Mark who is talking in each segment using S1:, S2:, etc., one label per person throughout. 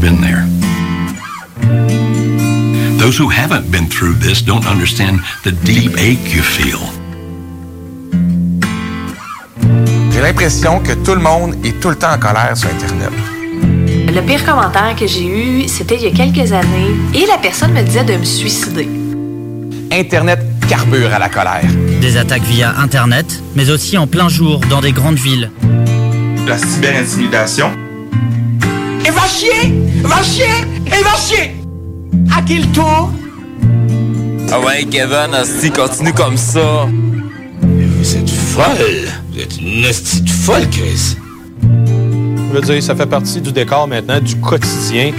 S1: Been there. Those who haven't been through this don't understand the deep ache you feel.
S2: J'ai l'impression que tout le monde est tout le temps en colère sur Internet.
S3: Le pire commentaire que j'ai eu, c'était il y a quelques années, et la personne me disait de me suicider.
S2: Internet carbure à la colère.
S4: Des attaques via Internet, mais aussi en plein jour dans des grandes villes.
S2: La cyberintimidation.
S5: Et va chier Va chier Et va chier À qui le tour?
S6: Ah ouais, Kevin, si continue comme ça.
S7: Vous êtes folle. Vous êtes une hostie de folle, Chris.
S8: Je veux dire, ça fait partie du décor maintenant, du quotidien.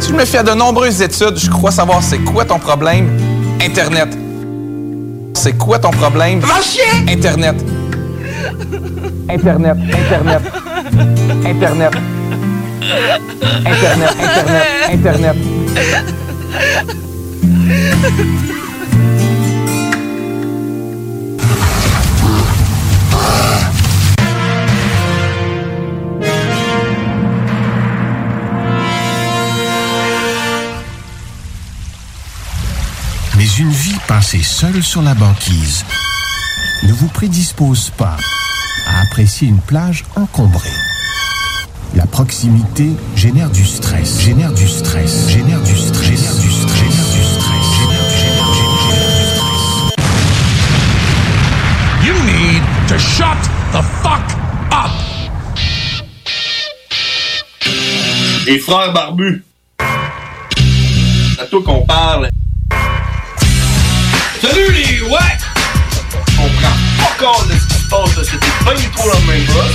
S2: Si je me fie à de nombreuses études, je crois savoir c'est quoi ton problème. Internet. C'est quoi ton problème?
S5: Va chier
S2: Internet. Internet, Internet. Internet. Internet, Internet, Internet.
S9: Mais une vie passée seule sur la banquise ne vous prédispose pas à apprécier une plage encombrée. La proximité génère du stress, génère du stress, génère du stress, génère du stress, génère du stress, génère du génère, génère, génère du stress.
S7: You need to shut the fuck up!
S10: Les frères barbus. C'est à toi qu'on parle. Salut les ouais! On prend pas compte de ce qui se passe, là. c'était pas du tout la même chose.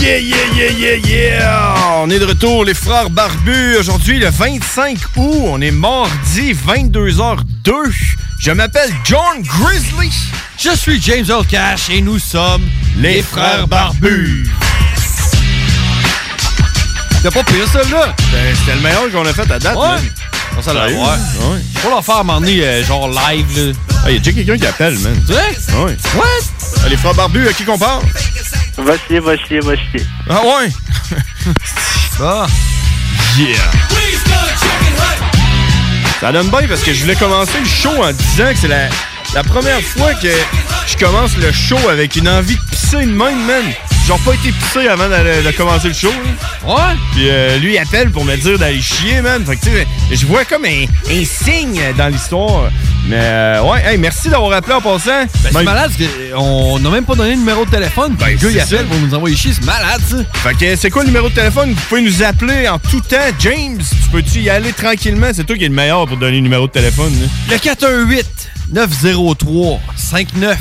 S11: Yeah, yeah, yeah, yeah, yeah! On est de retour, les frères barbus. Aujourd'hui, le 25 août, on est mardi, 22h02. Je m'appelle John Grizzly.
S12: Je suis James Cash et nous sommes
S11: les frères barbus.
S12: T'as pas pire celle-là?
S11: Ben, C'était le meilleur qu'on a fait à date.
S12: Ouais.
S11: man.
S12: On s'en l'a
S11: Sérieux?
S12: ouais. Faut leur faire à un moment donné, euh, genre live, là.
S11: Ah, y a déjà quelqu'un qui appelle, man?
S12: Tu sais?
S11: Ouais.
S12: What?
S11: Ah, les frères barbus, à qui qu'on parle?
S13: Va chier, va chier, va chier.
S11: Ah ouais?
S12: Ah.
S11: Yeah! Ça donne bien parce que je voulais commencer le show en disant que c'est la, la première fois que je commence le show avec une envie de pisser de même, man. Genre pas été pissé avant de, de commencer le show.
S12: Ouais?
S11: Puis euh, lui il appelle pour me dire d'aller chier, man. Fait que tu sais, je vois comme un, un signe dans l'histoire. Mais euh, ouais, hey, merci d'avoir appelé en passant.
S12: Ben, c'est
S11: Même-
S12: malade parce qu'on n'a même pas donné le numéro de téléphone. Ben, le gars, il appelle pour nous envoyer chier. C'est malade, ça.
S11: Fait que c'est quoi le numéro de téléphone? Vous pouvez nous appeler en tout temps. James, tu peux-tu y aller tranquillement? C'est toi qui es le meilleur pour donner le numéro de téléphone. là.
S12: Le 418-903-5969.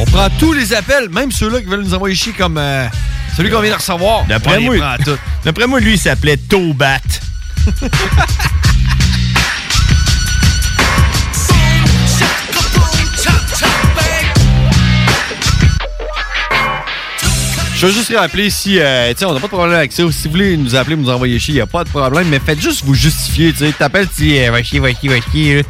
S12: On prend tous les appels, même ceux-là qui veulent nous envoyer chier comme euh, celui qu'on vient de recevoir.
S11: D'après moi, d'après moi, lui, il s'appelait Tobat.
S12: Je veux juste rappeler si, euh, on n'a pas de problème avec ça. Si vous voulez nous appeler, nous envoyer chier, il n'y a pas de problème. Mais faites juste vous justifier, tu sais. T'appelles, tu dis, euh, va chier, va chier, va chier.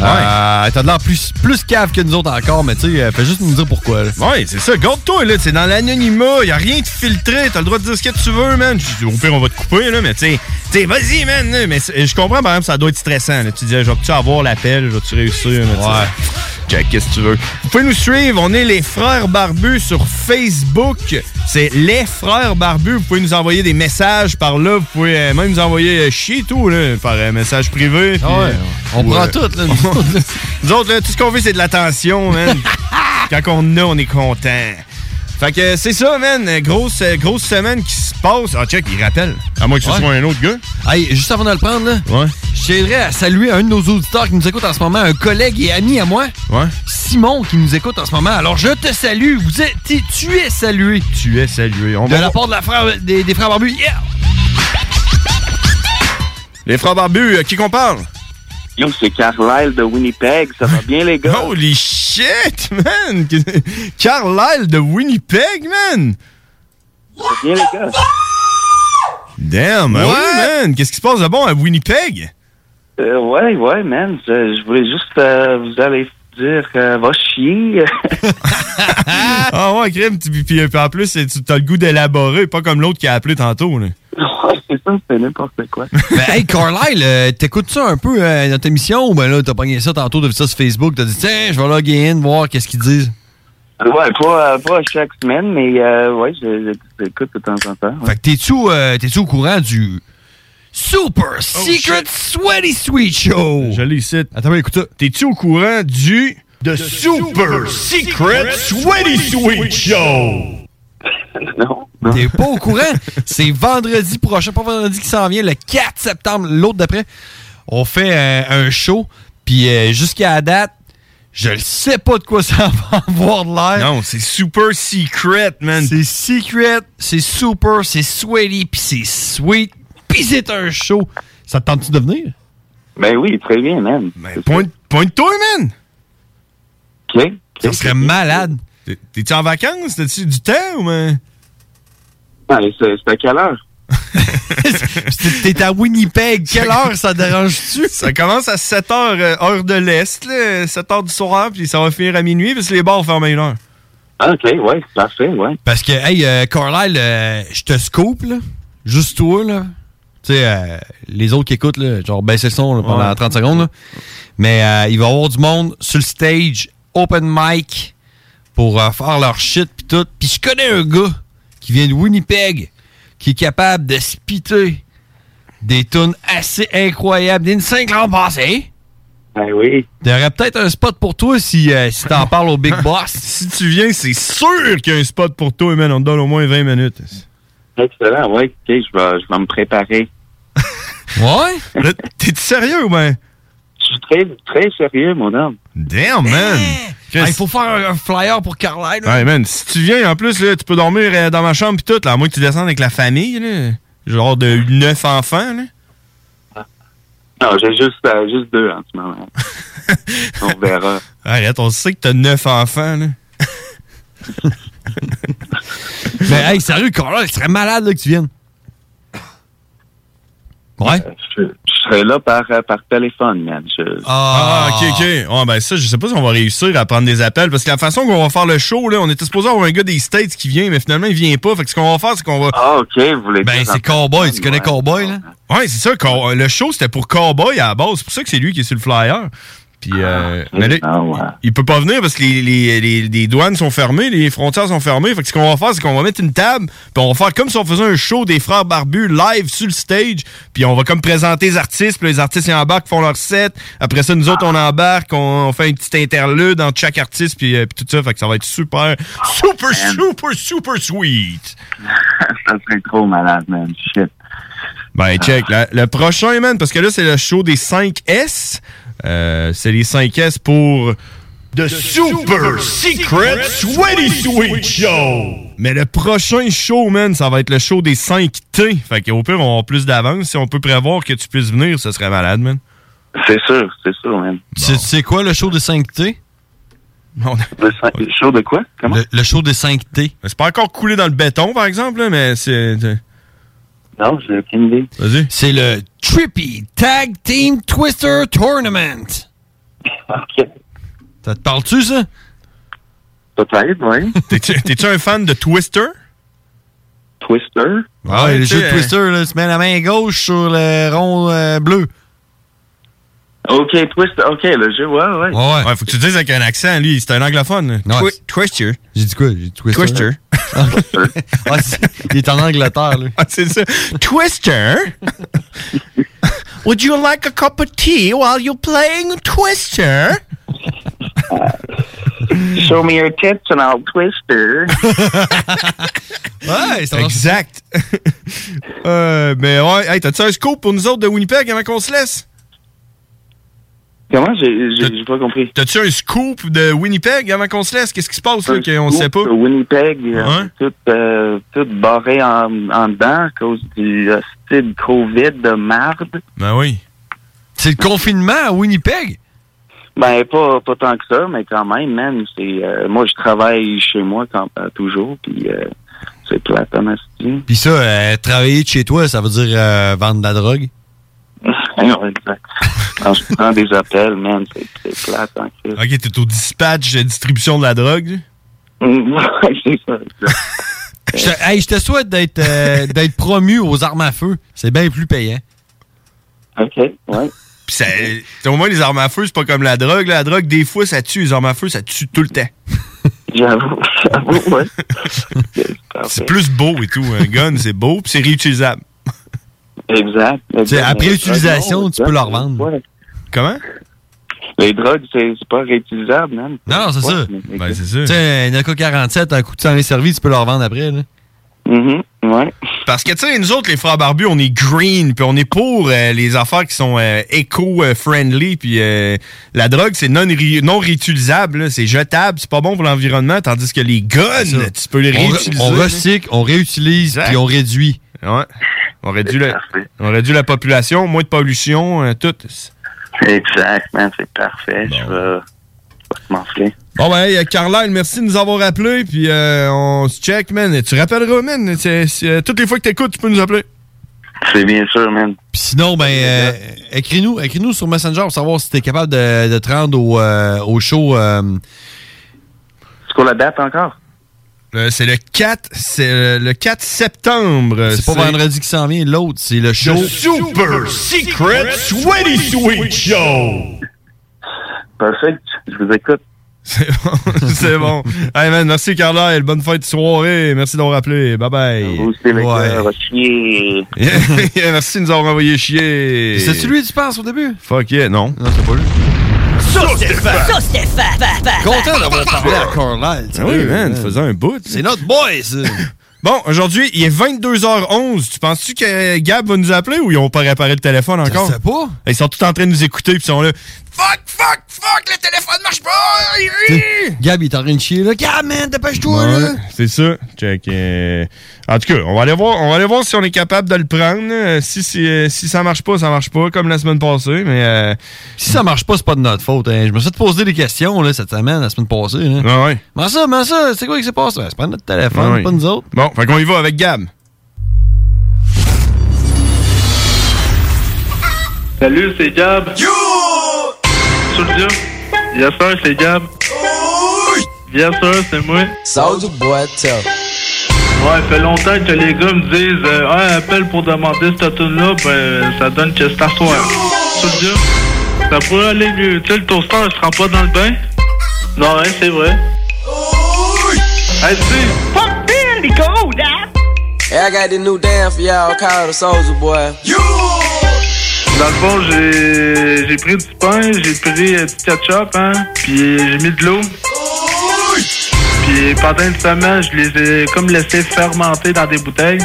S12: Là. Euh, T'as de l'air plus, plus cave que nous autres encore, mais tu sais, euh, fais juste nous dire pourquoi. là.
S11: Ouais, c'est ça. Garde-toi, là. C'est dans l'anonymat. Y a rien de filtré. T'as le droit de dire ce que tu veux, man. Au pire, on va te couper, là. Mais tu sais, vas-y, man. là. Mais je comprends, par exemple, ça doit être stressant. là. Tu dis, je vais-tu avoir l'appel? Je vais-tu réussir? mais
S12: Ouais.
S11: Check, qu'est-ce que tu veux? Vous pouvez nous suivre. On est les Frères Barbus sur Facebook. C'est les Frères Barbus. Vous pouvez nous envoyer des messages par là. Vous pouvez euh, même nous envoyer euh, chier tout, là, par euh, message privé.
S12: Ah ouais,
S11: euh,
S12: on prend
S11: euh,
S12: tout, là. nous autres, là.
S11: nous autres, là, tout ce qu'on veut, c'est de l'attention, man. Quand on en a, on est content. Fait que euh, c'est ça, man. Euh, Grosse, euh, grosse semaine qui se passe. Ah, check, il rappelle. À moins que ce
S12: Ouais.
S11: soit un autre gars.
S12: Hey, juste avant de le prendre, là,
S11: Ouais.
S12: je tiendrais à saluer un de nos auditeurs qui nous écoute en ce moment, un collègue et ami à moi,
S11: Ouais.
S12: Simon, qui nous écoute en ce moment. Alors, je te salue. Vous êtes, tu es salué.
S11: Tu es salué. On
S12: De
S11: va
S12: la part de la frère, des, des frères barbus. Yeah!
S11: Les frères barbus, à qui qu'on parle?
S13: Yo, c'est Carlyle de Winnipeg. Ça va bien, les gars?
S11: Holy shit, man! Carlyle de Winnipeg, man!
S13: Bien, les gars?
S11: Damn, ben
S13: Ouais.
S11: oui, man! Qu'est-ce qui se passe de bon à Winnipeg?
S13: Euh, ouais, ouais, man. Je, je voulais juste euh, vous aller dire euh, va chier.
S11: ah ouais, crème. Puis, puis- puis en plus, c'est- tu as le goût d'élaborer, pas comme l'autre qui a appelé tantôt, là.
S13: ouais, c'est ça, c'est n'importe quoi.
S12: Ben, hey, Carlyle, euh, t'écoutes ça un peu, euh, notre émission, ou ben là, t'as pogné ça tantôt, t'as vu ça sur Facebook, t'as dit, tiens, je vais loguer in, voir qu'est-ce qu'ils disent.
S13: Ouais, pas, pas chaque semaine, mais euh, ouais, j'écoute de temps en temps. ouais.
S12: Fait que t'es-tu euh, t'es-tu au courant du Super Secret Sweaty Sweet Show?
S11: Je l'ai ici.
S12: Attends, écoute ça.
S11: T'es-tu au courant du The Super Secret Sweaty Sweet Show?
S13: non.
S12: T'es pas au courant? C'est vendredi prochain, pas vendredi qui s'en vient, le 4 septembre, l'autre d'après. On fait euh, un show, puis euh, jusqu'à la date, je ne sais pas de quoi ça va avoir de l'air.
S11: Non, c'est super secret, man.
S12: C'est secret, c'est super, c'est sweaty, puis c'est sweet, puis c'est un show. Ça te tente-tu de venir?
S13: Ben oui, très bien, man.
S11: Ben, pointe- Pointe-toi, man!
S13: OK.
S12: Ça serait malade.
S11: T'es- T'es-tu en vacances? T'as-tu du temps ou ben?
S13: Ah, c'est c'est à quelle heure?
S12: T'es à Winnipeg. Quelle heure ça dérange-tu?
S11: Ça commence à 7 h, heure de l'Est, là, 7 h du soir, puis ça va finir à minuit, parce que les bars ferment à une heure.
S13: Ah, OK, ouais, parfait, ouais.
S12: Parce que, hey, euh, Carlyle, euh, je te scope, là. Juste toi, là. Tu sais, euh, les autres qui écoutent, là, genre, baissez le son là, pendant
S11: Ouais.
S12: 30 secondes, là. Mais euh, il va y avoir du monde sur le stage, open mic, pour euh, faire leur shit pis tout. Puis je connais un gars qui vient de Winnipeg, qui est capable de spitter des tunes assez incroyables. D'une 5 l'an passé.
S13: Ben oui.
S12: T'aurais peut-être un spot pour toi si, euh, si t'en parles au Big Boss.
S11: Si tu viens, c'est sûr qu'il y a un spot pour toi, man. On te donne au moins 20 minutes.
S13: Excellent, ouais. OK, je vais, je vais me préparer.
S12: Ouais?
S11: Là, T'es sérieux ou ben?
S13: Je suis très, très sérieux, mon homme.
S11: Damn, man!
S12: Ah, Il faut faire un, flyer pour Carlyle. là.
S11: Ouais, man, si tu viens, en plus, là, tu peux dormir euh, dans ma chambre pis tout, là, à moins que tu descendes avec la famille, là. Genre de 9 enfants, là.
S13: Non, j'ai juste, euh, juste deux en ce moment. On verra.
S11: Arrête, on sait que t'as 9 enfants, là.
S12: Mais hey, sérieux, Carlyle, il serait malade là, que tu viennes. Ouais?
S13: Je, je serai là par, euh, par téléphone, man. Je-
S11: Ah, ok, ok. Ouais, ben ça, je sais pas si on va réussir à prendre des appels, parce que la façon qu'on va faire le show, là, on était supposé avoir un gars des States qui vient, mais finalement, il vient pas. Fait que ce qu'on va faire, c'est qu'on va...
S13: Ah, OK, vous voulez
S12: Ben, c'est Cowboy. Tu connais
S13: ouais.
S12: Cowboy, là?
S11: Ouais, c'est ça. Cow- Le show, c'était pour Cowboy à la base. C'est pour ça que c'est lui qui est sur le flyer. Puis, euh, mais là,
S13: Ah, ouais.
S11: il peut pas venir parce que les, les- les- les douanes sont fermées, les frontières sont fermées. Fait que ce qu'on va faire, c'est qu'on va mettre une table, puis on va faire comme si on faisait un show des frères barbus live sur le stage, puis on va comme présenter les artistes, puis les artistes ils embarquent, font leur set. Après ça, nous autres, on embarque, on, on fait un petit interlude entre chaque artiste, puis, euh, puis tout ça. Fait que ça va être super, super, super, super sweet.
S13: Ça serait trop malade, man. Shit.
S11: Ben, check. la- le prochain, man, parce que là, c'est le show des 5S. Euh, c'est les 5S pour The Super Secret Sweaty Sweet Show. Mais le prochain show, man, ça va être le show des 5T. Fait qu'au pire, on va avoir plus d'avance. Si on peut prévoir que tu puisses venir, ce serait malade, man.
S13: C'est sûr, c'est sûr, man.
S12: C'est c'est quoi le show de 5T?
S13: Le, cin- le show de quoi? Comment?
S12: Le, le show de 5T.
S11: C'est pas encore coulé dans le béton, par exemple, là, mais c'est...
S13: Non, j'ai aucune idée.
S11: Vas-y.
S12: C'est le Trippy Tag Team Twister Tournament. Ça te parle-tu, ça?
S13: Peut-être, oui.
S11: T'es-tu t'es-tu un fan de Twister?
S13: Twister?
S12: Ouais, le jeu de Twister, là, tu mets la main gauche sur le rond euh, bleu.
S13: OK, Twister. OK, le jeu, ouais, ouais.
S12: Ouais,
S11: ouais. faut que tu dises avec un accent, lui. C'est un anglophone. Twi- Twister.
S12: J'ai dit quoi? J'ai dit Twister.
S11: Twister.
S12: Ah, c'est- il est en Angleterre, lui.
S11: Ah, c'est ça. Twister? Would you like a cup of tea while you're playing Twister?
S13: Show me your tits and I'll Twister.
S12: Ouais, c'est
S11: Exact. euh, mais ouais, hey, t'as-tu un scoop pour nous autres de Winnipeg avant qu'on se laisse?
S13: Comment? J'ai pas compris.
S11: T'as-tu un scoop de Winnipeg avant qu'on se laisse? Qu'est-ce qui se passe là qu'on sait pas?
S13: Winnipeg, euh, tout, euh, tout barré en, en dedans à cause du euh, style COVID de marde.
S11: Ben oui.
S12: C'est le confinement à Winnipeg?
S13: Ben, pas, pas tant que ça, mais quand même, man, c'est... euh, moi, je travaille chez moi quand, euh, toujours, puis c'est plate, en asti.
S12: Puis ça, euh, travailler de chez toi, ça veut dire euh, vendre de la drogue?
S13: Ouais, exact. Quand je prends des appels, man, c'est plate, en fait.
S11: Ok, t'es au dispatch de distribution de la drogue?
S13: Ouais, c'est ça.
S12: Je te, hey, je te souhaite d'être euh, d'être promu aux armes à feu. C'est bien plus payant.
S13: OK, ouais.
S11: Pis ça, au moins, les armes à feu, c'est pas comme la drogue. La drogue, des fois, ça tue. Les armes à feu, ça tue tout le temps.
S13: J'avoue, j'avoue, ouais.
S11: C'est plus beau et tout. Un gun, c'est beau, puis c'est réutilisable.
S13: Exact.
S12: après utilisation, tu peux
S13: exact.
S12: revendre.
S13: Ouais.
S11: Comment?
S13: Les drogues, c'est pas réutilisable, man.
S12: Non, non, c'est
S13: Ouais,
S12: ça.
S11: Ben, c'est ça.
S12: Tu sais, un AK-47, un coup de sang servi, tu peux le revendre après. Là.
S13: Mhm, ouais.
S11: Parce que, tu sais, nous autres, les frères barbus, on est green, puis on est pour euh, les affaires qui sont euh, éco-friendly, puis euh, la drogue, c'est non, non réutilisable, c'est jetable, c'est pas bon pour l'environnement, tandis que les guns, tu peux les
S12: On, re-
S11: réutiliser.
S12: on
S11: là.
S12: recycle, on réutilise, puis on réduit.
S11: Ouais. On réduit, la, on réduit la population, moins de pollution, euh, tout.
S13: Exact, man, c'est parfait. Je vais je vais.
S11: Bon, ben, hey, Carlisle, merci de nous avoir appelés, puis euh, on se check, man. Tu rappelleras, man. Euh, toutes les fois que t'écoutes, tu peux nous appeler.
S13: C'est bien sûr, man.
S12: Puis sinon, ben, euh, écris-nous écris-nous sur Messenger pour savoir si t'es capable de, de te rendre au, euh, au show. euh,
S13: C'est quoi la date encore?
S11: Euh, c'est le 4, c'est euh, le 4 septembre.
S12: c'est pas vendredi qui s'en vient, l'autre, c'est le show.
S11: Super Secret Sweaty Sweet Show.
S13: Perfect. Je vous écoute.
S11: C'est bon. c'est bon. Hey man, merci Carlisle. Bonne fête de soirée. Merci d'avoir appelé. Bye bye.
S13: Vous aussi, va chier.
S11: merci de nous avoir envoyé chier.
S12: C'est-tu lui, tu penses, au début?
S11: Fuck yeah, non.
S12: Non, c'est pas lui.
S14: Ça, Stéphane!
S12: Content d'avoir parlé à Carlisle.
S11: Ah oui, man, faisait un bout.
S12: C'est notre boy, ça.
S11: Bon, aujourd'hui, il est 22h11. Tu penses-tu que Gab va nous appeler ou ils ont pas réparé le téléphone encore?
S12: Je sais pas.
S11: Ils sont tous en train de nous écouter puis ils sont là. Fuck, fuck, fuck, le téléphone marche pas!
S12: Gab, il est en train de chier, là. Gab, man, dépêche-toi, là.
S11: C'est ça. Check. euh, En tout cas, on va aller voir, on va aller voir si on est capable de le prendre. là. Si, si, si ça marche pas, ça marche pas, comme la semaine passée. Mais euh,
S12: Si ça marche pas, c'est pas de notre faute. hein. Je me suis fait poser des questions là, cette semaine, la semaine passée. Là.
S11: ouais, ouais.
S12: Mais ça, mais ça, c'est quoi qui s'est passé? C'est pas notre téléphone,
S11: Ouais,
S12: pas nous autres.
S11: Bon, fait qu'on y va avec Gab.
S15: Salut, c'est Gab. Yo! Studio. Bien sûr, c'est Gab. Bien sûr, c'est moi.
S16: Soldier boy, tell.
S15: Ouais, fait longtemps que les gars me disent euh, Ouais, appelle pour demander cette tune là ben ça donne que c'est à soir. Studio. Ça pourrait aller mieux. Tu sais, le toaster il se rend pas dans le bain? Non, hein, c'est vrai. Hey, tu Fuck Billy, go, Dad!
S16: Hey, I got this new dance for y'all called the Soldier Boy.
S15: Dans le fond, j'ai j'ai pris du pain, j'ai pris euh, du ketchup, hein, puis j'ai mis de l'eau. Puis pendant une semaine, je les ai comme laissés fermenter dans des bouteilles.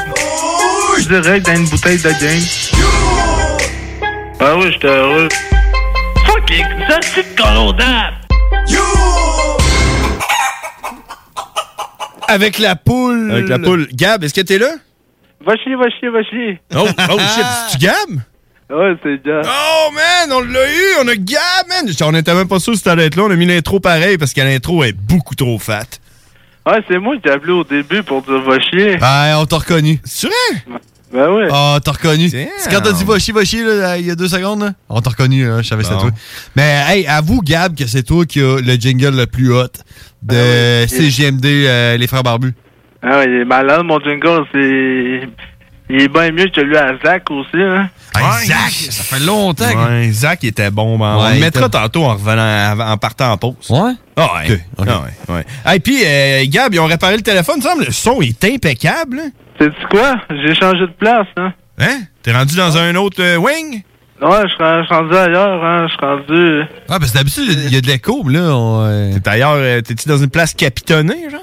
S15: Direct dans une bouteille de game. Ah oui, j'étais heureux. Fucking, ça c'est!
S12: Avec la poule.
S11: Avec la poule. Gab, est-ce que t'es là?
S15: Va chier, va chier, va chier.
S11: Oh, oh shit, c'est-tu Gab?
S15: Ouais, c'est Gab.
S11: Oh man, on l'a eu, on a Gab, man! On était même pas sûr si t'allais être là, on a mis l'intro pareil parce que l'intro est beaucoup trop fat.
S15: Ouais, c'est moi qui ai appelé au début pour dire va chier.
S12: Ben, on t'a reconnu.
S11: C'est vrai?
S13: Ben oui.
S12: Ah, t'as reconnu. C'est quand t'as dit va chier, va chier, là, il y a deux secondes, là? On t'a reconnu, là. Je savais que c'était toi. Mais, hey, avoue, Gab, que c'est toi qui a le jingle le plus hot de CGMD, euh, les frères barbus.
S15: Ah ouais, il est malade, mon jingle. C'est... Il est bien mieux que celui à Zach aussi, hein.
S12: Hey, Zach, ça fait longtemps. que-
S11: Ouais, Zach était bon. ben, on le mettra
S12: était-
S11: tantôt en revenant, en partant en pause.
S12: Ouais?
S11: Ah ouais. Ah ouais, ouais. Hey, puis, euh, Gab, ils ont réparé le téléphone. Il me semble le son est impeccable. hein?
S15: Sais-tu quoi? J'ai changé de place, hein.
S11: Hein? T'es rendu dans un autre euh, wing?
S15: Ouais, je suis rendu ailleurs, hein. Je suis rendu...
S12: Ah, parce que d'habitude, il y a de l'écho, là, on, euh,
S11: T'es ailleurs, euh, t'es-tu dans une place capitonnée, genre?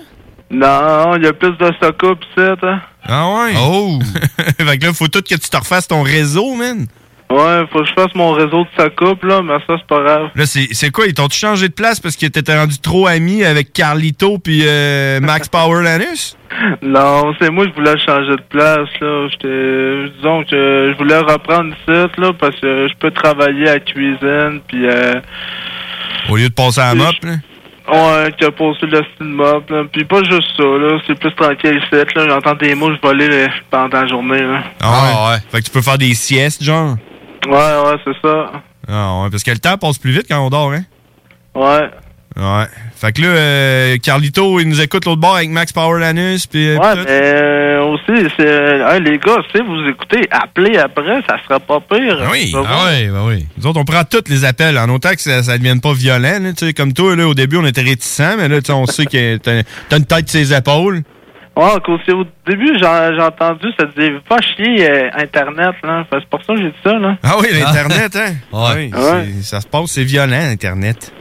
S15: Non, il y a plus de stock-up ici, hein.
S11: Ah ouais?
S12: Oh!
S11: fait que là, faut tout que tu te refasses ton réseau, man.
S15: Ouais, faut que je fasse mon réseau de stock-up, là, mais ça, c'est pas grave.
S11: Là, c'est c'est quoi? Ils t'ont-tu changé de place parce que t'étais rendu trop ami avec Carlito puis euh, Max Power Lanus?
S15: Non, c'est moi qui voulais changer de place, là. J'étais... Disons que je voulais reprendre ici, là, parce que je peux travailler à la cuisine, puis... Euh,
S11: Au lieu de passer à la mop, là?
S15: Ouais, qui a posé le style mob, là. Puis pas juste ça, là. C'est plus tranquille ici, là. J'entends des mouches voler là, pendant la journée, là.
S11: Ah ouais. Fait que tu peux faire des siestes, genre?
S15: Ouais, ouais, c'est ça.
S11: Ah ouais, parce que le temps passe plus vite quand on dort, hein?
S15: Ouais.
S11: Ouais. Fait que là, euh, Carlito, il nous écoute l'autre bord avec Max Power Lanus, puis... euh,
S15: Ouais,
S11: tout.
S15: mais euh, aussi, c'est... Hey, les gars, si vous écoutez, appelez après, ça sera pas pire.
S11: Ah oui, ah ouais, bah oui. Nous autres, on prend tous les appels, en autant que ça, ça devienne pas violent. Là, tu sais, comme toi, là, au début, on était réticents, mais là, tu sais, on sait que t'as t'as une tête sur ses épaules.
S15: Ouais, au début, j'ai entendu, ça disait pas chier euh, Internet, là. Fait que C'est pour ça que j'ai dit ça, là.
S11: Ah oui, l'Internet, hein? Oui,
S15: Ouais.
S11: ça se passe, c'est violent, Internet.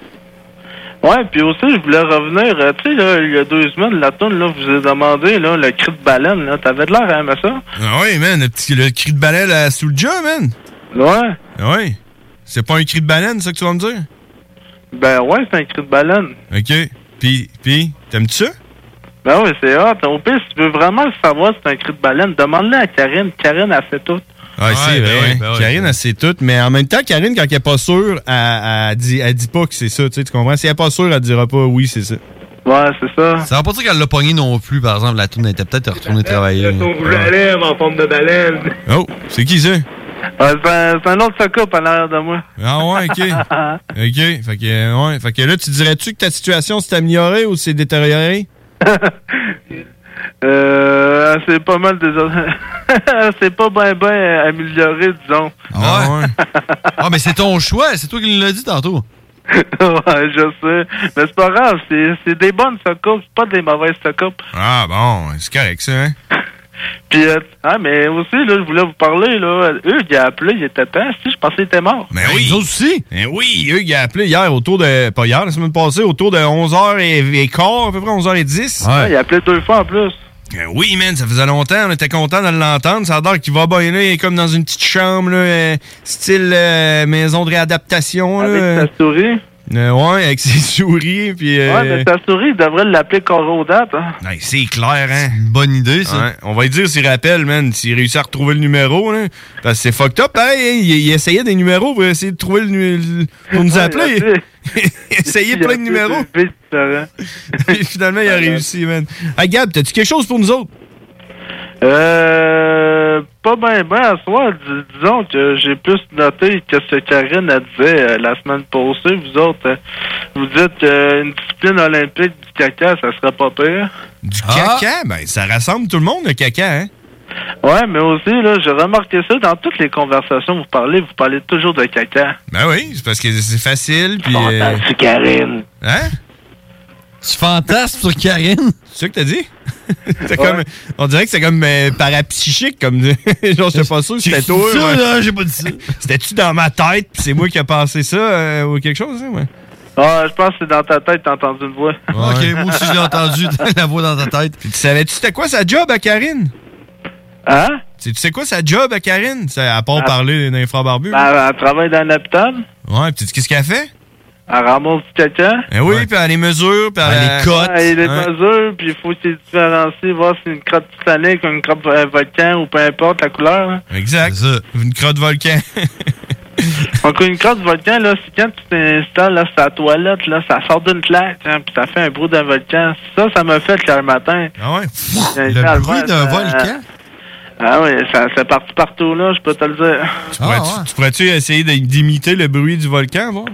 S15: Ouais, puis aussi, je voulais revenir, euh, tu sais, là, il y a deux semaines, la tourne, là, vous avez demandé, là, le cri de baleine, là. T'avais de l'air à aimer ça?
S11: Ah oui, man, le, petit, le cri de baleine à Soulja, man.
S15: Ouais.
S11: Ah oui. C'est pas un cri de baleine, ça que tu vas me dire?
S15: Ben ouais, c'est un cri de baleine.
S11: OK. Puis, puis, t'aimes-tu ça?
S15: Ben oui, c'est hot. Au pire, si tu veux vraiment savoir si c'est un cri de baleine, demande-le à Karine. Karine, elle fait tout.
S11: Ouais, c'est
S12: ben
S11: vrai.
S12: oui, ben.
S11: Karine, elle sait tout, mais en même temps, Karine, quand elle est pas sûre, elle, elle dit, elle dit pas que c'est ça, tu sais, tu comprends? Si elle est pas sûre, elle dira pas oui, c'est ça.
S15: Ouais, c'est ça.
S12: Ça va pas dire qu'elle l'a pogné non plus, par exemple. La tourne était peut-être retournée travailler.
S15: Ton rouge à lèvres en forme de baleine.
S11: Oh, c'est qui ça?
S15: Ouais, c'est un, c'est un autre socup en arrière de moi.
S11: Ah ouais, OK. OK. Fait que, ouais. Fait que là, tu dirais-tu que ta situation s'est améliorée ou s'est détériorée?
S15: Euh, c'est pas mal déjà. c'est pas bien bien amélioré, disons.
S12: Ah ouais? ah, mais c'est ton choix. C'est toi qui l'as dit tantôt.
S15: ouais, je sais. Mais c'est pas grave, c'est, c'est des bonnes socoupes, c'est pas des mauvaises socoupes.
S11: Ah bon, c'est correct ça, hein?
S15: Puis, euh, ah, mais aussi, là, je voulais vous parler, là. Eux, il a appelé, il était temps. Si, je pensais qu'il était mort.
S11: Mais oui. aussi. Mais oui, eux, ils ont appelé hier autour de. Pas hier, la semaine passée, autour de 11h15, à peu près 11h10.
S15: Ouais, il a appelé deux fois en plus.
S11: Ben oui, man, ça faisait longtemps, on était content de l'entendre. Ça a l'air qu'il va bien là, il est comme dans une petite chambre, euh, style euh, maison de réadaptation.
S15: Avec souris?
S11: Euh, ouais, avec ses souris, puis... euh,
S15: Ouais, mais sa souris, il devrait l'appeler Corodate. Hein.
S11: ben, c'est clair, hein?
S12: Une bonne idée, ça.
S11: Ouais, on va lui dire s'il rappelle, man, s'il réussit à retrouver le numéro, là. Parce que c'est fucked up, hein? Il, il essayait des numéros pour essayer de trouver le... pour nous appeler.
S15: il
S11: essayait plein de numéros. Et finalement, il a réussi, man. Hey, Gab, t'as-tu quelque chose pour nous autres?
S15: Euh, pas bien, ben à soi. Dis- disons que j'ai plus noté que ce que Karine a disait euh, la semaine passée. Vous autres, euh, vous dites qu'une discipline olympique du caca, ça serait pas pire.
S11: Du caca? Ben, ça rassemble tout le monde, le caca, hein?
S15: Ouais, mais aussi, là, j'ai remarqué ça dans toutes les conversations que vous parlez, vous parlez toujours de caca.
S11: Ben oui, c'est parce que c'est facile, puis... euh,
S15: Karine.
S11: Hein?
S12: Tu fantasmes sur Karine?
S11: C'est ça que t'as dit? C'est comme, on dirait que c'est comme euh, parapsychique, comme genre, je sais pas sûr, si c'était
S12: J'ai
S11: toi.
S12: ça,
S11: ouais.
S12: là, j'ai pas dit ça.
S11: C'était-tu dans ma tête, puis c'est moi qui ai pensé ça, euh, ou quelque chose, hein, ouais?
S15: Ah, je pense que c'est dans ta tête, t'as entendu une voix.
S12: Ok, moi aussi, je l'ai entendu, la voix dans ta tête.
S11: Puis tu savais-tu c'était quoi sa job à Karine?
S15: Hein?
S11: Tu sais quoi sa job à Karine? Ça, à part
S15: Ah.
S11: parler d'un frère barbu?
S15: Ben, elle travaille dans l'hôpital.
S11: Ouais, puis qu'est-ce qu'elle fait?
S15: Elle ramasse du caca?
S11: Eh oui, puis elle les mesure, puis elle les cote.
S15: Ouais, il les
S11: hein.
S15: mesure, puis il faut qu'il différencie, voir si c'est une crotte titanique ou une crotte euh, volcan ou peu importe la couleur. là.
S11: Exact. Une crotte volcan.
S15: Donc, une crotte volcan, là, c'est quand tu t'installes là, sur ta toilette, là, ça sort d'une claque, hein, puis ça fait un bruit d'un volcan. Ça, ça m'a fait hier matin.
S11: Ah ouais?
S15: Le
S12: Le bruit d'un volcan?
S15: Ah oui, ça, c'est parti partout, là, je peux te le dire.
S11: Tu pourrais-tu tu pourrais-tu essayer de- d'imiter le bruit du volcan, voir?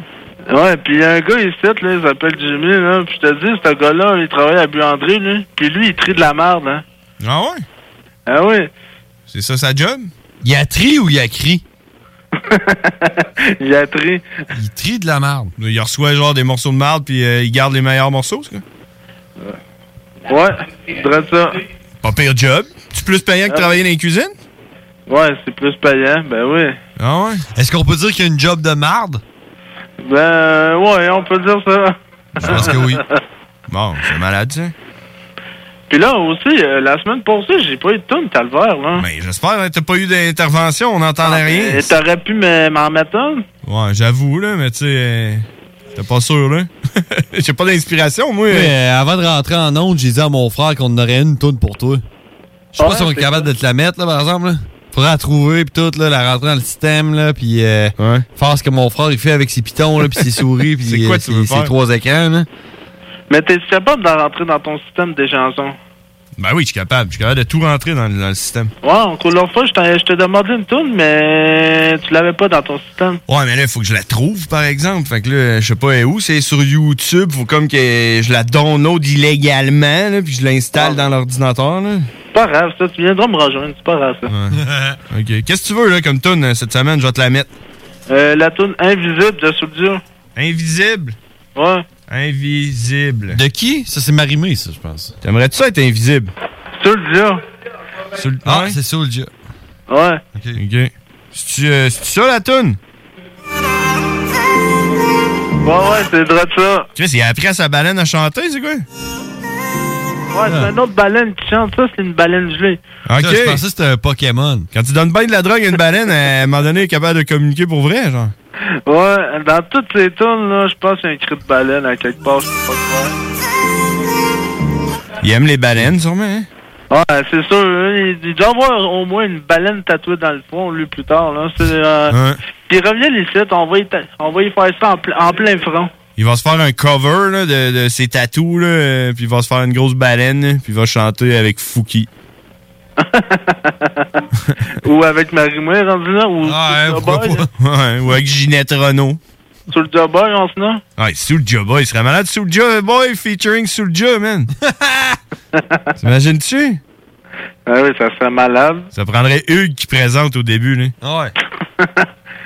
S15: Ouais, puis il y a un gars ici, là, il s'appelle Jimmy, là, puis je te dis, ce gars-là, il travaille à Buanderie, lui, puis lui, il trie de la merde, hein.
S11: Ah ouais?
S15: Ah oui.
S11: C'est ça sa job?
S12: Il a tri ou il a cri?
S15: il a tri.
S12: Il trie de la merde.
S11: Il reçoit genre des morceaux de merde, puis euh, il garde les meilleurs morceaux, c'est quoi?
S15: Ouais, je ça.
S11: Pas pire job. Tu plus payant que
S15: Ah.
S11: travailler dans les cuisines?
S15: Ouais, c'est plus payant, ben oui.
S12: Ah ouais? Est-ce qu'on peut dire qu'il y a une job de marde?
S15: Ben, ouais, on peut dire ça.
S12: Je pense que oui.
S11: Bon, c'est malade, ça.
S15: Puis là, aussi, euh, la semaine passée, j'ai pas eu de tune calvaire, là.
S11: Mais j'espère, hein, t'as pas eu d'intervention, on n'entendait rien.
S15: Et t'aurais pu me- m'en mettre un?
S11: Ouais, j'avoue, là, mais tu sais, euh, t'es pas sûr, là. J'ai pas d'inspiration, moi.
S12: Oui, euh, avant de rentrer en onde, j'ai dit à mon frère qu'on en aurait une toune pour toi. Je sais pas
S11: Ouais,
S12: si on est capable de te la mettre, là, par exemple. Là. Faudrait la trouver, puis tout, là, la rentrer dans le système, là, puis euh, faire ce que mon frère il fait avec ses pitons, là, puis ses souris, puis euh, ses, trois écrans. Là.
S15: Mais t'es capable de rentrer dans ton système des chansons?
S11: Ben oui, je suis capable. Je suis capable de tout rentrer dans, le- dans le système.
S15: Ouais, encore l'autre fois, je t'ai je t'ai demandé une tune, mais tu l'avais pas dans ton système.
S11: Ouais, mais là, il faut que je la trouve, par exemple. Fait que là, je sais pas où. C'est sur YouTube. Faut comme que je la download illégalement, là, puis je l'installe dans l'ordinateur, là.
S15: C'est pas grave, ça, tu viendras me rejoindre, c'est pas grave, ça.
S11: OK. Qu'est-ce que tu veux, là, comme tune euh, cette semaine? Je vais te la mettre.
S15: Euh, la tune Invisible de Soulja.
S11: Invisible?
S15: Ouais.
S11: Invisible.
S12: De qui? Ça, c'est Marimé, ça, je pense.
S11: T'aimerais-tu ça être invisible?
S15: Soulja.
S11: Soul-
S12: Ah,
S11: ouais?
S12: c'est Soulja.
S15: Ouais.
S11: OK. OK. C'est-tu euh, ça, la tune?
S15: Ouais, ouais, c'est droit de ça.
S11: Tu sais, il a appris à sa baleine à chanter, c'est quoi?
S15: Ouais, c'est une autre baleine qui chante, ça, c'est une baleine gelée.
S11: OK.
S12: Ça, je pensais que c'était un Pokémon.
S11: Quand tu donnes bien de la drogue à une baleine, à un moment donné, elle est capable de communiquer pour vrai, genre.
S15: Ouais, dans toutes ces tunes, là, je pense qu'il y a un cri de baleine à quelque part, je sais pas quoi.
S11: Il aime les baleines, sûrement, hein?
S15: Ouais, c'est sûr. hein, Il, il doit avoir au moins une baleine tatouée dans le front, lui, plus tard. Là. C'est, euh,
S11: Ouais.
S15: Il revient ici, on va y, ta- on va y faire ça en, en plein front.
S11: Il va se faire un cover là, de, de ses tatous, là, puis il va se faire une grosse baleine, puis il va chanter avec Fouki.
S15: ou avec Marie-Mouet, rendu là, ou
S11: Ah,
S15: Boy.
S11: pas? Ouais, ou avec Ginette Renault.
S15: Job Boy, on se nomme.
S11: Ouais, Soulja Boy, il serait malade. Soulja Boy featuring Soulja, man. T'imagines-tu?
S15: Ah oui, ça serait malade.
S11: Ça prendrait Hugues qui présente au début, là.
S12: Ouais.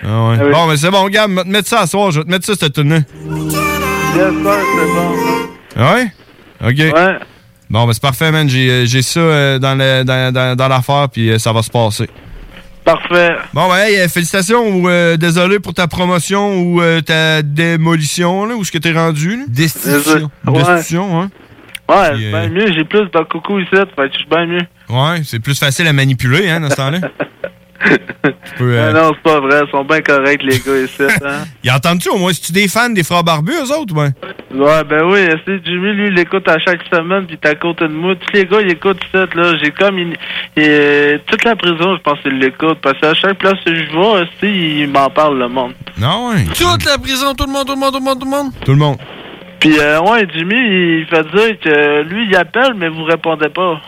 S11: Ah ouais.
S15: Ah oui.
S11: Bon, mais c'est bon, gars, je vais te mettre ça à soir. Je vais te mettre ça, cette tune
S15: Yes, sir, c'est bon.
S11: Ah ouais? OK.
S15: Ouais.
S11: Bon, ben c'est parfait, man. J'ai euh, j'ai ça euh, dans le- dans, dans, dans l'affaire, puis euh, ça va se passer.
S15: Parfait.
S11: Bon, ben, hey, félicitations ou euh, désolé pour ta promotion ou euh, ta démolition, là, où est-ce que t'es rendu, là?
S12: Destitution.
S15: Ouais.
S11: Destitution, hein?
S15: Ouais, c'est
S11: euh,
S15: bien mieux. J'ai plus de coucou ici, fait que je suis bien mieux.
S11: Ouais, c'est plus facile à manipuler, hein, dans ce temps-là. Peux, euh,
S15: non, c'est pas vrai. Ils sont bien corrects, les gars ici. Hein?
S11: Ils entendent-tu au moins? Si tu des fans des frères barbus, eux autres, ben?
S15: Ouais, ben oui, c'est Jimmy, lui, il l'écoute à chaque semaine, puis t'es à côté de moi. Tous les gars, ils écoutent ça, là. J'ai comme une... et, toute la prison, je pense qu'ils l'écoutent, parce qu'à chaque place que je vais, aussi, il m'en parle, le monde.
S11: Non, ouais.
S12: Toute la prison, tout le monde, tout le monde, tout le monde, tout le monde?
S11: Tout le monde.
S15: Puis, euh, ouais, Jimmy, il fait dire que lui, il appelle, mais vous répondez pas.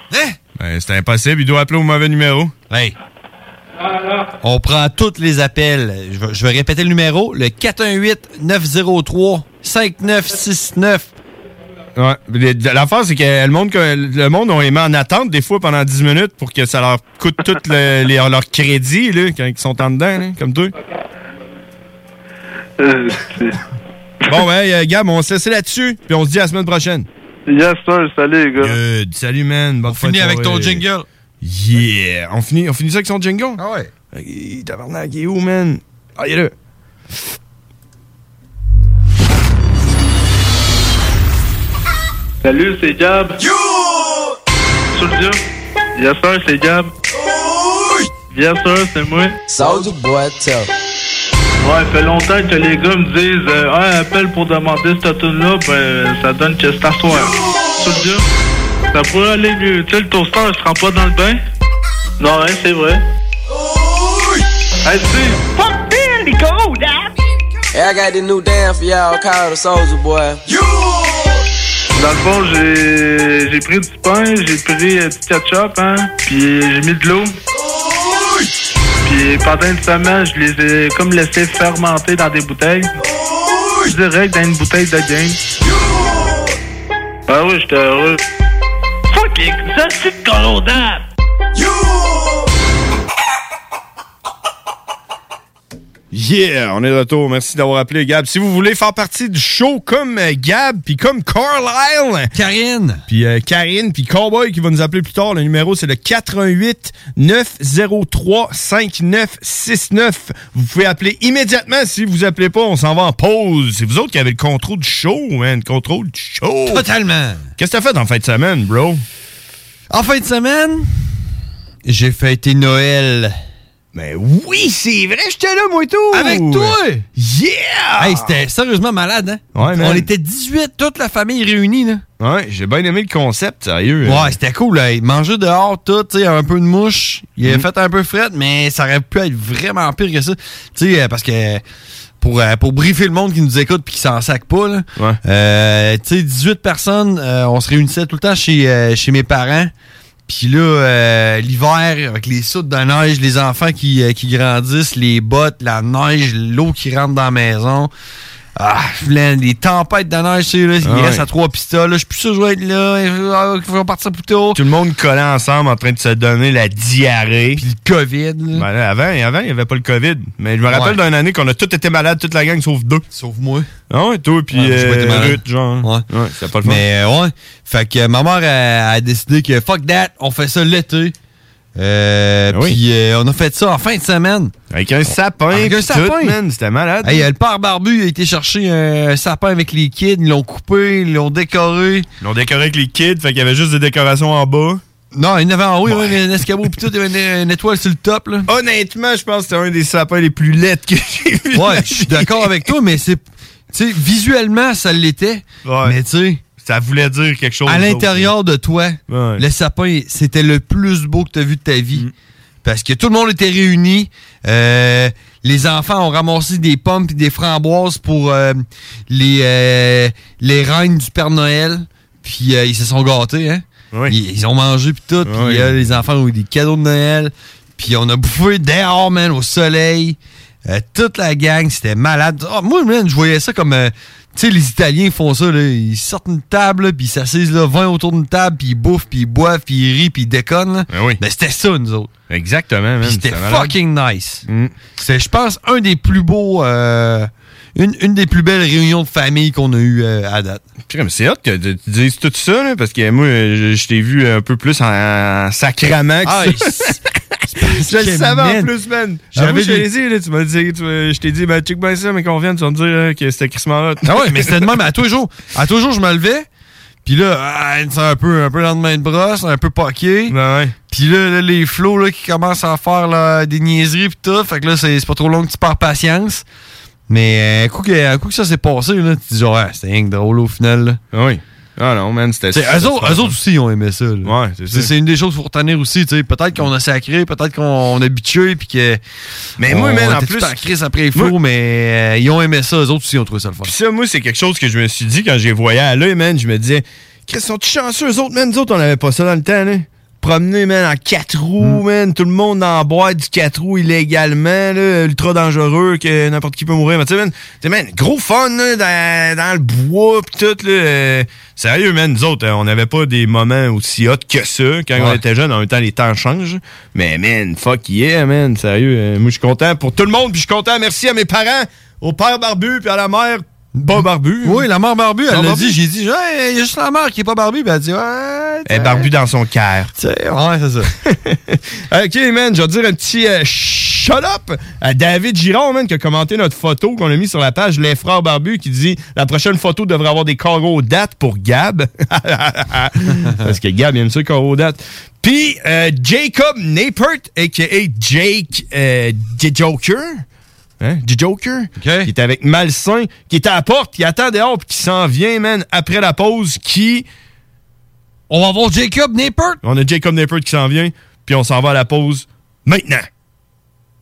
S11: Ben, c'est impossible, il doit appeler au mauvais numéro.
S12: Hey. On prend tous les appels. Je vais, je vais répéter le numéro. Le 418-903-5969.
S11: Ouais. L'affaire, c'est que le monde, que- le monde, on les met en attente des fois pendant 10 minutes pour que ça leur coûte tout le- les- leur crédit, là, quand ils sont en dedans, là, comme toi.
S15: Euh,
S11: Bon, ben, euh, Gab, on se laisse là-dessus, puis on se dit à la semaine prochaine.
S15: Yes, sir, salut, les gars.
S11: Good. Salut, man. Bonne
S12: On finit avec ton jingle.
S11: Yeah. On finit, on finit ça avec son jingle?
S12: Ah ouais.
S11: Hey, tabarnak, il est où, man? Ah, il est là.
S15: Salut, c'est Gab. Yo! Soulja. Yes, sir, c'est Gab. Yes, sir, c'est moi.
S16: Soldier boy, tell.
S15: Ouais, fait longtemps que les gars me disent euh, Ouais, appelle pour demander cette tune-là, ben ça donne que c'est à soir. Soulja, ça pourrait aller mieux. Tu sais, le toaster, il se rend pas dans le bain? Non, hein, c'est vrai. Hey, tu
S14: Fuck Billy, go, Dad.
S16: Hey, I got this new dance for y'all called the Soldier Boy.
S15: Dans le fond, j'ai j'ai pris du pain, j'ai pris euh, du ketchup, hein, puis j'ai mis de l'eau. Puis pendant une semaine, je les ai comme laissés fermenter dans des bouteilles. Direct dans une bouteille de game. Ah oui, j'étais heureux.
S14: Ça c'est colodable.
S11: Yeah, on est de retour. Merci d'avoir appelé Gab. Si vous voulez faire partie du show comme euh, Gab, puis comme Carlisle,
S12: Karine,
S11: puis euh, Karine, puis Cowboy qui va nous appeler plus tard, le numéro c'est le 88 903 5969. Vous pouvez appeler immédiatement. Si vous appelez pas, on s'en va en pause. C'est vous autres qui avez le contrôle du show, man. Le contrôle du show.
S12: Totalement.
S11: Qu'est-ce que t'as fait en fin de semaine, bro?
S12: En fin de semaine, j'ai fêté Noël.
S11: Mais oui, c'est vrai, j'étais là, moi et tout.
S12: Avec toi!
S11: Yeah!
S12: Hey, c'était sérieusement malade, hein?
S11: Ouais, man.
S12: On était 18, toute la famille réunie, là.
S11: Ouais, j'ai bien aimé le concept, sérieux.
S12: Ouais, c'était cool, là. Manger dehors, tout, tu sais, un peu de mouche. Il a
S11: Mm.
S12: fait un peu fret, mais ça aurait pu être vraiment pire que ça. Tu sais, euh, parce que pour, euh, pour briefer le monde qui nous écoute puis qui s'en sac pas, là. Euh, tu sais, 18 personnes, euh, on se réunissait tout le temps chez, euh, chez mes parents. Puis là, euh, l'hiver, avec les soutes de neige, les enfants qui, euh, qui grandissent, les bottes, la neige, l'eau qui rentre dans la maison. Ah, là, les tempêtes de neige, tu sais, là, il
S11: Ah
S12: reste à trois pistoles. là, Je suis plus sûr que je vais être là. Il faut partir plus tôt.
S11: Tout le monde collé ensemble en train de se donner la diarrhée.
S12: Puis le COVID.
S11: Ben là, avant, avant, il n'y avait pas le COVID. Mais je me rappelle
S12: Ouais.
S11: d'une année qu'on a tous été malades, toute la gang, sauf deux.
S12: Sauf moi.
S11: Ah ouais, toi, puis
S12: Ouais, moi, j'ai pas été
S11: euh. Ruth, genre.
S12: Ouais.
S11: Ouais, c'était pas le fun.
S12: Mais euh, ouais. Fait que euh, ma mère a, a décidé que fuck that, on fait ça l'été. Euh,
S11: oui.
S12: Puis euh, on a fait ça en fin de semaine.
S11: Avec un sapin,
S12: Avec un sapin.
S11: c'était malade.
S12: Hey, le père Barbu a été chercher un sapin avec les kids, ils l'ont coupé, ils l'ont décoré.
S11: Ils l'ont décoré avec les kids, fait qu'il y avait juste des décorations en bas.
S12: Non, il y en avait en haut, il y avait un escabeau pis tout, il y avait une, une étoile sur le top là.
S11: Honnêtement, je pense que c'était un des sapins les plus laids que j'ai vu.
S12: Ouais, je suis d'accord avec toi, mais c'est. Tu sais, visuellement, ça l'était.
S11: Ouais.
S12: Mais tu sais.
S11: Ça voulait dire quelque chose.
S12: À l'intérieur de toi,
S11: Ouais.
S12: le sapin, c'était le plus beau que tu as vu de ta vie. Parce que tout le monde était réuni. Euh, les enfants ont ramassé des pommes et des framboises pour euh, les, euh, les reines du Père Noël. Puis euh, ils se sont gâtés, hein? Ils, ils ont mangé puis tout. Puis
S11: Oui.
S12: les enfants ont eu des cadeaux de Noël. Puis on a bouffé dehors, man, au soleil. Euh, toute la gang, c'était malade. Ah, moi, man, je voyais ça comme... euh, tu sais, les Italiens font ça, là. Ils sortent une table, puis ils s'assisent là, 20 autour d'une table, puis ils bouffent, puis ils boivent, puis ils rient, puis ils déconnent. là.
S11: Ben oui.
S12: Ben, c'était ça, nous autres.
S11: Exactement, man.
S12: C'était
S11: malade. Mm.
S12: fucking nice. C'est, je pense, un des plus beaux... euh, une, une des plus belles réunions de famille qu'on a eues euh, à date.
S11: C'est hot que tu dises tout ça, là, parce que moi, je, je t'ai vu un peu plus en, en sacrament que
S12: Ah,
S11: ça. je le savais en plus, man.
S12: j'avais
S11: J'avais je dit, là, tu m'as dit, tu je t'ai dit, ben, check bien ça, mais qu'on vienne, tu vas me dire euh, que c'était Chris Marotte.
S12: Ah ouais, mais c'était de même à tous les jours. À tous les jours, je me levais. Puis là, ah, c'est un peu, un peu lendemain de brosse, un peu poqué.
S11: Ben
S12: Puis là, là, les flots là, qui commencent à faire là, des niaiseries pis tout. Fait que là, c'est c'est pas trop long que tu perds patience. Mais un coup que, un coup que ça s'est passé, là, tu te dis genre, ah, c'était rien que drôle au final. Là.
S11: Oui. Ah non, man, c'était
S12: T'sais, eux, autres, autres aussi, ils ont aimé ça. là.
S11: Ouais, c'est
S12: C'est
S11: ça.
S12: c'est une des choses qu'il faut retenir aussi. t'sais. Peut-être qu'on a sacré, peut-être qu'on a bitché, puis que.
S11: Mais moi, man, en plus-
S12: en crise après les flots,
S11: Moi-
S12: mais euh, ils ont aimé ça. Eux autres aussi, ils ont trouvé ça le fun.
S11: Puis ça, moi, c'est quelque chose que je me suis dit quand j'ai voyé à l'œil, man. Je me disais, Chris, sont-ils chanceux, eux autres, man? Nous autres, on avait pas ça dans le temps, là. Promener, man, en quatre roues, man. Tout le monde en boîte du quatre roues illégalement, là. Ultra dangereux, que n'importe qui peut mourir. Mais tu sais, man, man, gros fun, là, dans, dans le bois, pis tout, là. Euh, sérieux, man, nous autres, on n'avait pas des moments aussi hot que ça quand on était jeunes. En même temps, les temps changent. Mais, man, fuck yeah, man. Sérieux, euh, moi, je suis content pour tout le monde, puis je suis content. Merci à mes parents, au père barbu, puis à la mère pas barbu.
S12: Oui, la mère barbu, elle l'a dit. J'ai dit, il y a juste la mère qui est pas barbu. Ben, elle a dit, ouais.
S11: Elle est barbu dans son cœur.
S12: Ouais, c'est ça.
S11: ok, man, je vais dire un petit euh, shut up à David Giron, man, qui a commenté notre photo qu'on a mis sur la page Les Frères Barbus, qui dit La prochaine photo devrait avoir des carreaux dates pour Gab. Parce que Gab il aime ça, carreaux dates. Puis euh, Jacob Napert, a.k.a. Jake euh, Joker. Hein? The Joker? Qui est avec Malsain, qui est à la porte, qui attend dehors, puis qui s'en vient, man, après la pause, qui.
S12: On va voir Jacob Napert.
S11: On a Jacob Napert qui s'en vient, puis on s'en va à la pause maintenant.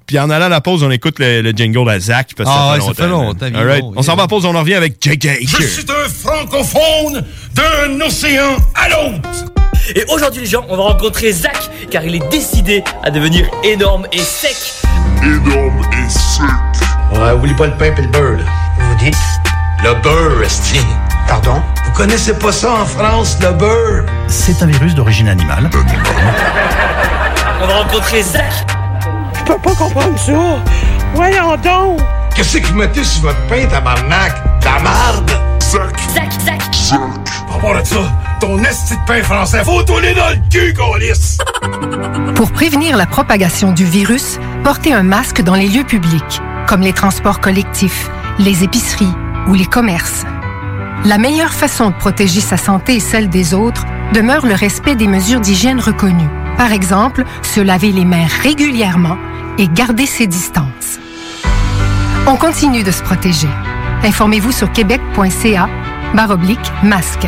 S11: Puis en allant à la pause, on écoute le, le jingle à Zach. Parce que
S12: Ah
S11: ça
S12: ouais,
S11: fait
S12: ça
S11: longtemps.
S12: fait
S11: right.
S12: bon,
S11: On s'en va à la pause, on en revient avec JJ.
S10: Je suis un francophone d'un océan à l'autre.
S17: Et aujourd'hui les gens, on va rencontrer Zach. car il est décidé à devenir énorme et sec.
S18: Énorme et sec.
S7: Ouais, oublie pas le pain et le beurre, là. Vous dites? Le beurre, esti. Pardon? Vous connaissez pas ça en France, le beurre?
S19: C'est un virus d'origine animale.
S17: On va rencontrer Zach.
S5: Je peux pas comprendre ça. Voyons donc.
S7: Qu'est-ce que vous mettez sur votre pain, tabarnak? La marde?
S18: Sac.
S17: Zach, Zach.
S18: Sac.
S7: Pas voir de ça. Ton esti de pain français, faut tourner dans le cul, lisse.
S20: Pour prévenir la propagation du virus, portez un masque dans les lieux publics, comme les transports collectifs, les épiceries ou les commerces. La meilleure façon de protéger sa santé et celle des autres demeure le respect des mesures d'hygiène reconnues. Par exemple, se laver les mains régulièrement et garder ses distances. On continue de se protéger. Informez-vous sur québec.ca baroblique masque.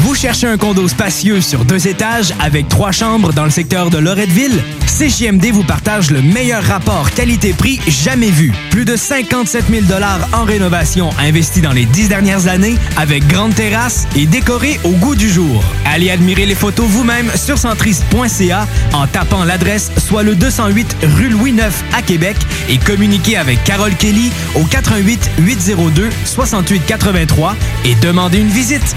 S21: Vous cherchez un condo spacieux sur deux étages avec trois chambres dans le secteur de Loretteville? CJMD vous partage le meilleur rapport qualité-prix jamais vu. Plus de 57 000 en rénovation investis dans les dix dernières années avec grande terrasse et décoré au goût du jour. Allez admirer les photos vous-même sur centriste.ca en tapant l'adresse soit le 208 rue Louis IX à Québec et communiquez avec Carole Kelly au 88 802 68 83 et demandez une visite.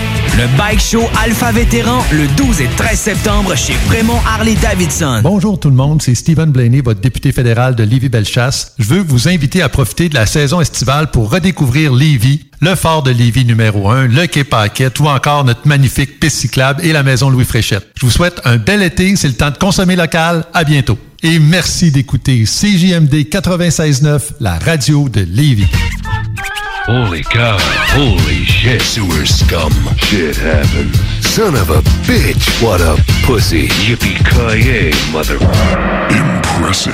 S21: Le Bike Show Alpha Vétéran le 12 et 13 septembre chez Fremont Harley Davidson.
S22: Bonjour tout le monde, c'est Stephen Blaney, votre député fédéral de Lévis-Bellechasse. Je veux vous inviter à profiter de la saison estivale pour redécouvrir Lévis, le fort de Lévis numéro 1, le quai Paquette ou encore notre magnifique piste cyclable et la maison Louis Fréchette. Je vous souhaite un bel été, c'est le temps de consommer local. À bientôt. Et merci d'écouter CJMD 96.9, la radio de Lévis.
S23: Holy cow. Holy shit. Sewer scum. Shit happened. Son of a bitch. What a pussy. Yippee-ki-yay, mother... Impressive.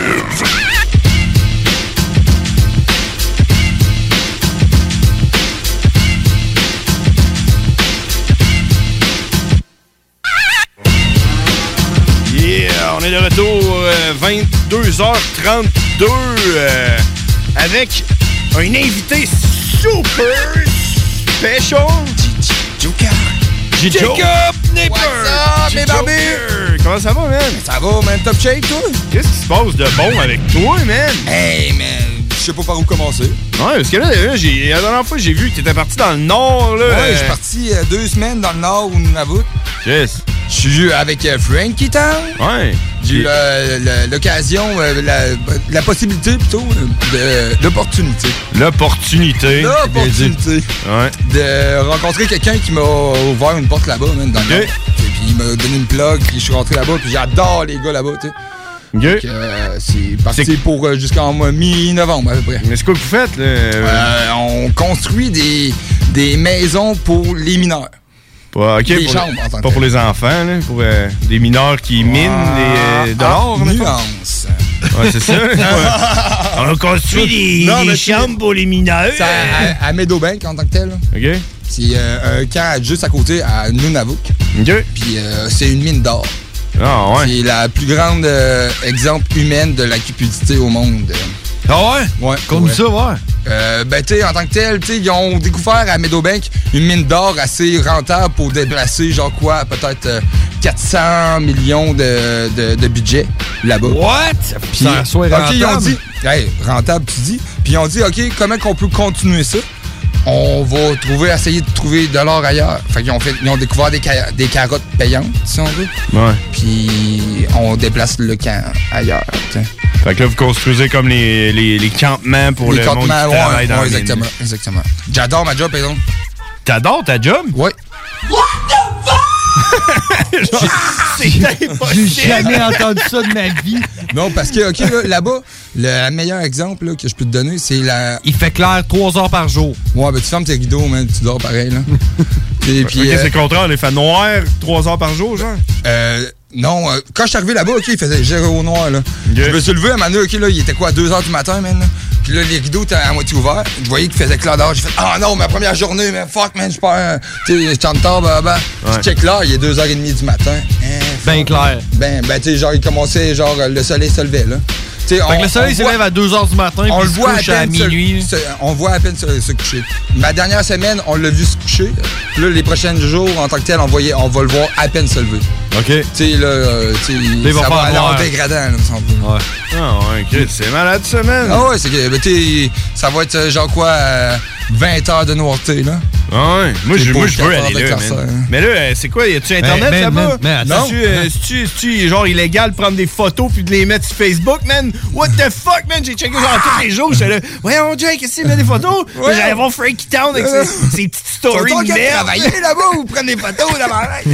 S11: Yeah, on est de retour euh, 22h32 euh, avec un invité super special. Joker. Jacob Nipper.
S24: What's up, mes barbus?
S11: Comment ça va, man?
S24: Ça va, man? Top shape, toi?
S11: Qu'est-ce qui se passe de bon avec toi, man?
S24: Hey, man. Je sais pas par où commencer.
S11: Ouais, parce que là, là, j'ai- la dernière fois, j'ai vu que t'étais parti dans le nord, là.
S24: Ouais, je suis parti euh, deux semaines dans le nord au Nunavut.
S11: Yes.
S24: Je suis avec euh, Frankie Town.
S11: Ouais.
S24: J'ai eu euh, l'occasion, euh, la, la possibilité plutôt, euh, de l'opportunité.
S11: L'opportunité.
S24: L'opportunité. De rencontrer quelqu'un qui m'a ouvert une porte là-bas, man, dans le puis il m'a donné une plug, puis je suis rentré là-bas, puis j'adore les gars là-bas, tu sais. Euh, c'est parti pour jusqu'en mois- mi-novembre à peu près.
S11: Mais c'est quoi que vous faites, là?
S24: On construit des, des maisons pour les mineurs.
S11: Pas, ok,
S24: Des
S11: pour-
S24: chambres, en tant
S11: Pas pour les enfants, là, pour euh, des mineurs qui minent des, euh, de l'or.
S24: Ah,
S11: mettons.
S24: nuance.
S11: Ouais, c'est ça. On construit des,
S24: Non,
S11: des chambres pour les mineurs.
S24: C'est à, à Meadowbank en tant que tel.
S11: OK.
S24: C'est euh, un camp juste à côté, à Nunavut.
S11: OK.
S24: Puis euh, c'est une mine d'or.
S11: Ah, ouais.
S24: C'est la plus grande euh, exemple humaine de la cupidité au monde.
S12: Ah ouais?
S24: Ouais.
S12: Comme
S24: ouais.
S12: ça, ouais.
S24: Euh, ben, tu sais, en tant que tel, tu sais, ils ont découvert à Meadowbank une mine d'or assez rentable pour déplacer, genre quoi, peut-être euh, 400 millions de, de, de budget là-bas.
S12: What?
S24: Puis,
S12: Ça soit
S24: OK, ils ont dit, hey, rentable, tu dis. Puis ils ont dit, OK, comment qu'on peut continuer ça? On va trouver, essayer de trouver de l'or ailleurs. Fait qu'ils ont, fait, ils ont découvert des, ca- des carottes payantes, si on veut.
S11: Ouais.
S24: Puis on déplace le camp ailleurs.
S11: Fait que là, vous construisez comme les, les, les campements pour
S24: les
S11: le monde qui
S24: campements, ouais,
S11: travaille dans
S24: ouais, exactement, exactement. J'adore ma job, par exemple.
S11: T'adores ta job?
S24: Ouais.
S11: C'est
S12: J'ai jamais entendu ça de ma vie.
S24: Non, parce que, OK, là, là-bas, le meilleur exemple là, que je peux te donner, c'est la.
S12: Il fait clair 3 heures par jour.
S24: Ouais, ben tu fermes tes rideaux, man, tu dors pareil, là. Et puis.
S11: ok,
S24: euh,
S11: c'est le contraire, il fait noir 3 heures par jour, genre?
S24: Euh, non, euh, quand je suis arrivé là-bas, OK, il faisait gérer au noir, là. Je me suis levé à donné, OK, là, il était quoi, à 2 h du matin, man, là? Puis là, les rideaux étaient à moitié ouverts. Je voyais qu'il faisait clair dehors. J'ai fait, ah non, ma première journée, mais fuck, man, je pars. Tu sais, je suis en retard, bah, bah. Je check l'heure, il est 2h30 du matin. Hein,
S12: Ben clair.
S24: Ben, ben, tu sais, genre, il commençait, genre, le soleil se levait, là. On-
S12: que le soleil se
S24: voit-
S12: lève à 2 h du matin,
S24: on
S12: puis
S24: le
S12: se
S24: voit à
S12: couche à
S24: peine se-
S12: minuit.
S24: se- on voit à peine se, se coucher. Ma dernière semaine, on l'a vu se coucher. Puis Là, les prochains jours, en tant que tel, on, voyait, on va le voir à peine se lever.
S11: OK.
S24: Tu sais, là, euh, tu sais,
S11: il va
S24: ça
S11: faire
S24: va aller en dégradant, là, me semble.
S12: Ouais.
S11: Ah, ouais, ok, c'est malade, man.
S24: Ah ouais, c'est que, ben, tu sais, ça va être euh, genre quoi, euh, 20 heures de noirté, là.
S11: Ah ouais, moi je,
S24: pour
S11: moi, je veux aller là, man.
S24: hein.
S11: Mais là, euh, c'est quoi, y a-tu Internet
S12: Mais- mais-
S11: là-bas?
S12: mais- mais attends.
S11: C'est-tu, euh, genre illégal de prendre des photos puis de les mettre sur Facebook, man? What the fuck, man? J'ai checké genre tous les jours, j'étais là, voyons, Jake, qu'est-ce qu'il met des photos?
S24: Ouais.
S11: J'allais voir Frankie Town avec ses, ses petites stories de
S24: qui
S11: merde.
S24: travailler là-bas ou prendre des photos là-bas?
S11: Il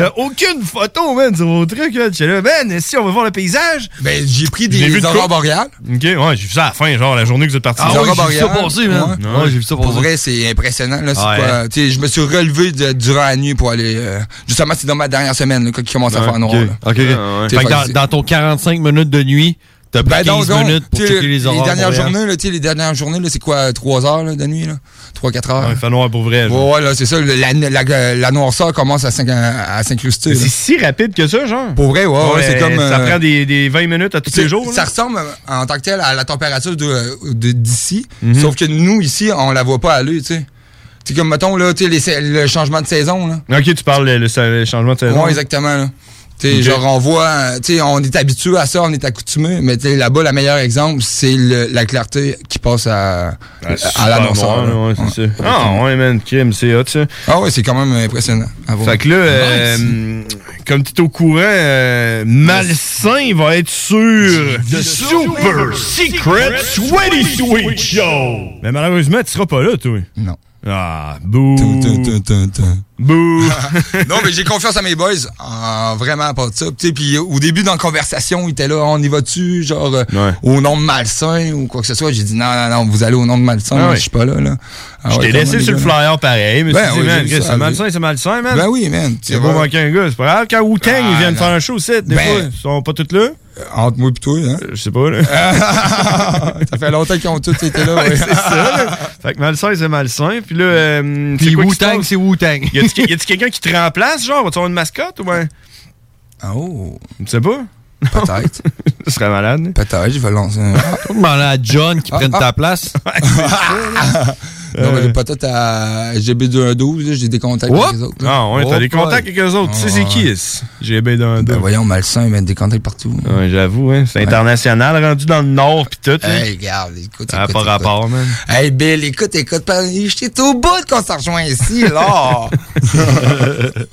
S11: y a aucune photo, man, sur mon truc, là. J'étais là, man, si on va voir le paysage.
S24: Ben, j'ai pris
S11: vu
S24: des
S11: de
S24: aurores boréales.
S11: Ok, ouais, j'ai vu ça à la fin, genre, la journée que vous êtes partis.
S24: Les aurores boréales.
S12: passer, man. J'ai vu ça
S24: Pour
S12: passer.
S24: vrai, c'est impressionnant. Là, c'est quoi, je me suis relevé de- durant la nuit pour aller. euh, justement, c'est dans ma dernière semaine là, quand il commence à faire noir.
S11: ok.
S12: Fait
S24: Fait
S12: dans, ton 45 minutes de nuit, t'as
S24: Ben,
S12: 15
S24: donc, donc,
S12: minutes pour checker les aurores
S24: dernières
S12: boréales.
S24: journées, là, les dernières journées, là, c'est quoi, 3 heures là, de nuit, là? 3-4 heures?
S11: Ouais, il fait noir pour vrai. genre.
S24: Ouais, ouais, là, c'est ça. La, la, la noirceur commence à, s'in- à s'incruster.
S11: C'est si rapide que ça, genre?
S24: Pour vrai, ouais, ouais,
S11: Ouais,
S24: c'est comme.
S11: Ça
S24: euh,
S11: prend des, des 20 minutes à tous les jours.
S24: Ça
S11: là.
S24: ressemble euh, en tant que tel à la température de de- d'ici,
S11: Mhm.
S24: sauf que nous ici on la voit pas aller, tu sais. C'est comme mettons là, tu sais les le changement de saison là.
S11: Ok, tu parles le, le- le changement de saison?
S24: Ouais, exactement là. Tu sais
S11: Ok.
S24: genre on voit, euh, tu sais on est habitué à ça, on est accoutumé, mais tu sais là-bas le meilleur exemple c'est la clarté qui passe à
S11: Ah,
S24: à la noirceur.
S11: ouais, c'est ça. Ah ouais, man, Kim, c'est hot, ça.
S24: Ah ouais, c'est quand même impressionnant. à voir.
S11: Fait que là, euh, comme tu es au courant, euh, Malsain va être sur The Super Secret Sweaty Sweet Show. Mais malheureusement, tu seras pas là, toi.
S24: Non.
S11: Ah, bouh. Bouh.
S24: non, mais j'ai confiance à mes boys. Ah, vraiment pas de ça. Tu sais, Puis euh, au début, dans la conversation, ils étaient là, on y va-tu, genre, euh,
S11: Ouais.
S24: au nom de Malsain ou quoi que ce soit. J'ai dit, non, non, non, vous allez au nom de Malsain.
S11: Ah.
S24: Je suis pas là, là. Ah
S11: Je t'ai laissé sur le flyer pareil, mais
S24: Ben
S11: man, c'est malsain, c'est malsain, man.
S24: Ben oui, man.
S11: C'est beau manquer un gars, c'est pas grave. Quand Wu-Tang, ils viennent
S24: Ah,
S11: faire un show, c'est des
S24: Ben-
S11: fois, ils sont pas tous là.
S24: Euh, Entre moi et toi, hein?
S11: Je sais pas, là.
S24: ça fait longtemps qu'ils ont tous été là.
S11: Ouais,
S24: ouais.
S11: c'est ça, là. Fait que malsain, c'est malsain. Puis là, euh,
S12: Puis Wu-Tang, c'est Wu-Tang.
S11: Y a-tu quelqu'un qui te remplace, genre? Vas-tu avoir une mascotte ou ben?
S24: Oh,
S11: Tu sais pas?
S24: peut-être.
S11: Ce serait malade.
S24: peut-être, je vais lancer un...
S12: À John qui
S24: Ah,
S12: prenne
S24: ah.
S12: ta place.
S24: Non, mais
S11: Euh.
S9: peut-être à GB212, là, j'ai des contacts
S11: What?
S9: avec les autres. là.
S11: Ah ouais, t'as
S9: Oh,
S11: des contacts avec eux autres. Tu sais, c'est qui, bien dans
S9: Ben voyons, malsain, ils mettent des contacts partout.
S11: Ouais, j'avoue, hein. C'est
S9: Ouais.
S11: international, rendu dans le nord pis tout. hein.
S9: Hey, regarde, écoute, écoute,
S11: pas rapport, man.
S9: Hey, Bill, écoute, écoute, j'étais au bout qu'on s'en rejoint ici, là.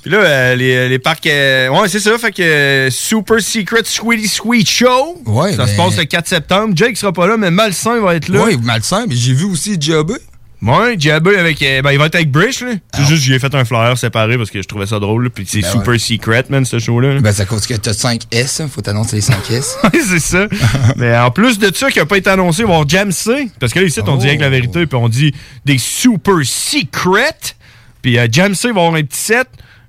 S11: Puis là, euh, les, les parcs. euh, ouais, c'est ça. Fait que euh, Super Secret Sweetie Sweet Show.
S9: Ouais,
S11: Ça se
S9: mais-
S11: passe le 4 septembre. Jake sera pas là, mais Malsain va être là.
S9: Oui, malsain, mais j'ai vu aussi Diabé.
S11: Ouais, Jabba avec. euh, ben, il va être avec Brish, là. C'est juste, j'ai fait un flyer séparé parce que je trouvais ça drôle, là, Puis c'est
S9: Ben
S11: super
S9: ouais.
S11: secret, man, ce show-là. là.
S9: Ben, c'est à cause que t'as 5 S, hein, faut t'annoncer les 5 S.
S11: C'est ça. Mais en plus de ça, qui a pas été annoncé, il va y avoir Jam C. Parce que là, ici, on dit avec la vérité, puis on dit des super secrets. Puis euh, Jam C va avoir un petit set.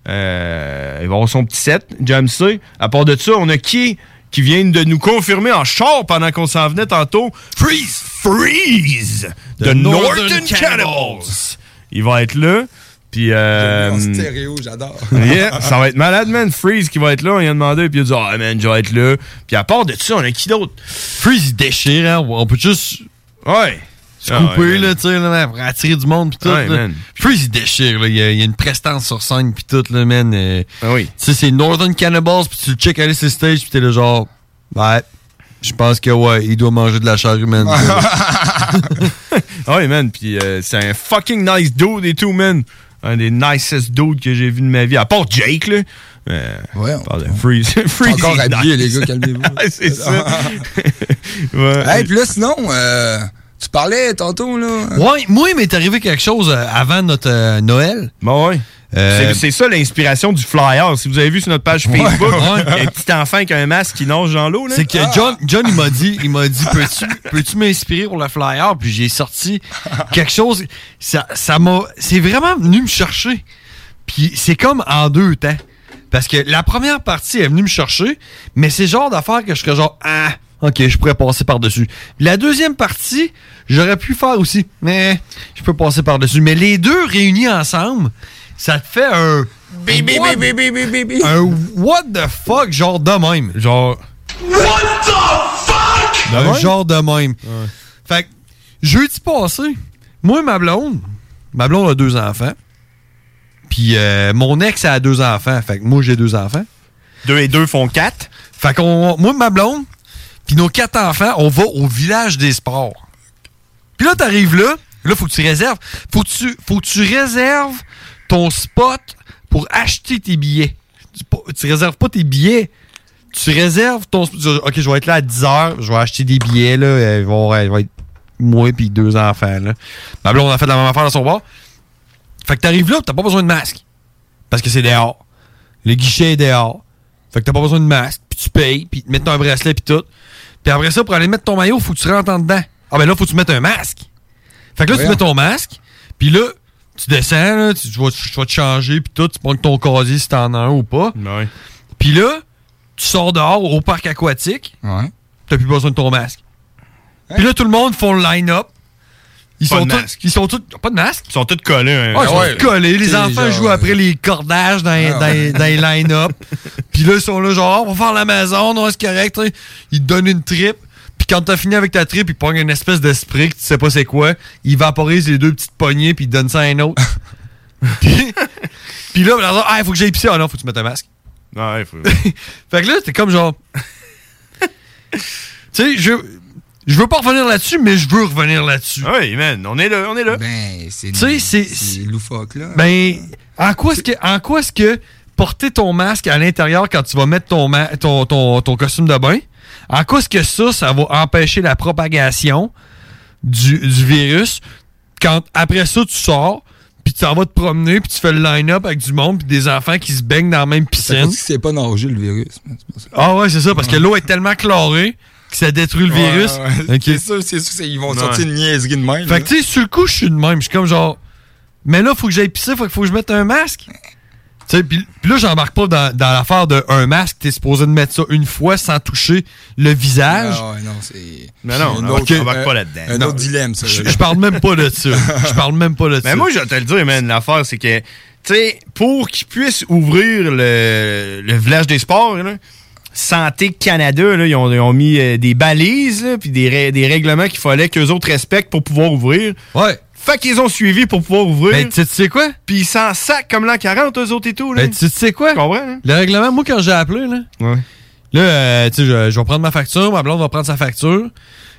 S11: Euh, il va avoir son petit set, Jam C. À part de ça, on a qui? Qui vient de nous confirmer en char pendant qu'on s'en venait tantôt. Freeze! Freeze! The,
S12: The
S11: Northern,
S12: Northern
S11: Cannibals! Il va être là. Puis, euh,
S24: En stéréo, j'adore.
S11: yeah, ça va être malade, man. Freeze qui va être là, on vient de demander, puis il a dit, ah, man, je vais être là. Puis à part de ça, on a qui d'autre?
S12: Freeze, il déchire, hein. On peut juste.
S11: Ouais. Ah, man.
S12: là, tu sais, là, pour attirer du monde, pis tout.
S11: Ouais,
S12: là.
S11: man.
S12: Freeze, il déchire, là. Il y, a, il y a une prestance sur scène, pis tout, là, man. euh,
S11: Ah oui.
S12: Tu sais, c'est Northern Cannibals, pis tu le check aller sur le stage, pis t'es là, genre, ouais. Je pense que, ouais, il doit manger de la chair humaine.
S11: Ah ouais, man. Puis euh, c'est un fucking nice dude et tout, man. Un des nicest dudes que j'ai vu de ma vie. À part Jake, là. Euh,
S24: ouais, on
S11: parle de Freeze. Freeze
S24: encore habillé,
S11: nice.
S24: les gars, calmez-vous.
S11: Ouais, c'est ça. ouais.
S24: Hey, puis là, sinon, euh, tu parlais tantôt, là.
S12: ouais, moi, il m'est arrivé quelque chose euh, avant notre euh, Noël.
S11: Bon, ouais.
S12: Euh,
S11: C'est- ça l'inspiration du flyer. Si vous avez vu sur notre page Facebook,
S12: Ouais.
S11: il y a un petit enfant avec un masque qui nage dans l'eau. là.
S12: C'est que John, John, il m'a dit, il m'a dit, peux-tu, peux-tu m'inspirer pour le flyer? Puis j'ai sorti quelque chose. Ça, ça m'a, c'est vraiment venu me chercher. Puis c'est comme en deux temps. Parce que la première partie est venue me chercher, mais c'est le genre d'affaire que je serais genre, ah, ok, je pourrais passer par-dessus. La deuxième partie, j'aurais pu faire aussi, mais je peux passer par-dessus. Mais les deux réunis ensemble, ça te fait un. what- Un what the fuck, genre de même. Genre.
S5: What the fuck?
S12: Un genre de même. Fait que, jeudi passé, moi et ma blonde, ma blonde a deux enfants. Puis euh, mon ex a deux enfants. Fait que moi, j'ai deux enfants.
S11: Deux et deux font quatre.
S12: Fait qu'on, moi et ma blonde, puis nos quatre enfants, on va au village des sports. Puis là, t'arrives là, là, faut que tu réserves. Faut que tu, faut que tu réserves ton spot pour acheter tes billets. Tu, tu réserves pas tes billets. Tu réserves ton spot. Tu OK, je vais être là à 10 h, je vais acheter des billets, là. Ils vont, euh, il va être moi puis deux enfants, là. Ma blonde a fait la même affaire dans son bar. Fait que t'arrives là, t'as pas besoin de masque. Parce que c'est dehors. Le guichet est dehors. Fait que t'as pas besoin de masque. Puis tu payes, puis ils te mettent un bracelet, puis tout. Puis après ça, pour aller mettre ton maillot, faut que tu rentres en dedans. Ah ben là, faut que tu mettes un masque. Fait que là, tu mets ton masque, puis là, tu descends, là, tu, tu vas, tu vas te changer, puis tout, tu prends ton casier si t'en as un ou pas. Puis là, tu sors dehors au parc aquatique. T'as plus besoin de ton masque. Puis là, tout le monde font le line-up. Ils
S11: Pas
S12: sont
S11: de
S12: tous.
S11: masque.
S12: Ils sont tous. Pas de masque?
S11: Ils sont tous collés. hein.
S12: Ouais, ils sont
S11: Ouais.
S12: tous collés. Les enfants
S11: genre,
S12: jouent après les cordages dans,
S11: Ah
S12: dans-
S11: ouais.
S12: dans les line-up. Puis là, ils sont là, genre, on va faire la maison, non, c'est correct. t'sais. Ils te donnent une trip. Puis quand t'as fini avec ta trip, ils pognent une espèce de spray que tu sais pas c'est quoi. Ils vaporisent les deux petites poignées, puis ils te donnent ça à un autre. puis, puis là, là, ah, il faut que j'aille pisser. Ah non, faut que tu mettes un masque.
S11: Ouais, faut...
S12: fait que là, c'était comme genre. tu sais, je. Je veux pas revenir là-dessus, mais je veux revenir là-dessus.
S11: Oui, man, on est là, on est là.
S24: Ben, c'est
S12: Tu sais, c'est-
S24: c'est loufoque, là.
S12: Ben, en quoi est-ce que, en quoi est-ce que porter ton masque à l'intérieur quand tu vas mettre ton, ma- ton, ton, ton costume de bain, en quoi est-ce que ça, ça va empêcher la propagation du, du virus quand après ça, tu sors, puis tu t'en vas te promener, puis tu fais le line-up avec du monde, puis des enfants qui se baignent dans la même piscine?
S24: c'est pas nager, le virus.
S12: Ah ouais, c'est ça, parce que l'eau est tellement chlorée que ça détruit le
S24: Ouais,
S12: virus.
S24: ouais.
S12: Ok.
S24: C'est sûr, c'est sûr, c'est- ils vont
S12: Ouais.
S24: sortir une niaiserie de même.
S12: Fait que, tu sais, sur le coup, je suis de même. Je suis comme genre, mais là, faut que j'aille pisser, faut, faut que je mette un masque. Tu sais, puis là, j'embarque pas dans, dans l'affaire de un masque. T'es supposé de mettre ça une fois sans toucher le visage.
S24: Ah ouais, non, c'est.
S11: Mais non,
S24: c'est un
S11: on
S24: autre-
S11: embarque
S24: un-
S11: pas là-dedans.
S24: Un
S11: Non.
S24: autre dilemme, ça.
S12: Je je parle même pas de ça. Je parle même pas de ça.
S11: Mais moi, je vais te le dire, man, l'affaire, c'est que, tu sais, pour qu'ils puissent ouvrir le, le village des sports, là, Santé Canada, là, ils, ont, ils ont mis euh, des balises, puis des, des règlements qu'il fallait qu'eux autres respectent pour pouvoir ouvrir.
S12: Ouais.
S11: Fait qu'ils ont suivi pour pouvoir ouvrir.
S12: Ben, tu sais quoi?
S11: Puis ils s'en sacent comme l'an 40, eux autres et tout. Là.
S12: Ben, tu sais quoi?
S11: Tu comprends, hein?
S12: Le règlement, moi, quand j'ai appelé, là, là euh, tu sais, je, je vais prendre ma facture, ma blonde va prendre sa facture.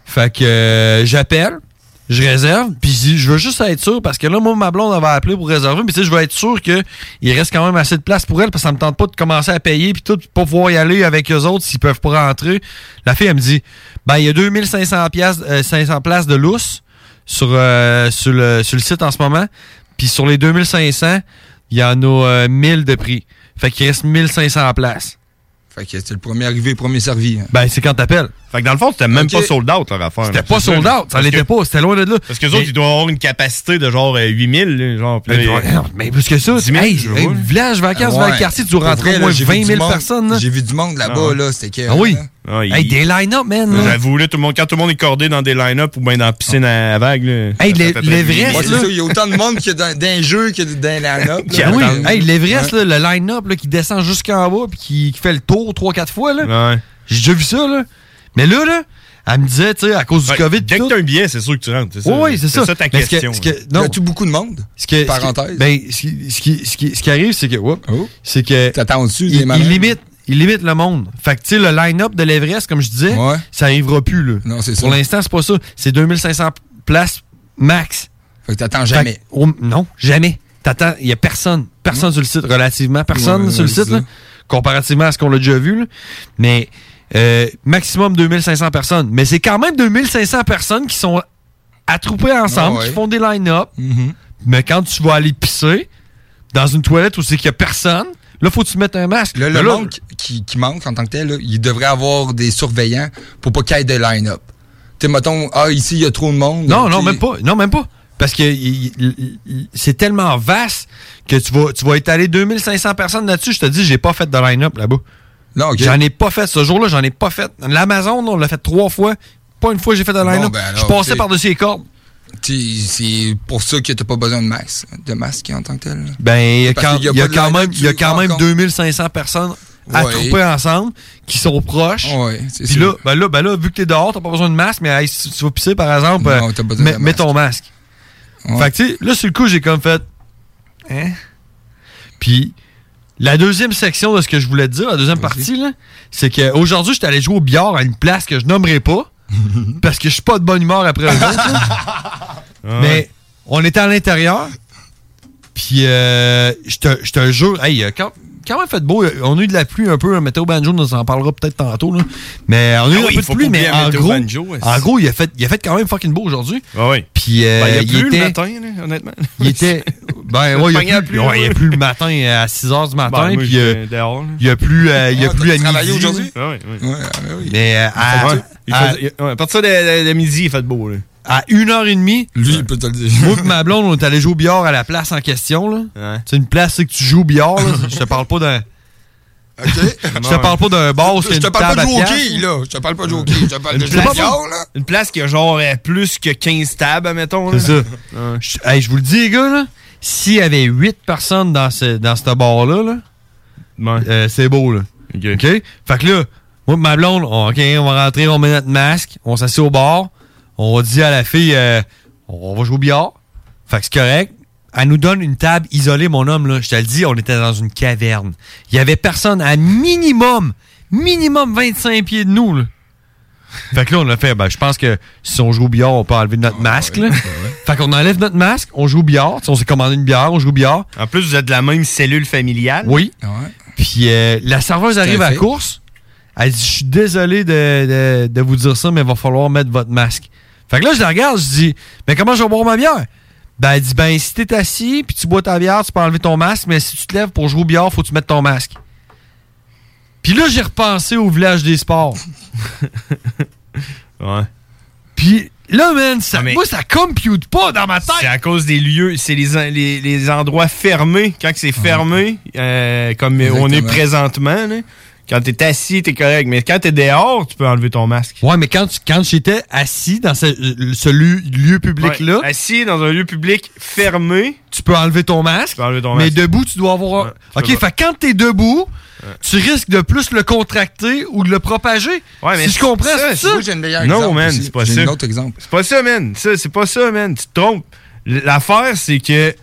S12: Fait que euh, j'appelle, je réserve, puis je veux juste être sûr, parce que là, moi, ma blonde, va appeler pour réserver, puis tu sais, je veux être sûr qu'il reste quand même assez de place pour elle, parce que ça me tente pas de commencer à payer, puis tout, pas pouvoir y aller avec eux autres s'ils peuvent pas rentrer. La fille, elle me dit, ben, il y a 2500 piastres, euh, 500 places de lousse sur, euh, sur, le, sur le site en ce moment, puis sur les 2500, il y en a euh, 1000 de prix. Fait qu'il reste 1500 places.
S24: Fait que c'est le premier arrivé, premier servi.
S12: Ben, c'est quand t'appelles.
S11: Fait que dans le fond, c'était même pas sold out, leur affaire.
S12: C'était
S11: là.
S12: pas
S11: C'est
S12: sold
S11: ça,
S12: out. Ça l'était pas. C'était loin de là.
S11: Parce que les autres, ils doivent avoir une capacité de genre euh, 8000, là, genre. là,
S12: Mais, mais plus que ça,
S11: 10 000,
S12: hey, hey, village, vacances,
S24: Ouais.
S12: dans le quartier, tu dois
S24: Pour
S12: rentrer
S24: vrai,
S12: au moins
S24: là, j'ai vu
S12: 20
S24: du
S12: 000
S24: monde-
S12: personnes. là.
S24: J'ai vu du monde là-bas,
S11: Ah ouais.
S24: là, c'était que.
S12: Ah oui.
S11: Ah, il-
S12: Hey, des line-up, man. là.
S11: J'avoue, là, tout le monde, quand tout le monde est cordé dans des line-up ou bien dans la piscine à, à vagues, là,
S12: Hey, l'Everest,
S11: bien.
S24: Ouais, c'est ça, il y a autant de monde qu'il y a dans, dans un jeu a dans line-up.
S12: Ah oui, hey, l'Everest,
S24: Ouais.
S12: là, le line-up là, qui descend jusqu'en bas puis qui, qui fait le tour 3-4 fois, là. J'ai déjà vu ça, là. Mais là, là, elle me disait, tu sais, à cause du
S11: Ouais,
S12: COVID.
S11: Dès que t'as un billet, c'est sûr que tu rentres. ça.
S12: Oui, c'est ça.
S11: C'est ça ta
S12: Mais que-
S11: question.
S12: que- non.
S24: Y a-tu beaucoup de monde?
S12: Ce que,
S24: Parenthèse.
S12: Ce qui, ben, ce qui, ce qui, ce qui- ce qui arrive, c'est que, whoop, c'est que.
S24: T'attends dessus,
S12: il, il limite, il limite le monde. Fait que, tu sais, le line-up de l'Everest, comme je disais, ça arrivera plus, là.
S24: Non, c'est
S12: Pour
S24: ça.
S12: l'instant, c'est pas ça. C'est 2500 places max.
S24: Fait que t'attends jamais.
S12: Que, oh, non, jamais. T'attends, il y a personne. Personne sur le site, relativement. Personne
S24: Ouais,
S12: sur le site, là, comparativement à ce qu'on a déjà vu, là. Mais, euh, maximum 2500 personnes. Mais c'est quand même 2500 personnes qui sont attroupées ensemble,
S24: Ah ouais.
S12: qui font des line-up.
S24: Mhm.
S12: Mais quand tu vas aller pisser dans une toilette où c'est qu'il y a personne, là, faut que tu mettes un masque.
S24: Le,
S12: Mais
S24: le
S12: là-
S24: monde qui, qui manque en tant que tel, là, il devrait avoir des surveillants pour pas qu'il y ait de line-up. Tu sais, mettons, ah, ici, il y a trop de monde.
S12: Non,
S24: tu
S12: non, même pas. Non, même pas. Parce que c'est tellement vaste que tu vas, tu vas étaler 2500 personnes là-dessus. Je te dis, j'ai pas fait de line-up là-bas.
S24: Non, ok.
S12: J'en ai pas fait. Ce jour-là, j'en ai pas fait. L'Amazon, on l'a fait trois fois. Pas une fois j'ai fait de line-up.
S24: ben
S12: je passais
S24: tu sais.
S12: par-dessus les cordes.
S24: Tu C'est pour ça que t'as pas besoin de masque, de masque en tant que tel.
S12: Ben, il y a quand,
S24: y a
S12: même,
S24: tu
S12: y a quand même
S24: rencontres.
S12: 2500 personnes
S24: Ouais.
S12: attroupées ensemble qui sont proches.
S24: Ouais, c'est
S12: Puis là, ben là, ben là, vu que t'es dehors, t'as pas besoin de masque, mais hey, si tu vas pisser, par exemple,
S24: Non,
S12: euh, mets, ton masque.
S24: Ouais.
S12: Fait que, tu sais, là, sur le coup, j'ai comme fait. Hein? Puis, la deuxième section de ce que je voulais te dire, la deuxième partie, là, c'est qu'aujourd'hui, j'étais allé jouer au billard à une place que je nommerai pas, parce que je suis pas de bonne humeur après eux autres, là. Mais, on était à l'intérieur, puis, euh, je te- je te jure, hey, quand, quand même fait beau. On a eu de la pluie un peu. hein, Météo Banjo nous en parlera peut-être tantôt. Là. Mais on a eu
S11: Ah
S12: un peu de pluie, mais en gros,
S11: Banjo, ouais,
S12: en
S11: c'est-
S12: gros, il a, fait, il a fait quand même fucking beau aujourd'hui.
S11: Ah oui.
S12: Puis euh,
S11: Ben, il y a
S12: il
S11: plu
S12: était,
S11: le matin, là, honnêtement.
S12: il était. Ben ouais, il
S11: à
S12: a plu, ouais, il a plu le matin à 6 h du matin.
S11: Ben,
S12: puis euh,
S11: dehors,
S12: il a plu, euh, il a
S24: Ah,
S12: plu à midi.
S24: aujourd'hui?
S11: Ah oui, oui.
S24: Ouais, ah, ben oui.
S12: Mais euh, à.
S11: Il
S12: à
S11: partir de, de- de midi, il fait beau. Là.
S12: À 1h30,
S24: Lui, il peut te le dire.
S12: moi et ma blonde, on est allé jouer au billard à la place en question. là. C'est une place c'est que tu joues au billard. là. Je te parle pas d'un.
S24: OK.
S12: Je te parle pas d'un bar où
S24: te
S12: une
S24: parle pas
S12: table
S24: de
S12: à
S24: hockey, là. Je te parle pas de hockey. Je te parle de
S11: Une place,
S24: billard, là.
S11: une place qui a genre euh, plus que 15 tables, admettons. là.
S12: C'est ça.
S11: Ouais.
S12: Je, hey, je vous le dis, les gars, là, s'il y avait 8 personnes dans ce, dans ce bar-là, là,
S11: Ouais.
S12: euh, c'est beau, là.
S11: OK.
S12: OK? Fait que là, moi et ma blonde, on, OK, on va rentrer, on met notre masque, on s'assied au bar, on dit à la fille, euh, on va jouer au billard. Fait que c'est correct. Elle nous donne une table isolée, mon homme, là. Je te le dis, on était dans une caverne. Il y avait personne à minimum, minimum 25 pieds de nous, là. Fait que là, on a fait, ben, je pense que si on joue au billard, on peut enlever notre masque, là. Fait qu'on enlève notre masque, on joue au billard. On s'est commandé une bière, on joue au billard.
S11: En plus, vous êtes de la même cellule familiale.
S12: Oui.
S24: Ouais.
S12: Puis euh, la serveuse arrive à la course. Elle dit Je suis désolé de, de- de vous dire ça, mais il va falloir mettre votre masque. Fait que là, je la regarde, je dis Mais comment je vais boire ma bière? Ben, elle dit Ben, si t'es assis puis tu bois ta bière, tu peux enlever ton masque, mais si tu te lèves pour jouer au billard, faut que tu mettes ton masque. Puis là, j'ai repensé au village des sports.
S11: Ouais.
S12: Puis là, man, ça,
S11: Ah,
S12: moi, ça compute pas dans ma
S11: C'est
S12: tête.
S11: à cause des lieux, c'est les, les, les endroits fermés. Quand c'est fermé, euh, comme on est présentement, là, quand t'es assis, t'es correct. Mais quand t'es dehors, tu peux enlever ton masque.
S12: Ouais, mais quand, tu- quand j'étais assis dans ce, ce lieu, lieu public-là,
S11: Ouais. Assis dans un lieu public fermé,
S12: tu peux enlever ton masque.
S11: tu peux enlever ton
S12: Mais
S11: masque.
S12: debout, tu dois avoir.
S11: Ouais,
S12: ok,
S11: tu
S12: fait que quand t'es debout, tu risques de plus le contracter ou de le propager.
S11: Ouais, mais
S12: si je comprends,
S11: ça,
S12: c'est ça.
S24: Moi, j'ai un meilleur
S11: Non,
S24: exemple
S11: man, c'est pas
S24: J'ai
S11: ça.
S24: un autre exemple.
S11: C'est pas ça, man. Ça, c'est pas ça, man. Tu te trompes. L'affaire, c'est que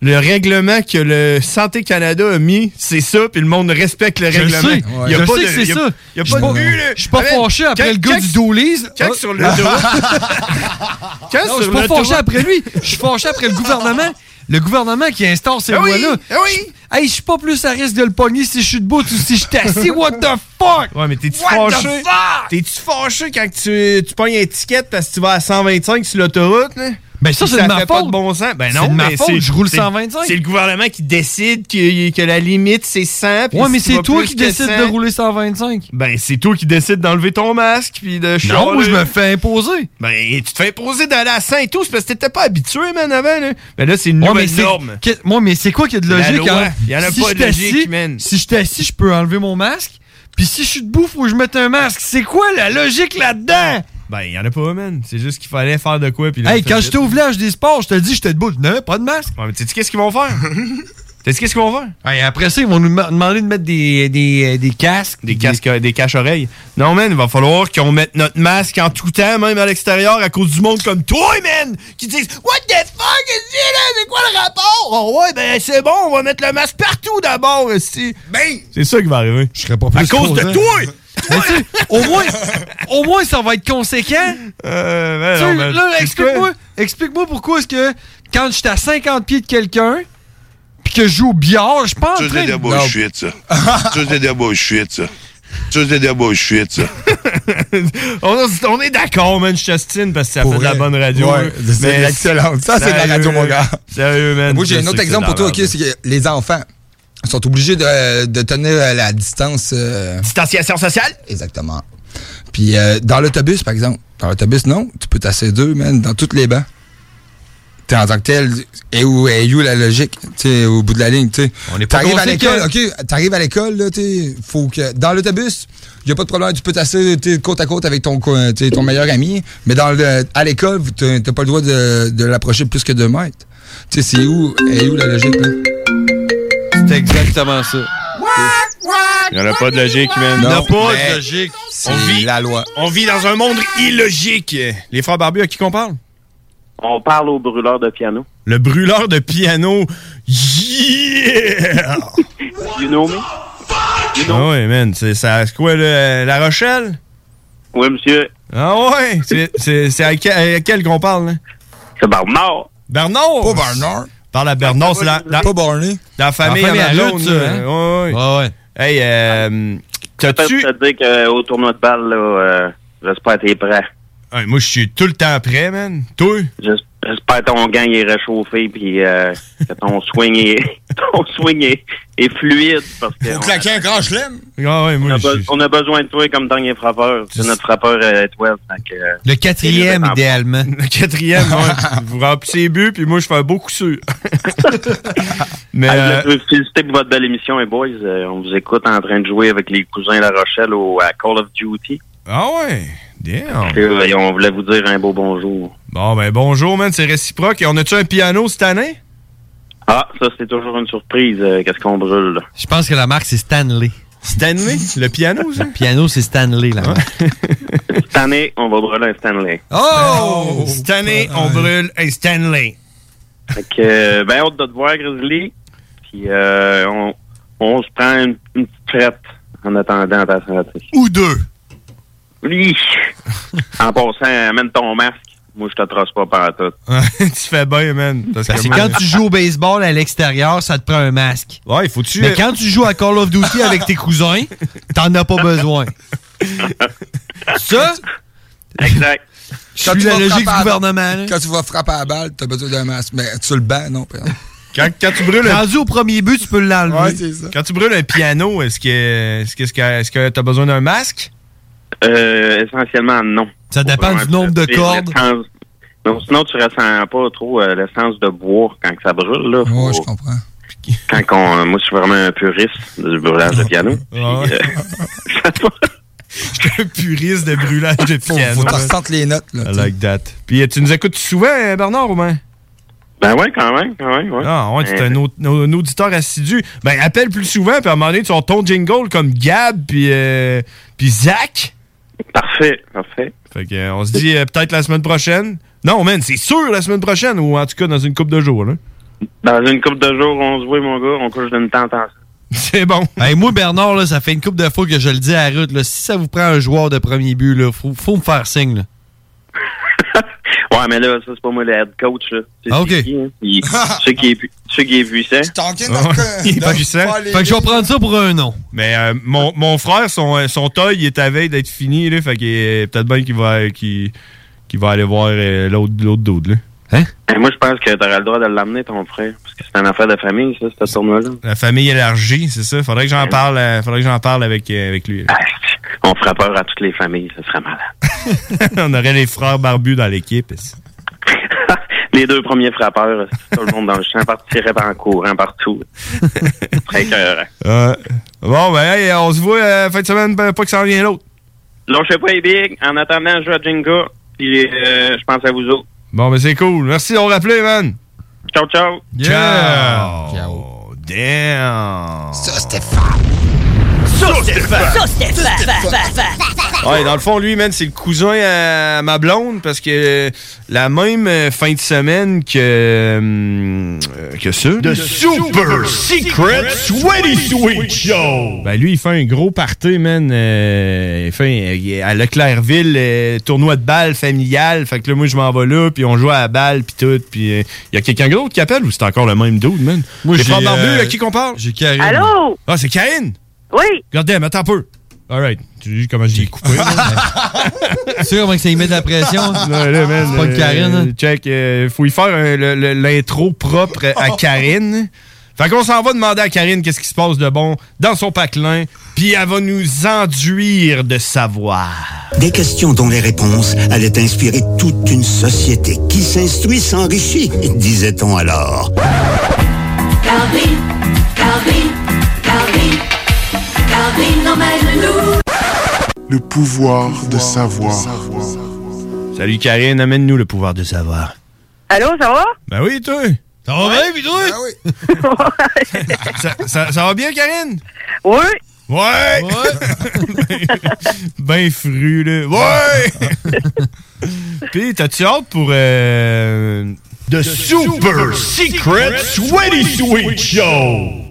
S11: le règlement que le Santé Canada a mis, c'est ça, puis le monde respecte le
S12: Je le
S11: règlement.
S12: sais.
S11: Y a
S12: Je
S11: pas
S12: sais
S11: de-
S12: que c'est
S11: il y a-
S12: ça.
S11: Il y a
S12: Je
S11: pas
S12: suis
S11: de
S12: pas-. Je suis fâché après le gars du Dolise.
S11: Quand sur
S12: Non, je suis pas fâché après lui. Je suis fâché après le gouvernement. Le gouvernement qui instaure ces
S11: Ah oui,
S12: lois-là.
S11: ah oui.
S12: Hey, je suis pas plus à risque de le pogner si je suis debout ou si je suis assis. What the fuck?
S11: Ouais, mais t'es-tu
S12: What
S11: fâché? T'es-tu fâché quand tu, tu pognes une étiquette parce que tu vas à 125 sur l'autoroute, là?
S12: Ben ça, c'est de ma
S11: fait pas
S12: faute.
S11: de bon sens. Ben
S12: C'est
S11: non,
S12: de ma
S11: mais
S12: faute,
S11: c'est-
S12: je roule
S11: c'est-
S12: 125.
S11: C'est le gouvernement qui décide que, que la limite, c'est 100. puis
S12: Ouais, mais c'est toi qui décides
S11: 100,
S12: de rouler 125.
S11: Ben, c'est toi qui décides d'enlever ton masque puis de
S12: Non,
S11: chialer.
S12: moi, je me fais imposer.
S11: Ben, tu te fais imposer d'aller à Saint tout, c'est parce que t'étais pas habitué, man, avant, là. Ben là, c'est une nouvelle
S12: c'est-
S11: norme.
S12: Moi, mais c'est quoi qu'il y a de
S11: C'est
S12: logique? hein?
S11: Il y en a
S12: Si
S11: pas de logique,
S12: t'assis-
S11: man.
S12: Si je suis assis, je peux enlever mon masque. Puis si je suis debout, faut que je mette un masque. C'est quoi la logique là-dedans?
S11: Ben, il y en a pas, man. C'est juste qu'il fallait faire de quoi. Puis là,
S12: Hey, quand j'étais au village des sports, je te dis, j'étais debout. N'avais pas de masque.
S11: Ouais, mais sais-tu qu'est-ce qu'ils vont faire? sais-tu qu'est-ce qu'ils vont faire?
S12: Hey, après ça, ils vont nous ma- demander de mettre des, des, des casques.
S11: Des casques, des caches-oreilles. Non, man, il va falloir qu'on mette notre masque en tout temps, même à l'extérieur, à cause du monde comme toi, man! Qui disent What the fuck is it, là? C'est quoi le rapport? Oh, ouais, ben, c'est bon, on va mettre le masque partout d'abord, ici. Ben! C'est ça qui va arriver.
S12: Je serais pas
S11: À
S12: plus
S11: cause de toi!
S12: Mais tu sais, au moins, au moins, ça va être conséquent.
S11: Euh, non, mais-
S12: là, explique-moi, explique-moi pourquoi est-ce que quand j'étais à 50 pieds de quelqu'un, puis que je joue au billard, je pense.
S25: Ça, c'est de la bullshit, ça. Ça, c'est de la bullshit, ça. Ça, c'est de la bullshit, ça.
S11: on, on est d'accord, man, je t'estime parce que ça
S24: Pour
S11: fait de la bonne radio.
S24: Ouais, c'est excellent. Ça, c'est de la radio, mon gars.
S11: Sérieux, man.
S24: Moi, j'ai
S11: je
S24: un autre exemple pour toi, OK? C'est que les enfants sont obligés de, de tenir la distance. euh,
S11: Distanciation sociale?
S24: Exactement. Puis euh, dans l'autobus, par exemple. Dans l'autobus, non. Tu peux t'asseoir deux, man, dans toutes les bancs. T'es en tant que tel, et où est où la logique, tu sais, au bout de la ligne, tu sais.
S12: On est pas
S24: T'arrives à l'école, ok, t'arrives à l'école, là, tu sais, faut que, dans l'autobus, y a pas de problème, tu peux sais, côte à côte avec ton, ton meilleur ami, mais dans le, à l'école, t'as t'as pas le droit de, de l'approcher plus que deux mètres. Tu sais, c'est où, est où la logique, là?
S12: C'est exactement ça.
S11: Il n'y en a pas de logique, man. Il
S24: Non,
S11: n'y en a pas de logique.
S24: c'est
S11: On vit,
S24: la loi.
S11: on vit dans un monde illogique. Les frères barbus, à qui qu'on parle?
S26: On parle au brûleur de piano.
S11: Le brûleur de piano. Yeah!
S26: You know me?
S11: Ah ouais, man. C'est ça, c'est quoi, le- La Rochelle?
S26: Oui, monsieur.
S11: Ah ouais? C'est- à, quel- à quel qu'on parle, là?
S26: C'est Bernard.
S11: Bernard?
S24: Pas Bernard.
S11: Parle à Bernard, c'est la, la,
S24: Pas Barney.
S11: dans la famille
S12: La famille à
S11: Amazon,
S12: lutte, ça,
S11: là. Ouais, ouais.
S12: Ouais, ouais.
S11: Hey, euh,
S26: Je peux
S11: t'as-tu...
S26: te dire qu'au tournoi de balle, là, euh, j'espère que t'es prêt.
S11: Moi, je suis tout le temps prêt, man. Toi?
S26: J'es- J'espère que ton gang est réchauffé puis euh, que ton swing est, ton swing est, est fluide parce que
S24: Faut
S26: on,
S24: claquer un grand chelem.
S11: Ah ouais,
S26: on a,
S11: je
S26: be-
S11: suis...
S26: on a besoin de toi comme dernier frappeur. C'est notre frappeur euh, étoile. que, euh,
S12: Le quatrième, idéalement.
S11: Le quatrième, ouais. vous remplissez les buts, puis moi, je fais un beau coup sûr. Mais,
S26: Ah,
S11: euh,
S26: féliciter pour votre belle émission, les boys. Euh, on vous écoute en train de jouer avec les cousins La Rochelle au à Call of Duty.
S11: ah ouais, damn.
S26: Et, euh, on voulait vous dire un beau bonjour.
S11: Bon, ben bonjour, man, c'est réciproque. Et on a-tu un piano cette année?
S26: Ah, ça, c'est toujours une surprise. euh, Qu'est-ce qu'on brûle, là?
S12: Je pense que la marque, c'est Stanley.
S11: Stanley? Le piano, ça?
S12: Le piano, c'est Stanley, là.
S26: Cette année, on va brûler un Stanley.
S12: Oh!
S11: Cette année, on brûle un Stanley.
S26: Fait que, euh, ben, hâte de te voir, Grizzly. Puis, euh, on, on se prend une, une petite traite en attendant ta santé.
S11: Ou deux.
S26: Oui! en passant, amène ton masque. Moi, je te trosse pas par tout.
S11: tu fais bien, man. Parce
S12: que
S11: moi-
S12: quand tu joues au baseball à l'extérieur, ça te prend un masque.
S11: Ouais, il faut tu.
S12: Mais quand tu joues à Call of Duty avec tes cousins, t'en as pas besoin. Ça,
S26: Exact.
S12: suis la logique du gouvernement.
S24: Quand tu vas frapper à la balle, t'as besoin d'un masque. Mais sur le banc, non. par.
S11: Quand, quand tu brûles un...
S12: Rendu au premier but, tu peux l'enlever.
S24: Ouais, c'est ça.
S11: Quand tu brûles un piano, est-ce que est-ce que est-ce que est-ce que t'as besoin d'un masque?
S26: Euh, essentiellement, non.
S12: Ça dépend du nombre de cordes.
S26: Sinon, tu ressens pas trop euh, l'essence de bois quand que ça brûle. Là, Faut-
S24: je comprends.
S26: quand qu'on- moi, je suis vraiment un puriste du brûlage de piano. Puis,
S11: Ouais.
S26: euh,
S11: J'étais un puriste de brûlage de piano.
S24: faut que tu les notes, là.
S11: I like that. Puis euh, tu nous écoutes souvent, hein, Bernard, ou bien?
S26: ben ouais, quand même, quand même, ouais.
S11: Ah, ouais, tu es
S26: Euh,
S11: un, un auditeur assidu. Ben, appelle plus souvent, puis à un moment donné, tu as ton jingle comme Gab, puis euh, puis Zach.
S26: Parfait, parfait.
S11: Fait que, euh, on se dit euh, peut-être la semaine prochaine. Non, man, c'est sûr la semaine prochaine, ou en tout cas dans une couple de jours. Là.
S26: Dans une couple de jours, on se voit, mon gars, on couche d'une tente ensemble.
S11: C'est bon.
S12: Hey, moi, Bernard, là, ça fait une couple de fois que je le dis à la route. Là, si ça vous prend un joueur de premier but, là, faut, faut me faire signe. Là.
S26: Ouais, mais là, ça, c'est pas moi le head coach, là. C'est
S12: Ah, ok.
S26: c'est qui, hein? Il- Ceux qui est ceux qui est puissant.
S11: Il est pas puissant.
S12: Fait que je vais prendre ça pour un nom.
S11: Mais euh, mon, mon frère, son, euh, son toy, il est à veille d'être fini, là, fait qu'il est peut-être bien qu'il va, qu'il, qu'il va aller voir euh, l'autre, l'autre dude, là.
S12: Hein?
S26: Ben, moi, je pense que t'aurais le droit de l'amener, ton frère. C'est une affaire de famille, ça, ce tournoi-là.
S11: La famille élargie, c'est ça? Faudrait que j'en parle, euh, faudrait que j'en parle avec, euh, avec lui. là.
S26: On fera peur à toutes les familles, ça serait malade.
S11: On aurait les frères barbus dans l'équipe.
S13: Les deux premiers frappeurs, tout le monde dans le champ partirait en courant partout. Très cœur.
S11: Bon, ben, hey, on se voit euh, fin de semaine, ben, pas que ça en vient l'autre.
S13: Lâchez pas les bigs. En attendant, je joue à Jenga. Puis euh, je pense à vous autres.
S11: Bon, ben, c'est cool. Merci d'avoir rappelé, man.
S13: Ciao, ciao.
S11: Ciao. Ciao. Damn.
S5: Ça, Stéphane. Ça,
S11: Ouais, dans le fond, lui, man, c'est le cousin à ma blonde parce que la même euh, fin de semaine que, euh, que ça.
S5: The Super Secret Sweaty Sweet Show.
S11: Ben lui, il fait un gros party, man. euh, il fait un- à Leclercville, euh, tournoi de balle familial. Fait que là, moi, je m'en vais là, puis on joue à la balle, puis tout. Puis il y a quelqu'un d'autre qui appelle ou c'est encore le même dude, man?
S12: Moi,
S11: Les
S12: j'ai,
S11: frères barbus,
S12: euh,
S11: à qui qu'on parle?
S12: J'ai Karine.
S27: Allô?
S11: Ah, c'est Karine?
S27: Oui.
S11: Regardez, attends un peu. All right. Tu dis comment j'ai coupé.
S12: Tu sais comment que ça y met de la pression?
S11: Ouais, là, man,
S12: C'est pas de
S11: euh,
S12: Karine, hein?
S11: Check. euh, faut y faire un- le- le- l'intro propre à Karine. Fait qu'on s'en va demander à Karine qu'est-ce qui se passe de bon dans son patelin, puis elle va nous enduire de savoir.
S28: Des questions dont les réponses allaient inspirer toute une société qui s'instruit s'enrichit, disait-on alors.
S29: Calvin, Calvin emmène-nous.
S30: Le pouvoir de savoir.
S11: Salut Karine, amène-nous le pouvoir de savoir.
S27: Allô, ça va?
S11: Ben oui, toi. Ça va bien, puis toi? ça, ça- ça va bien, Karine?
S27: Oui.
S11: Ouais! ben fru, là. Ouais! Puis, t'as-tu hâte pour... Euh,
S5: The Super Secret Sweaty Sweet Show?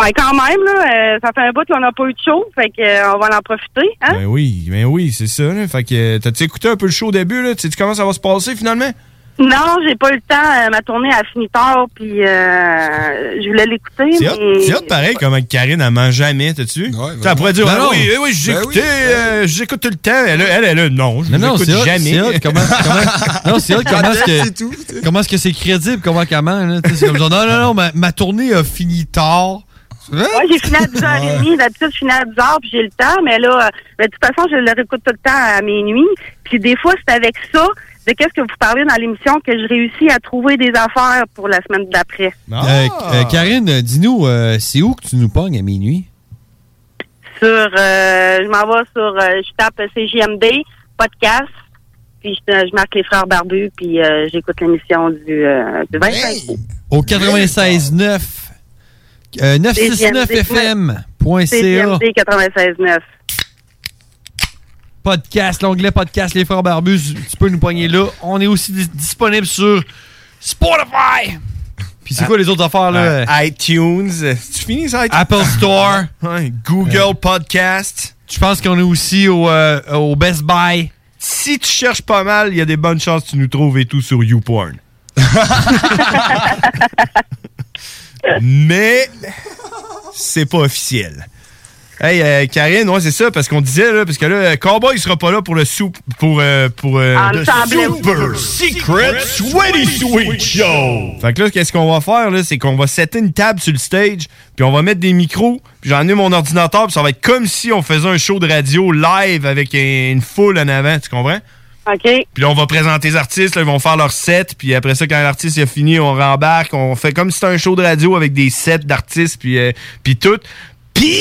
S27: Ouais, quand même, là, euh, ça fait un bout qu'on n'a pas eu de show, fait que, euh, on va en profiter, hein?
S11: Ben oui, ben oui, c'est ça. Là. Fait que, euh, t'as-tu écouté un peu le show au début, là? Tu sais comment ça va se passer, finalement?
S27: Non, j'ai pas eu le temps, euh, ma tournée a fini tard, puis euh, je voulais l'écouter,
S11: C'est
S27: mais...
S11: hot pareil, comme Karine, elle mange jamais, t'as-tu? Ouais, elle pourrait dire,
S12: Ben
S11: ah
S12: non.
S11: oui, oui, j'ai
S12: Ben
S11: écouté,
S12: oui.
S11: euh, j'écoute tout le temps. Elle, elle, elle, elle, non, je jamais.
S12: c'est hot. Comment, comment- non, c'est hot. Comment est-ce que,
S11: C'est tout.
S12: comment est-ce que c'est crédible? Comment, comment, là? Tu sais, C'est comme genre, non, non, non, ma, ma tournée a fini tard.
S27: Ouais, j'ai fini à 10h30. D'habitude, je finis à 10h, puis j'ai le temps. Mais là, euh, ben, de toute façon, je le réécoute tout le temps à minuit. Puis des fois, c'est avec ça, de qu'est-ce que vous parlez dans l'émission, que je réussis à trouver des affaires pour la semaine d'après.
S12: Euh, euh, Karine, dis-nous, euh, c'est où que tu nous pognes à minuit?
S27: Sur, euh, je m'en vais sur, euh, je tape CJMD, podcast, puis je, je marque les frères barbus, puis euh, j'écoute l'émission du, euh, du 25 août.
S12: Au 96.9, euh, 969fm.ca.
S27: CJMD 96.9.
S12: Podcast, l'onglet podcast Les Frères Barbus, tu peux nous pogner là. On est aussi dis- disponible sur Spotify. Puis c'est quoi les autres affaires là?
S11: Euh, iTunes. Tu finis ça? iTunes?
S12: Apple Store.
S11: Google Podcast.
S12: Je pense qu'on est aussi au, euh, au Best Buy?
S11: Si tu cherches pas mal, il y a des bonnes chances que tu nous trouves et tout sur YouPorn. Mais c'est pas officiel. Hey, euh, Karine, ouais, c'est ça, parce qu'on disait, là, parce que là, euh, Cowboy, il sera pas là pour le soup, pour, euh, pour, euh, le
S5: Super Secret Sweaty Sweet Show.
S11: Fait que là, qu'est-ce qu'on va faire, là, c'est qu'on va setter une table sur le stage, puis on va mettre des micros, puis j'en ai mon ordinateur, puis ça va être comme si on faisait un show de radio live avec un- une foule en avant, tu comprends?
S27: OK.
S11: Puis là, on va présenter les artistes, là, ils vont faire leur set, puis après ça, quand l'artiste a fini, on rembarque, on fait comme si c'était un show de radio avec des sets d'artistes, puis euh, puis tout. Puis...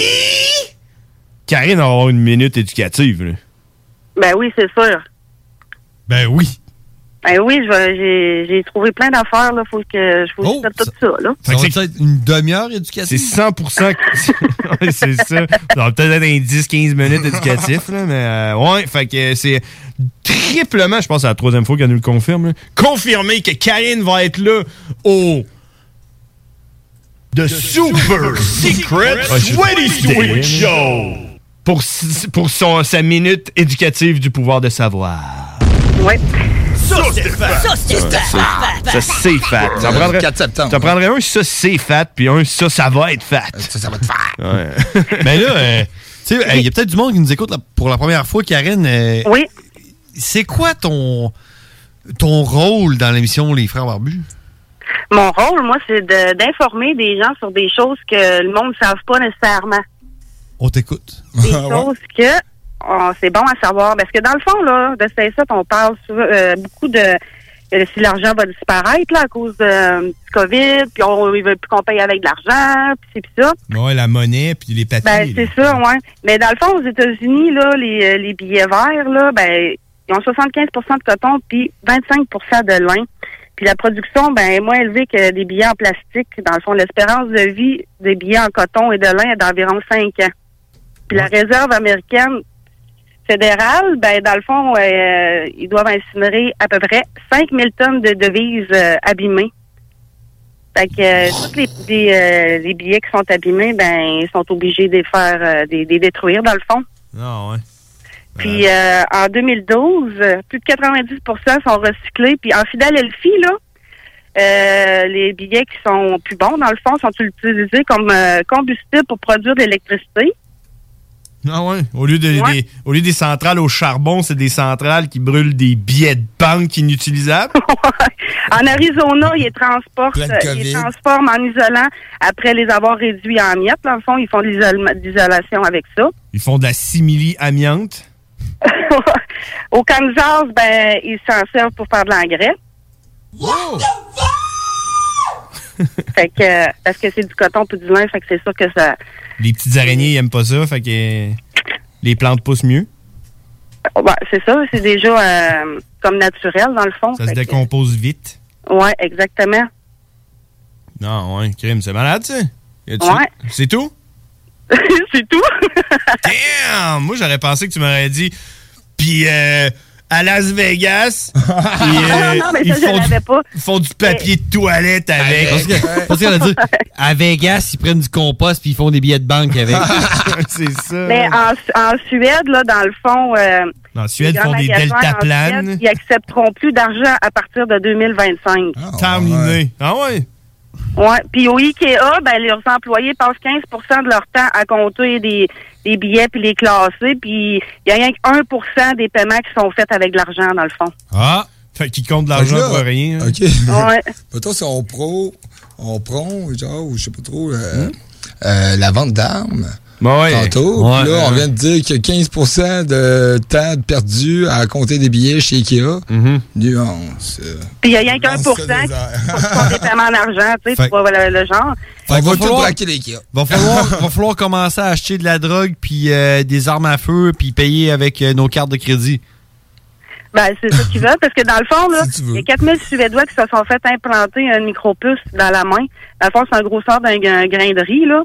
S11: Karine va avoir une minute éducative, là.
S27: Ben oui, c'est sûr.
S11: Ben oui.
S27: Ben oui, j'ai trouvé plein d'affaires, là. Faut que je je fasse tout ça, là.
S12: Ça va être une demi-heure éducative?
S11: C'est 100%... que- c'est ça. Ça va peut-être être un 10-15 minutes éducatif, là, mais euh, ouais, fait que c'est triplement, je pense que c'est la troisième fois qu'elle nous le confirme, là, confirmé que Karine va être là au...
S5: The Super Secret Sweaty Sweet
S11: Damn.
S5: Show.
S11: Pour, pour son, sa minute éducative du pouvoir de savoir.
S27: Ouais.
S5: Ça.
S29: Ça, Stéphane.
S11: Ça, c'est fat. Ça prendrait,
S24: 4 septembre.
S11: Ça prendrait un, ça, c'est fat, puis un, ça, ça va être fat.
S24: Ça, ça va te faire.
S11: Ouais.
S12: Mais là, euh, tu sais, il y a peut-être du monde qui nous écoute pour la première fois, Karine. euh,
S27: oui.
S12: C'est quoi ton, ton rôle dans l'émission Les Frères Barbus?
S27: Mon rôle, moi, c'est de- d'informer des gens sur des choses que le monde ne savent pas nécessairement.
S12: On t'écoute.
S27: Des choses que c'est bon à savoir. Parce que dans le fond, là, de ça, on parle souvent, euh, beaucoup de que si l'argent va disparaître là, à cause euh, du COVID, puis on ne veut plus qu'on paye avec de l'argent, puis c'est puis ça.
S11: Ouais, la monnaie, puis les papiers.
S27: Ben, c'est ça, ouais. Mais dans le fond, aux États-Unis, là, les, euh, les billets verts, là, ben, ils ont 75% de coton puis 25% de lin. Puis la production, ben, est moins élevée que des billets en plastique. Dans le fond, l'espérance de vie des billets en coton et de lin est d'environ 5 ans. Puis la réserve américaine fédérale, ben, dans le fond, euh, ils doivent incinérer à peu près 5000 tonnes de devises euh, abîmées. Fait que euh, tous les, les, euh, les billets qui sont abîmés, ben, ils sont obligés de les faire, de de les détruire, dans le fond.
S11: Ah, ouais.
S27: Puis en 2012, euh, plus de 90% sont recyclés. Puis en Philadelphie, là, les billets qui sont plus bons, dans le fond, sont utilisés comme combustible pour produire de l'électricité.
S11: Ah ouais? Au lieu, de,
S27: Ouais.
S11: des, au lieu des centrales au charbon, c'est des centrales qui brûlent des billets de banque inutilisables?
S27: En Arizona, ils les transportent, ils transforment en isolant après les avoir réduits en miettes. Dans le fond, ils font de l'isolation avec ça.
S11: Ils font de la simili-amiante.
S27: Au Kansas, ben, ils s'en servent pour faire de l'engrais. fait que, euh, parce que c'est du coton puis du lin, fait que c'est sûr que ça,
S11: Les petites araignées, ils aiment pas ça, fait que les plantes poussent mieux.
S27: ouais, c'est ça, c'est déjà euh, comme naturel dans le fond.
S11: Ça se
S27: que-
S11: décompose vite.
S27: ouais, exactement.
S11: Non, ouais, crime, c'est malade, ça.
S27: Ouais.
S11: C'est tout?
S27: c'est tout?
S11: Damn! Moi, j'aurais pensé que tu m'aurais dit. Puis, euh, à Las Vegas, puis, euh,
S27: non, mais
S11: ils,
S27: ça, je
S11: font
S27: l'avais
S11: du,
S27: pas.
S11: ils font du papier de toilette avec.
S12: Parce que- parce qu'elle a dit, à Vegas, ils prennent du compost puis ils font des billets de banque avec.
S11: c'est ça.
S27: Mais en, en Suède, là, dans le fond, euh,
S11: En Suède, ils font des deltaplanes.
S27: Ils accepteront plus d'argent à partir de 2025.
S11: Terminé. Ah ouais?
S27: Ouais. Puis au IKEA, ben, leurs employés passent 15% de leur temps à compter des, des billets puis les classer. Puis il y a rien que 1% des paiements qui sont faits avec de l'argent, dans le fond.
S11: Ah! Fait qu'ils comptent de l'argent pour rien. hein.
S24: OK.
S27: Ouais.
S24: Mettons, si on pro, on prend, genre, ou je sais pas trop, euh,
S11: Hmm?
S24: euh, la vente d'armes.
S11: Ouais.
S24: Tantôt.
S11: Ouais,
S24: Puis là, on vient de dire qu'il y a 15% de temps perdu à compter des billets chez Ikea.
S11: Mm-hmm.
S24: Nuance.
S27: Puis il y a rien qu'un pour cent font des paiements d'argent, tu sais, vois le, le genre.
S24: On va
S12: va
S24: tout
S12: falloir-
S24: braquer.
S12: Va falloir, va falloir commencer à acheter de la drogue puis euh, des armes à feu puis payer avec euh, nos cartes de crédit.
S27: Ben, c'est ça qu'ils veulent, parce que dans le fond, là, il y a 4000 Suédois qui se sont fait implanter un micropuce dans la main. Dans le fond, c'est un grosseur d'un gra- grain de riz, là.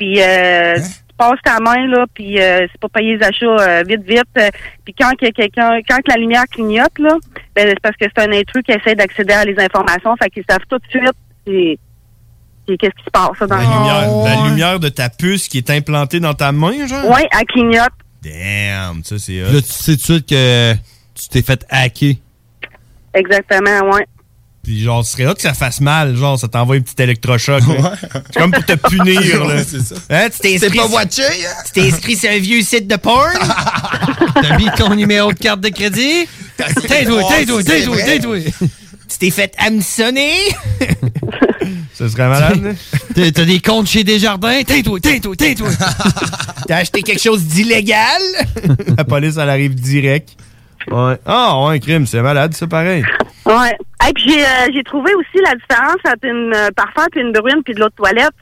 S27: Puis, euh,
S24: Hein?
S27: tu passes ta main, là, puis euh, c'est pour payer les achats euh, vite, vite. Euh, puis quand a quelqu'un, quand que la lumière clignote, là, ben, c'est parce que c'est un intrus qui essaie d'accéder à les informations, fait qu'ils savent tout de suite c'est, c'est qu'est-ce qui se passe, dans
S11: La
S27: le
S11: lumière, la lumière de ta puce qui est implantée dans ta main, genre?
S27: Oui, elle clignote.
S11: Damn, ça c'est
S12: là, tu sais tout de suite que tu t'es fait hacker.
S27: Exactement, ouais.
S11: Puis genre, ce serait là que ça fasse mal, genre, ça t'envoie un petit électrochoc. là. C'est comme pour te punir, là.
S24: Ouais, c'est ça.
S11: Hein, tu t'es inscrit
S24: pas watché, hein?
S11: Tu t'es inscrit sur un vieux site de porn?
S12: T'as mis ton numéro de carte de crédit? Tais-toi, tais-toi, tais-toi, tais-toi.
S11: Tu t'es fait hameçonner? ça serait malade, là.
S12: T'as t'as des comptes chez Desjardins? Tais-toi, tais-toi, tais-toi.
S11: T'as acheté quelque chose d'illégal? La police, elle arrive direct. Ouais. Ah, ouais, crime, c'est malade, ça, pareil.
S27: Ouais. Et puis j'ai, euh, j'ai trouvé aussi la différence entre une euh, parfum puis une brune puis de l'autre toilette.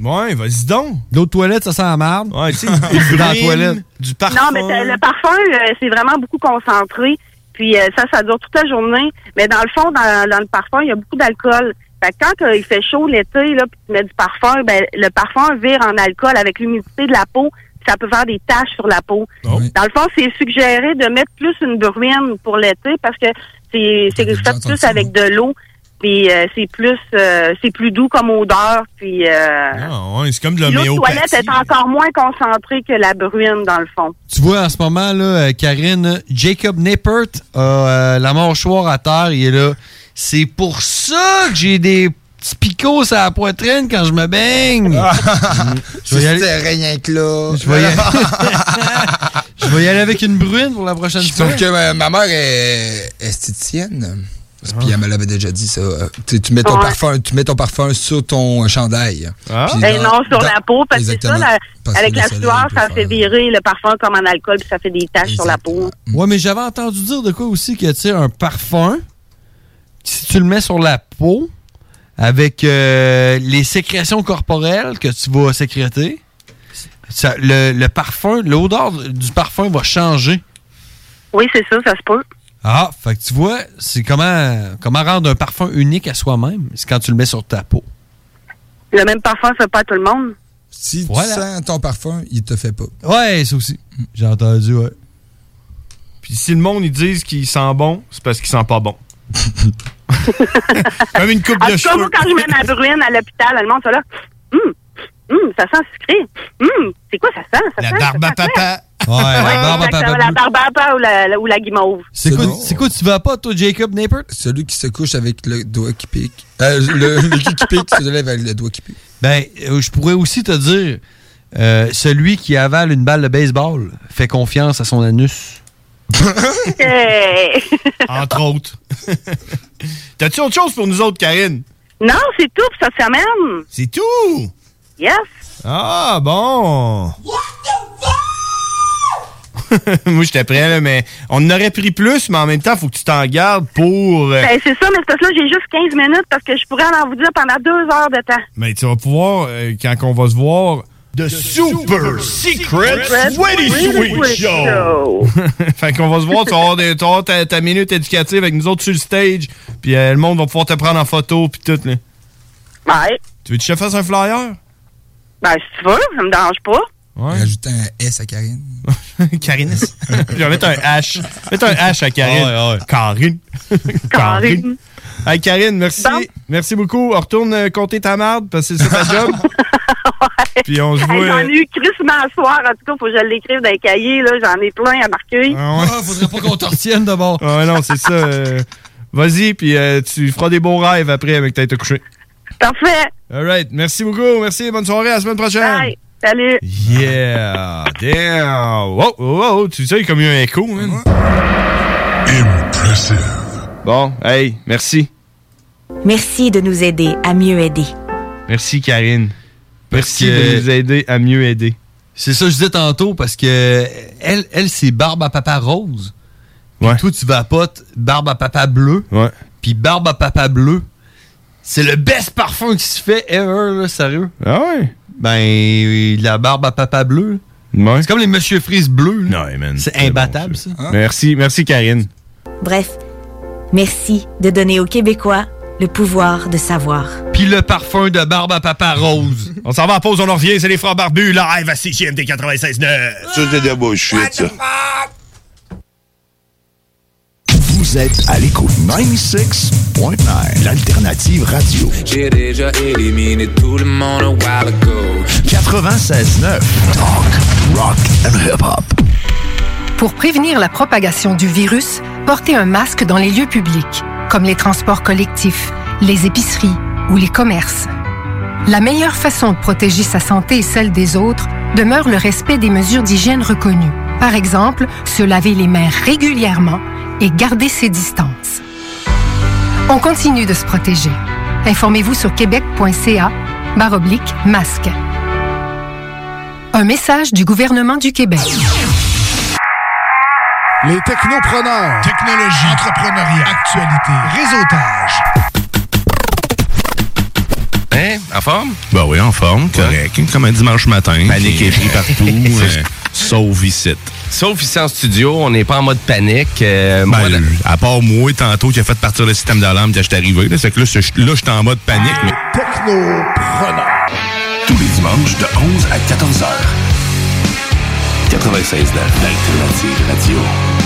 S11: Ouais, vas-y donc.
S12: L'autre toilette, ça sent la merde.
S11: Ouais, tu sais,
S12: dans la toilette.
S11: Du parfum.
S27: Non, mais le parfum, euh, c'est vraiment beaucoup concentré. Puis euh, ça, ça dure toute la journée. Mais dans le fond, dans, dans le parfum, il y a beaucoup d'alcool. Fait que quand euh, il fait chaud l'été, là, puis tu mets du parfum, ben le parfum vire en alcool avec l'humidité de la peau. Ça peut faire des taches sur la peau.
S11: Oh.
S27: Dans le fond, c'est suggéré de mettre plus une bruine pour l'été parce que c'est fait plus avec de l'eau. Puis euh, c'est plus euh, c'est plus doux comme odeur. Puis euh,
S11: Ah, ouais, c'est comme de
S27: toilette est encore moins concentrée que la bruine dans le fond.
S12: Tu vois, en ce moment, là, euh, Karine, Jacob Nippert a euh, la mâchoire à terre. Il est là. C'est pour ça que j'ai des petits picots sur la poitrine quand je me baigne. je vais y aller.
S24: Rien que là.
S12: Je vais y aller. je vais y aller avec une brune pour la prochaine fois.
S24: Sauf que ma, ma mère est esthéticienne. Puis elle me l'avait déjà dit ça. Euh, Tu, mets ton
S27: Ouais.
S24: parfum, tu mets ton parfum sur ton chandail.
S11: Ah.
S27: Ben non, sur
S24: dans-
S27: la peau, parce que c'est ça,
S24: Exactement.
S27: la-
S24: Parce
S27: avec la sueur, ça
S24: faire-
S27: fait virer le parfum comme en alcool, puis ça fait des taches sur la peau.
S12: Ouais, mais j'avais entendu dire de quoi aussi que, tu sais, un parfum, si tu le mets sur la peau, avec euh, les sécrétions corporelles que tu vas sécréter, ça- le, le parfum, l'odeur du parfum va changer.
S27: Oui, c'est ça, ça se peut.
S12: Ah, fait que tu vois, c'est comment, comment rendre un parfum unique à soi-même. C'est quand tu le mets sur ta peau.
S27: Le même parfum, ça fait pas à tout le monde.
S24: Si
S12: Voilà.
S24: tu sens ton parfum, il te fait pas.
S12: Ouais, ça aussi. J'ai entendu, ouais.
S11: Puis si le monde, ils disent qu'il sent bon, c'est parce qu'il sent pas bon. Comme une coupe
S27: En
S11: de
S27: tout cas,
S11: cheveux.
S27: moi, quand je mets ma bruine à l'hôpital, le monde, ça là, hum, hum, ça sent sucré. Hum, c'est quoi ça sent? Ça
S11: La
S27: sent,
S11: barbe à papa.
S12: Ouais, la barbe papa
S27: La barbe à papa ou la, la- ou la guimauve.
S12: C'est quoi, c'est quoi, tu vas pas, toi, Jacob Napert?
S24: Celui qui se couche avec le doigt qui pique. Euh, le, le qui qui pique, se lève avec le doigt qui pique.
S12: Ben, euh, je pourrais aussi te dire, euh, celui qui avale une balle de baseball fait confiance à son anus.
S27: Hey.
S11: Entre autres. T'as-tu autre chose pour nous autres, Karine?
S27: non, c'est tout pour cette semaine.
S11: C'est tout?
S27: Yes.
S11: Ah, bon. Moi, j'étais prêt, là, mais on en aurait pris plus, mais en même temps, faut que tu t'en gardes pour. euh,
S27: Ben, c'est ça, mais c'est parce que là, j'ai juste 15 minutes parce que je pourrais en vous dire pendant deux heures de temps.
S11: Mais tu vas pouvoir, euh, quand on va se voir, The Super Secret Sweaty Sweet Show. fait qu'on va se voir, tu vas avoir, des- tu vas avoir ta, ta minute éducative avec nous autres sur le stage, puis euh, le monde va pouvoir te prendre en photo, puis tout. Là.
S27: Ouais.
S11: Tu veux que je te fasse un flyer?
S27: Ben, si tu veux, ça me dérange pas.
S11: Ouais.
S24: Rajouter un S à Karine.
S11: Karine. Je vais mettre un H. Mettre un H à Karine. Karine. Karine. Hey, Karine, merci. Merci beaucoup. On retourne euh, compter ta marde parce que c'est ça ta job. Puis on se
S27: Hey,
S11: voit.
S27: J'en
S11: euh,
S27: ai eu crissement à soir. En tout cas, faut que je l'écrive dans les cahiers. là. J'en ai plein à marquer.
S11: Ah ouais.
S12: faudrait pas qu'on t'en retienne d'abord.
S11: Ah ouais, non, c'est ça. euh, Vas-y, puis euh, tu feras des beaux rêves après avec ta tête couchée.
S27: Parfait.
S11: All right. Merci beaucoup. Merci. Bonne soirée. À la semaine prochaine.
S27: Bye. Salut.
S11: Yeah. Damn. Wow, wow, wow. Tu sais, il y a comme eu un écho, man. Bon, hey, merci.
S31: Merci de nous aider à mieux aider.
S11: Merci, Karine. Merci
S12: que-
S11: de nous aider à mieux aider.
S12: C'est ça que je disais tantôt parce que elle, elle c'est barbe à papa rose. Puis toi, tu vapotes barbe à papa bleu.
S11: Ouais.
S12: Puis barbe à papa bleu. C'est le best parfum qui se fait ever, là, sérieux.
S11: Ah ouais?
S12: Ben, la barbe à papa bleu.
S11: Ouais.
S12: C'est comme les Monsieur Freeze bleus.
S11: Ouais.
S12: C'est imbattable, ça.
S11: Merci, merci, Karine.
S31: Bref, merci de donner aux Québécois le pouvoir de savoir.
S12: Puis le parfum de barbe à papa rose.
S11: On s'en va en pause, on en revient. C'est les frères barbus, live à CGMD 96.9.
S18: Ça, c'est de la bullshit, ça.
S32: Vous êtes à l'écoute 96.9, l'alternative radio.
S33: J'ai déjà éliminé tout le monde a while ago.
S32: 96.9, talk, rock and hip-hop.
S20: Pour prévenir la propagation du virus, portez un masque dans les lieux publics, comme les transports collectifs, les épiceries ou les commerces. La meilleure façon de protéger sa santé et celle des autres demeure le respect des mesures d'hygiène reconnues. Par exemple, se laver les mains régulièrement et garder ses distances. On continue de se protéger. Informez-vous sur québec.ca baroblique masque. Un message du gouvernement du Québec.
S34: Les technopreneurs. Technologie. Entrepreneuriat. Actualité. Réseautage.
S35: Hein? En forme? Ben oui, en forme, correct. Comme un dimanche matin. Panique et pris partout, euh, sauf ici.
S17: Sauf ici en studio, on n'est pas en mode panique. euh, moi,
S35: Ben, à part moi, tantôt, qui a fait partir le système d'alarme quand j'étais arrivé. C'est que là, je- là, j'étais en mode panique. mais-
S32: Technopreneur. Tous les dimanches de 11 à 14 heures. 96 l'alternative radio.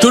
S21: Tout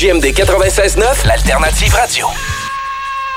S36: CJMD 96.9, l'alternative radio.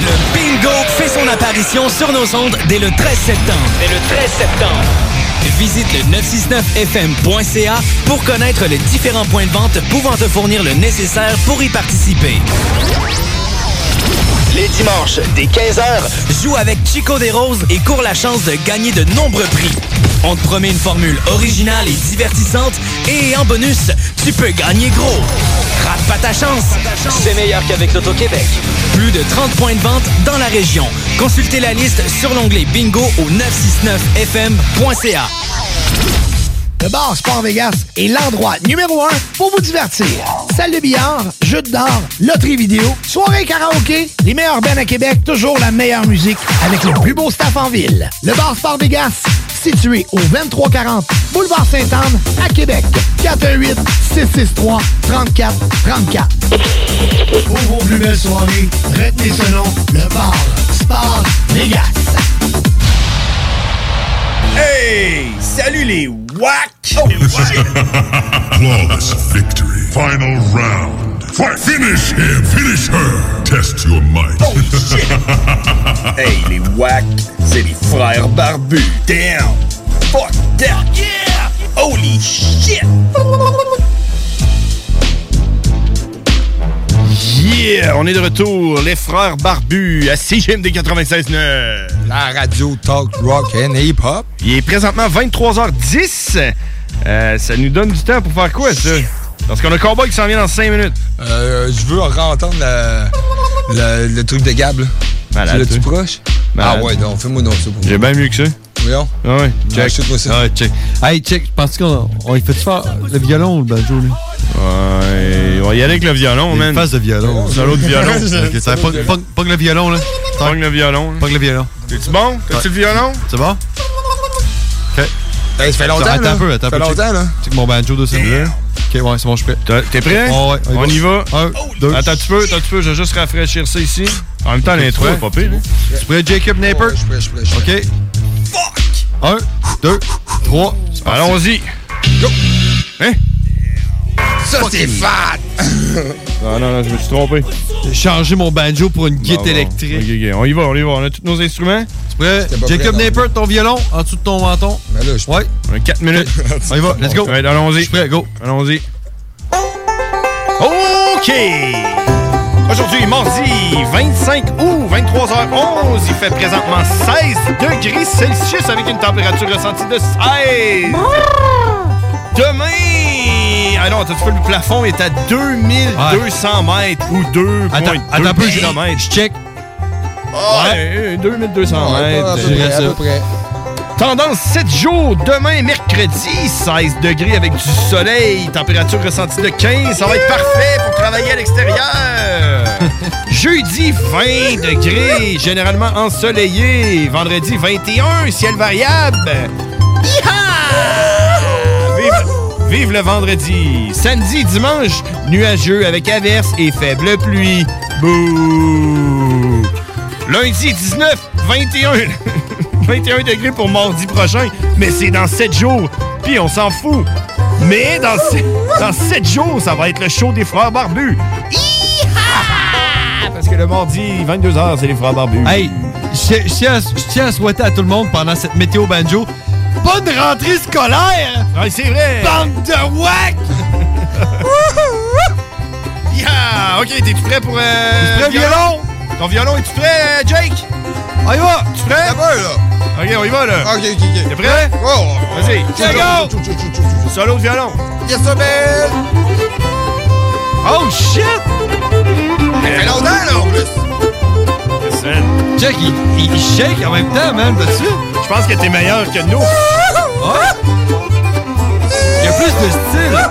S21: Le bingo fait son apparition sur nos ondes dès le 13 septembre. Dès le 13 septembre. Visite le 969fm.ca pour connaître les différents points de vente pouvant te fournir le nécessaire pour y participer. Les dimanches, dès 15h, joue avec Chico des Roses et cours la chance de gagner de nombreux prix. On te promet une formule originale et divertissante et en bonus, tu peux gagner gros. Rate pas ta chance. C'est meilleur qu'avec l'Auto-Québec. Plus de 30 points de vente dans la région. Consultez la liste sur l'onglet bingo au 969fm.ca.
S34: Le bar Sport Vegas est l'endroit numéro un pour vous divertir. Salle de billard, jeux d'or, loterie vidéo, soirée karaoké, les meilleurs bands à Québec, toujours la meilleure musique avec le plus beau staff en ville. Le bar Sport Vegas, situé au 2340 Boulevard Sainte-Anne à Québec. 418 663 34 34. Pour vos plus belles soirées, retenez ce nom, le bar Sport Vegas.
S11: Hey! Salut les WAC!
S23: Flawless victory. Final round. Fight. Finish him. Finish her. Test your might.
S11: hey, les WAC, c'est les frères barbus. Damn! Fuck that! Yeah! Holy shit! Yeah! On est de retour, les frères barbus, à CGMD 96.9.
S24: La radio talk rock and hip hop.
S11: Il est présentement 23h10. Euh, ça nous donne du temps pour faire quoi, ça? Parce qu'on a Cowboy qui s'en vient dans 5 minutes.
S24: Euh, je veux entendre la- la- le truc de Gab, là.
S11: Malade,
S24: tu l'as-tu proche?
S11: Malade.
S24: Ah ouais, donc fais-moi donc ça pour
S11: J'ai bien mieux que ça.
S24: Voyons.
S11: Ah ouais,
S24: Ah,
S11: check.
S24: achète-moi ça.
S12: Ah ouais, check. Hey, check, je pense qu'on on lui fait faire le violon ou le banjo, lui?
S11: Ouais, on va y aller avec le violon, man.
S12: face de violon.
S11: C'est l'autre violon.
S12: ok, ça pogne- le violon, là.
S11: Pogne le violon.
S12: Pogne le violon.
S11: T'es-tu bon? T'as-tu le violon?
S12: C'est bon? Ok.
S24: Ça fait longtemps,
S12: Attends
S24: là.
S12: un peu, attends un
S24: Ça
S12: peu.
S24: fait longtemps, là.
S12: Check mon banjo de celui-là. Ok, ouais, c'est bon, je suis prêt.
S11: T'es prêt?
S12: Ouais, ouais,
S11: On y va?
S12: Un, deux.
S11: Attends, tu peux, attends, tu peux, je vais juste rafraîchir ça ici. En même temps, l'intro est pas pire. hein.
S12: Tu prêt, Jacob Naper?
S24: Je suis prêt, je suis prêt, je suis prêt.
S12: Ok. Fuck! Un, deux, trois.
S11: Allons-y. Go! Hein?
S24: Ça, c'est fat!
S11: Non, non, non, je me suis trompé.
S12: J'ai changé mon banjo pour une guitare
S11: Bon, bon.
S12: électrique.
S11: On y va, on y va. On a tous nos instruments.
S12: Tu prêt? Jacob
S24: prêt, non.
S12: Naper, ton violon, en dessous de ton menton.
S24: Mais là, je
S12: Ouais.
S11: On a 4 minutes.
S12: On y va, let's go.
S11: Ouais, allons-y.
S12: Je suis prêt, go.
S11: Allons-y. OK! Aujourd'hui, mardi 25 août, 23h11, il fait présentement 16 degrés Celsius avec une température ressentie de 16. Demain! Ah non, tu peux, le plafond? Est à 2200 mètres ou 2,2
S12: Attends, attends un peu, je, check.
S11: Ouais, 2200
S24: Ouais, pas à
S11: mètres.
S24: à peu près.
S11: Tendance 7 jours, demain mercredi, 16 degrés avec du soleil, température ressentie de 15, ça va être parfait pour travailler à l'extérieur. Jeudi 20 degrés, généralement ensoleillé, vendredi 21, ciel variable. Yeehaw! Vive, le vendredi. Samedi, dimanche, nuageux avec averses et faible pluie. Bouh! Lundi 19, 21. 21 degrés pour mardi prochain, mais c'est dans 7 jours. Puis on s'en fout. Mais dans, se- dans 7 jours, ça va être le show des frères barbus. Hi-ha! Parce que le mardi, 22h, c'est les frères barbus.
S12: Hey, je tiens à souhaiter à tout le monde pendant cette météo banjo bonne rentrée scolaire!
S11: Ouais, c'est vrai!
S12: Bande de wack!
S11: Yeah! Ok, t'es-tu prêt pour. Euh,
S24: T'es prêt, violon?
S11: Ton violon, es-tu prêt, euh, Jake?
S24: On y va!
S11: Tu prêt?
S24: D'abord, là.
S11: Ok, on y va, là.
S24: Ok, ok, ok.
S11: T'es prêt?
S24: Oh!
S11: Vas-y. Let's go! Solo de violon.
S24: Yes, sir, man!
S11: Oh, shit!
S24: Ça fait longtemps, là, en plus!
S12: Check, il, il, il shake en même temps, man, là-dessus.
S11: Je pense que t'es meilleur que nous.
S12: Ouais. Il y a plus de style.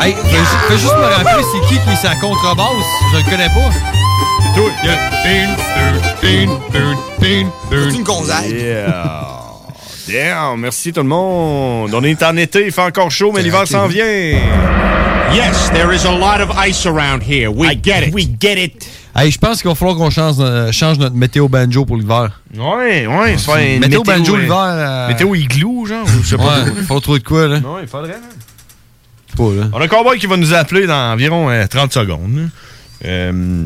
S12: Hey, fais, ju- fais juste me rappeler, c'est qui qui est sa contrebasse? Je le connais pas.
S11: C'est toi.
S24: C'est une gonzague.
S11: Yeah. Damn, merci tout le monde. On est en été, il fait encore chaud, mais l'hiver s'en vient.
S37: Yes, there is a lot of ice around here. We get it. We get it.
S12: Hey, je pense qu'il va falloir qu'on change, euh, change notre météo banjo pour l'hiver.
S11: Ouais, ouais, c'est une
S12: météo, banjo
S11: euh,
S12: l'hiver. euh,
S11: Météo igloo, genre, ou je sais pas.
S12: Ouais, il faut trouver de quoi, là.
S11: Non, il faudrait, là.
S12: Pas, là.
S11: On a un cowboy qui va nous appeler dans environ euh, 30 secondes. Euh,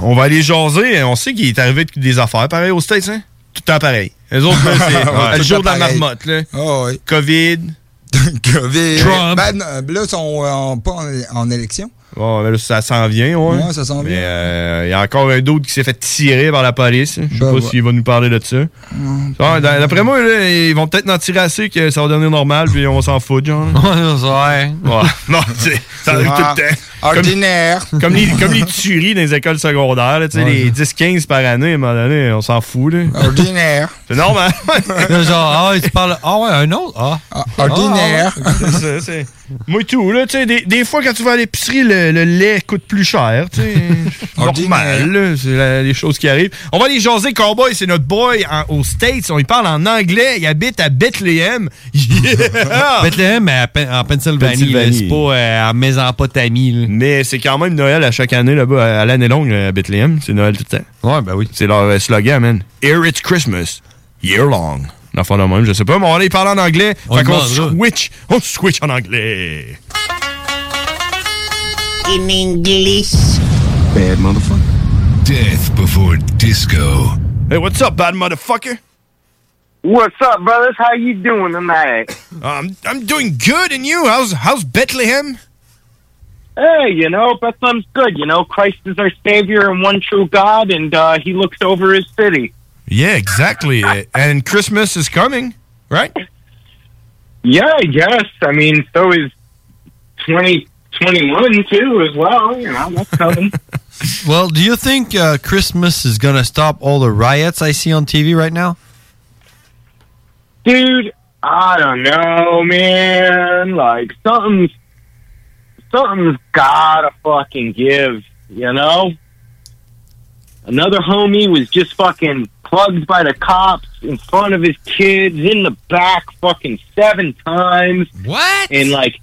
S11: on va aller jaser. On sait qu'il est arrivé des affaires pareil aux States, hein? Tout le temps pareil. Les autres, c'est le jour de la marmotte. Là.
S24: Ah ouais.
S11: COVID.
S24: COVID.
S11: Trump.
S24: Ben, euh, là, ils sont euh, en- pas en, en élection.
S11: Bon, là, ça s'en vient, ouais.
S24: Ouais, ça s'en
S11: Mais
S24: vient.
S11: euh, il y a encore un d'autre qui s'est fait tirer par la police. Je sais
S24: Ben
S11: pas
S24: ouais.
S11: s'il va nous parler de ça. Ah, d'a- D'après moi, là, ils vont peut-être en tirer assez que ça va devenir normal, puis on s'en fout, genre.
S12: ouais.
S11: Ouais. Non, c'est- ça arrive tout le temps.
S24: Ordinaire.
S11: Comme, comme les, comme les tueries dans les écoles secondaires, là,
S12: Ouais.
S11: les 10-15 par année, à un moment donné, on s'en fout. Là.
S24: Ordinaire.
S11: C'est normal.
S12: Genre, ah, tu parles. Ah, ouais, un autre. Ah.
S24: ordinaire.
S12: Ah,
S11: C'est Moi, tout, là, tu sais, des, des fois, quand tu vas à l'épicerie, le, le lait coûte plus cher, tu sais. Normal, là, c'est les choses qui arrivent. On va aller jaser Cowboy, c'est notre boy en- aux States. On y parle en anglais. Il habite à Bethlehem. Yeah!
S12: Bethlehem, mais à Pen- en Pennsylvanie.
S11: Pennsylvanie.
S12: C'est pas euh, en Mésopotamie. là.
S11: Mais c'est quand même Noël à chaque année là-bas, à l'année longue à Bethlehem. C'est Noël tout le temps.
S12: Ouais, ben oui.
S11: C'est leur euh, slogan, man. Here it's Christmas, year long. L'enfant de même, je sais pas, mais on va aller parler en anglais.
S12: On
S11: fait qu'on
S12: demandera.
S11: switch, on switch en anglais.
S29: In English.
S23: Bad motherfucker. Death before disco.
S11: Hey, what's up, bad motherfucker?
S38: What's up, brothers? How you doing tonight?
S11: Um, I'm doing good, and you? How's how's Bethlehem?
S38: Hey, you know, Bethlehem's good. You know, Christ is our Savior and one true God, and uh, He looks over His city.
S11: Yeah, exactly. And Christmas is coming, right?
S38: Yeah, I guess. I mean, so is 2021 too, as well. You know, that's coming.
S12: Well, do you think uh, Christmas is going to stop all the riots I see on TV right now?
S38: Dude, I don't know, man. Like something's something's gotta fucking give, you know? Another homie was just fucking plugged by the cops in front of his kids in the back fucking seven times.
S12: What?
S38: And like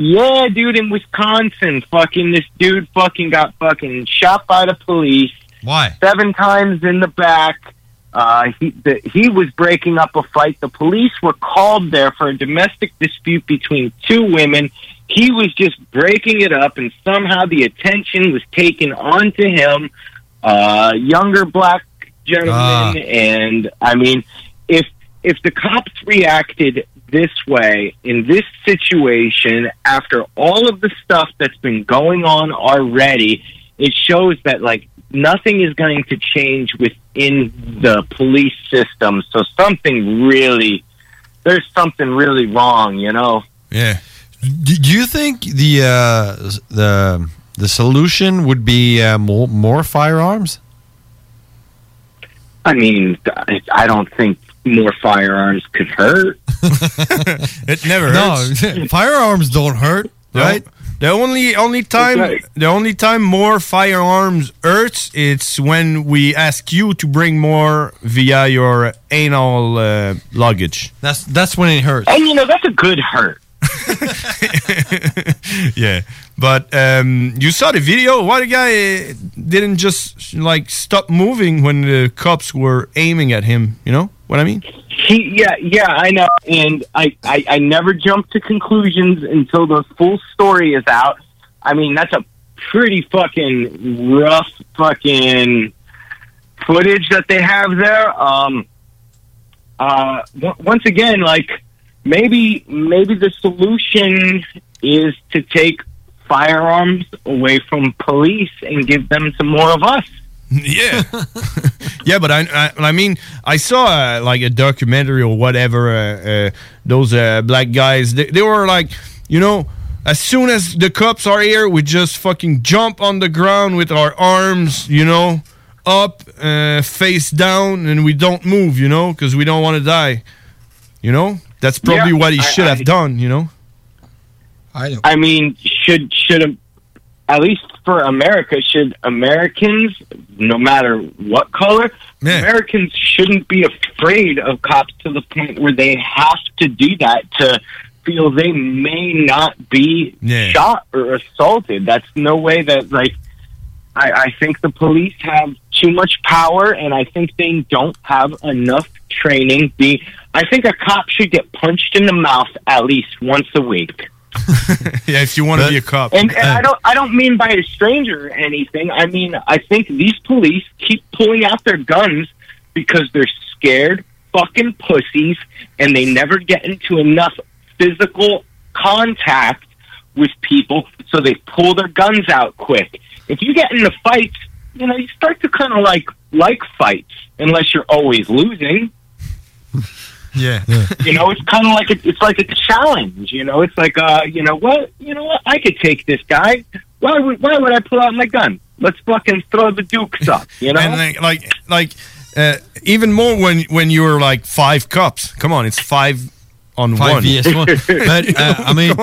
S38: yeah, dude, in Wisconsin, fucking this dude fucking got fucking shot by the police
S12: Why?
S38: seven times in the back. Uh, he the, he was breaking up a fight. The police were called there for a domestic dispute between two women. He was just breaking it up, and somehow the attention was taken onto him. Uh, younger black gentleman,
S12: Ah.
S38: and I mean, if if the cops reacted this way in this situation after all of the stuff that's been going on already, it shows that like nothing is going to change within the police system. So something really, there's something really wrong, you know.
S11: Yeah.
S12: Do you think the uh, the the solution would be uh, more more firearms?
S38: I mean, I- I don't think more firearms could hurt.
S11: It never hurts.
S12: No, firearms don't hurt, right?
S11: The only only time
S38: right.
S11: the only time more firearms hurts it's when we ask you to bring more via your anal uh, luggage.
S12: That's that's when it hurts.
S38: And you know, that's a good hurt.
S11: yeah, but um, you saw the video. Why the guy didn't just like stop moving when the cops were aiming at him? You know what I mean?
S38: He, yeah, yeah, I know, and I, I, I never jump to conclusions until the full story is out. I mean, that's a pretty fucking rough fucking footage that they have there. Um, uh, once again, like maybe maybe the solution is to take firearms away from police and give them to more of us.
S11: Yeah, yeah, but I, I, I mean, I saw uh, like a documentary or whatever. Uh, uh, those uh, black guys, they, they were like, you know, as soon as the cops are here, we just fucking jump on the ground with our arms, you know, up, uh, face down, and we don't move, you know, because we don't want to die. You know, that's probably
S38: Yeah,
S11: what he
S38: I-
S11: should
S38: I-
S11: have done. You know.
S38: I i mean, should should at least for America, should Americans, no matter what color, Americans shouldn't be afraid of cops to the point where they have to do that to feel they may not be
S11: Yeah.
S38: shot or assaulted. That's no way that like. I, I think the police have too much power, and I think they don't have enough training. The I think a cop should get punched in the mouth at least once a week.
S11: yeah, if you want to be a cop.
S38: And, and I don't I don't mean by a stranger or anything. I mean I think these police keep pulling out their guns because they're scared fucking pussies and they never get into enough physical contact with people so they pull their guns out quick. If you get into fights, you know, you start to kind of like like fights unless you're always losing.
S11: Yeah.
S38: You know, it's kind of like a, it's like a challenge. You know, it's like uh, you know what, you know what, I could take this guy. Why would why would I pull out my gun? Let's fucking throw the dukes up. You know,
S11: and like like like uh, even more when when you're like five cups. Come on, it's five on
S12: Five
S11: one.
S12: vs one. But uh, I mean,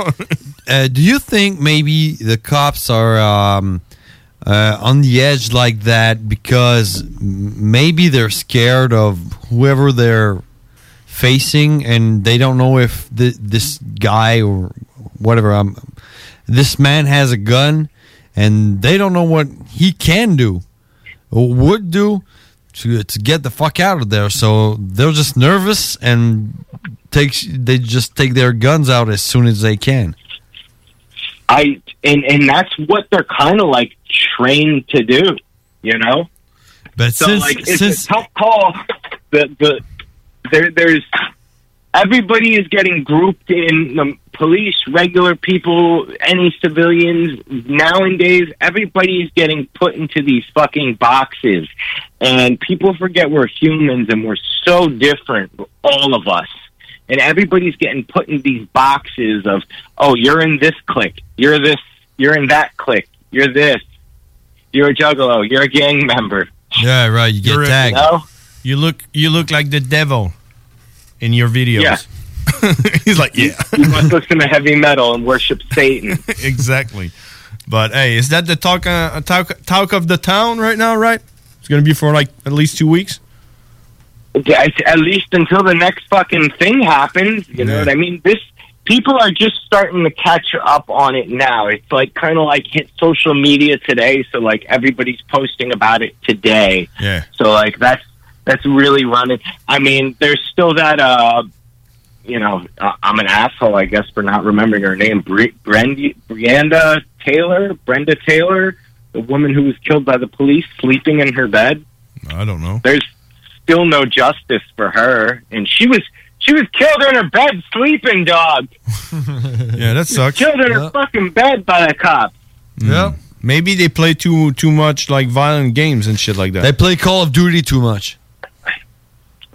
S12: uh, do you think maybe the cops are um, uh, on the edge like that because maybe they're scared of whoever they're facing, and they don't know if th- this guy or whatever um, this man has a gun, and they don't know what he can do or would do to to get the fuck out of there. So they're just nervous and takes they just take their guns out as soon as they can.
S38: I and and that's what they're kind of like trained to do. You know,
S12: But
S38: so
S12: since
S38: like it's
S12: since
S38: a tough call. The the there there's everybody is getting grouped in the police, regular people, any civilians. Nowadays, everybody is getting put into these fucking boxes, and people forget we're humans and we're so different, all of us. And everybody's getting put in these boxes of, oh, you're in this clique, you're this, you're in that clique, you're this, you're a juggalo, you're a gang member.
S12: yeah, right, you get
S11: You're a-
S12: tagged.
S11: You look you look like the devil in your videos.
S38: Yeah.
S11: He's like, yeah.
S38: You must listen to heavy metal and worship Satan.
S11: exactly. But hey, is that the talk uh, talk talk of the town right now? Right? It's gonna be for like at least two weeks.
S38: Yeah, at least until the next fucking thing happens. You know what I mean? This people are just starting to catch up on it now. It's like kind of like hit social media today, so like everybody's posting about it today.
S11: Yeah.
S38: So like that's that's really running. I mean, there's still that. uh You know, uh, I'm an asshole, I guess, for not remembering her name. Bre- Brendi- Brianda Taylor, Brenda Taylor, the woman who was killed by the police, sleeping in her bed
S11: I don't know.
S38: there's still no justice for her and she was she was killed in her bed sleeping dog
S11: Yeah, that sucks.
S38: killed in her fucking bed by the cops hmm.
S11: Yeah. Maybe they play too too much like violent games and shit like that.
S12: They play Call of Duty too much.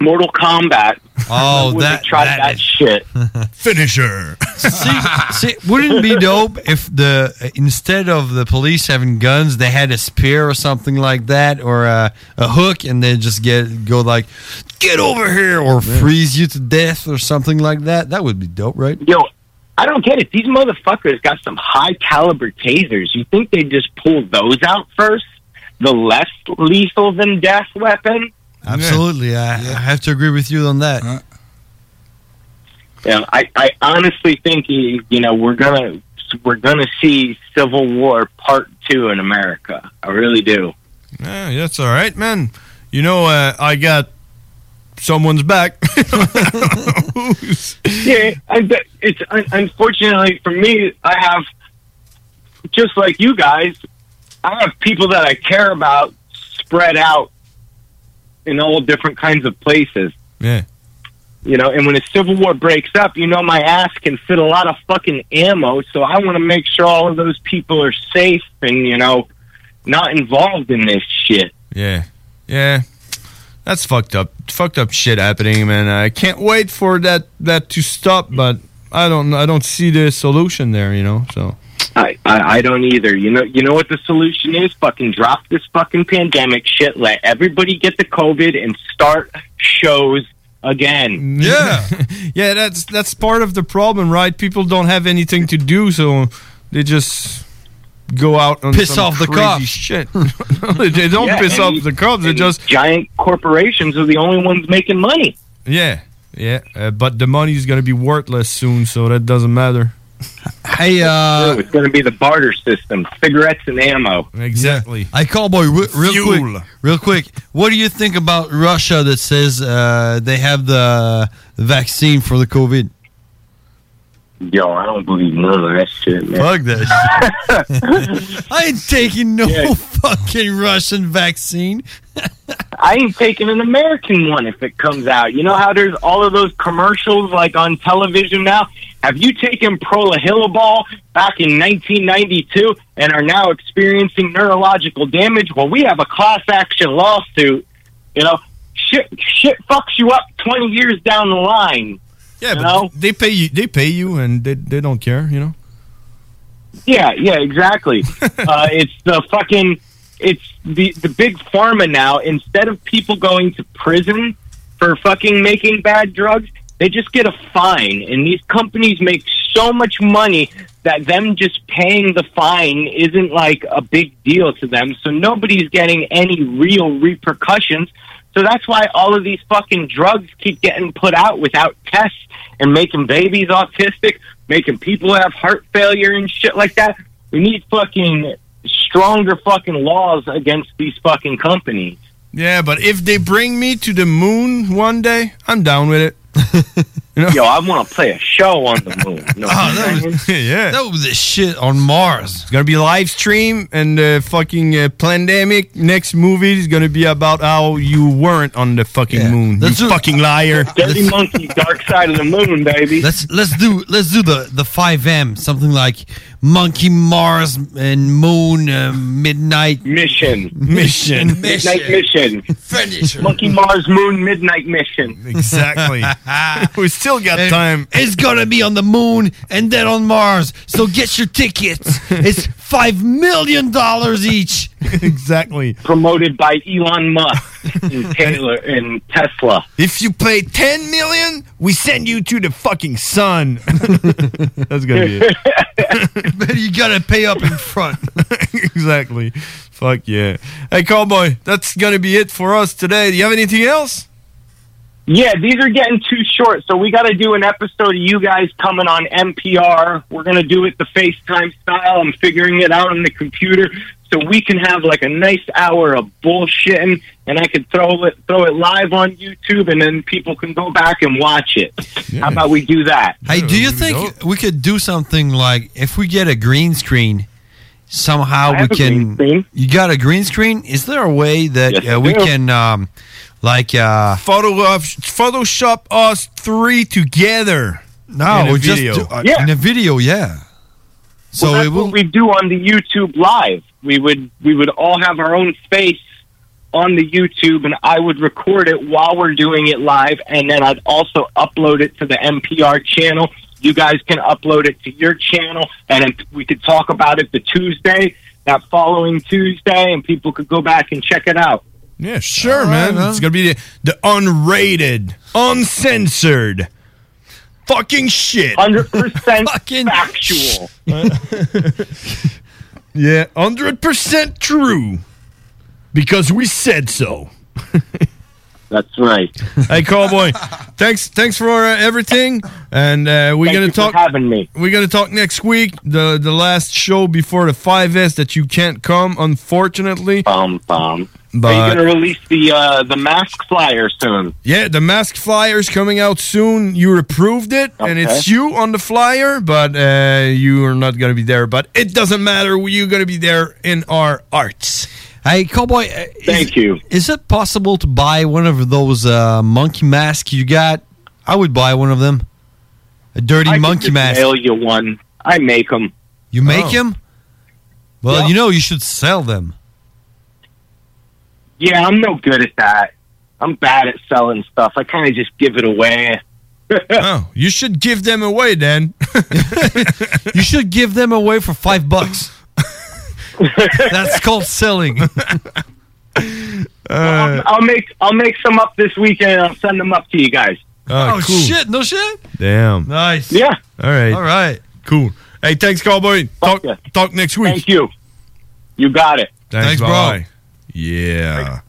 S38: Mortal kombat.
S12: Oh,
S38: When they
S12: that
S38: tried that, shit.
S11: Finisher.
S12: See, wouldn't it be dope if the instead of the police having guns, they had a spear or something like that, or a, a hook, and they just get go like, "Get over here," or freeze you to death, or something like that. That would be dope, right?
S38: yo i don't get it. These motherfuckers got some high caliber tasers. You think they just pull those out first? The less lethal than death weapon
S12: Absolutely, I, I have to agree with you on that.
S38: you know, I, I honestly think you you know we're gonna we're gonna see civil war part two in america i really do
S11: Yeah, that's all right, man. You know, uh, I got someone's back.
S38: yeah, I, bet it's un- unfortunately for me. I have just like you guys. I have people that I care about spread out in all different kinds of places.
S11: Yeah.
S38: You know, and when a civil war breaks up, you know my ass can fit a lot of fucking ammo. So I want to make sure all of those people are safe and you know not involved in this shit.
S11: Yeah, yeah, that's fucked up. Fucked up shit happening, man. I can't wait for that that to stop, but I don't I don't see the solution there. You know, so
S38: I, I I don't either. You know you know what the solution is? Fucking drop this fucking pandemic shit. Let everybody get the COVID and start shows again.
S11: yeah, yeah. That's that's part of the problem, right? People don't have anything to do, so they just go out and
S12: Piss off the cops.
S11: Shit, they don't
S38: Yeah,
S11: piss off the cops. They
S38: and
S11: just
S38: giant corporations are the only ones making money.
S11: yeah, yeah. Uh, but the money is gonna be worthless soon, so that doesn't matter.
S12: Hey, uh,
S38: it's going to be the barter system: cigarettes and ammo.
S11: Exactly.
S12: I call boy re- real
S38: Fuel.
S12: quick. Real quick. What do you think about Russia that says uh, they have the vaccine for the COVID?
S38: Yo, I don't believe none of that shit, man.
S12: Fuck that. I ain't taking no
S38: Yeah.
S12: fucking Russian vaccine.
S38: I ain't taking an American one if it comes out. You know how there's all of those commercials like on television now? Have you taken prolahilibol back in 1992 and are now experiencing neurological damage? Well, we have a class action lawsuit. You know, shit, shit fucks you up 20 years down the line.
S11: Yeah, but
S38: know?
S11: they pay you. They pay you, and they they don't care. You know.
S38: Yeah, yeah, exactly. uh, it's the fucking, it's the the big pharma now. Instead of people going to prison for fucking making bad drugs, they just get a fine, and these companies make so much money that them just paying the fine isn't like a big deal to them. So nobody's getting any real repercussions. So that's why all of these fucking drugs keep getting put out without tests and making babies autistic, making people have heart failure and shit like that. We need fucking stronger fucking laws against these fucking companies.
S11: Yeah, but if they bring me to the moon one day, I'm down with it.
S38: Yo, I want to play a show on the moon. You know what I'm saying?
S11: yeah.
S12: That was the shit on Mars.
S11: It's gonna be live stream, and the fucking uh, pandemic next movie is gonna be about how you weren't on the fucking moon. You
S12: Let's do-
S11: fucking liar.
S38: Dirty monkey, dark side of the moon, baby.
S12: Let's let's do let's do the the five M something like Monkey Mars and Moon uh, Midnight
S38: Mission
S11: Mission
S38: Midnight mission.
S24: Finish.
S38: Monkey Mars Moon Midnight mission.
S11: Exactly. we still got time.
S12: It's gonna be on the moon and then on Mars. So get your tickets. it's five million dollars each.
S11: exactly.
S38: Promoted by Elon Musk and Taylor and Tesla.
S11: If you pay ten million, we send you to the fucking sun. That's gonna be it.
S12: but you gotta pay up in front.
S11: exactly. Fuck yeah. Hey, cowboy, that's gonna be it for us today. Do you have anything else?
S38: Yeah, these are getting too short, so we got to do an episode of you guys coming on NPR. We're going to do it the FaceTime style. I'm figuring it out on the computer so we can have like a nice hour of bullshitting, and I could throw it throw it live on YouTube, and then people can go back and watch it. How about we do that?
S12: Hey, do you think we could do something like if we get a green screen? Somehow we can. You got a green screen? Is there a way that
S11: Yes,
S12: uh, we
S11: do.
S12: can, um, like, uh,
S11: Photo of Photoshop us three together.
S12: no,
S11: in a
S12: we just
S11: video.
S12: do, uh, in a video? Yeah. So
S38: well, that's
S12: will.
S38: what we do on the YouTube live. We would we would all have our own space on the YouTube, and I would record it while we're doing it live, and then I'd also upload it to the NPR channel. You guys can upload it to your channel, and we could talk about it the Tuesday, that following Tuesday, and people could go back and check it out.
S11: Yeah, sure, man. It's gonna be the, the unrated, uncensored, fucking shit.
S38: Hundred percent fucking factual.
S11: yeah, hundred percent true. Because we said so.
S38: That's right.
S11: Hey, cowboy. thanks, thanks for uh, everything, and uh, we're
S38: Thank
S11: gonna talk.
S38: having me.
S11: We're gonna talk next week. The the last show before the 5S that you can't come, unfortunately.
S38: Um, um. Are you going to release the uh, the mask flyer soon?
S11: Yeah, the mask flyer is coming out soon. You approved it, and it's you on the flyer, but uh, you are not going to be there. But it doesn't matter. You're going to be there in our arts.
S12: Hey, cowboy. uh,
S38: Thank you.
S12: Is it possible to buy one of those uh, monkey masks you got I would buy one of them. A dirty
S38: I
S12: monkey
S38: just
S12: mask.
S38: Mail you one. I make them.
S12: You make
S38: Oh.
S12: him? Well,
S38: Yeah.
S12: you know you should sell them.
S38: Yeah, I'm no good at that. I'm bad at selling stuff. I kind of just give it away.
S11: oh, you should give them away then.
S12: you should give them away for five bucks. That's called selling.
S38: I'll, uh, I'll make I'll make some up this weekend. and I'll send them up to you guys.
S11: Oh, oh cool.
S12: shit! No shit.
S11: Damn.
S12: Nice.
S38: Yeah.
S11: All right.
S12: All right.
S11: Cool. Hey, thanks, Cowboy. Talk, talk next week.
S38: Thank you. You got it.
S11: Thanks,
S38: Thanks, bro.
S11: Bye. Yeah.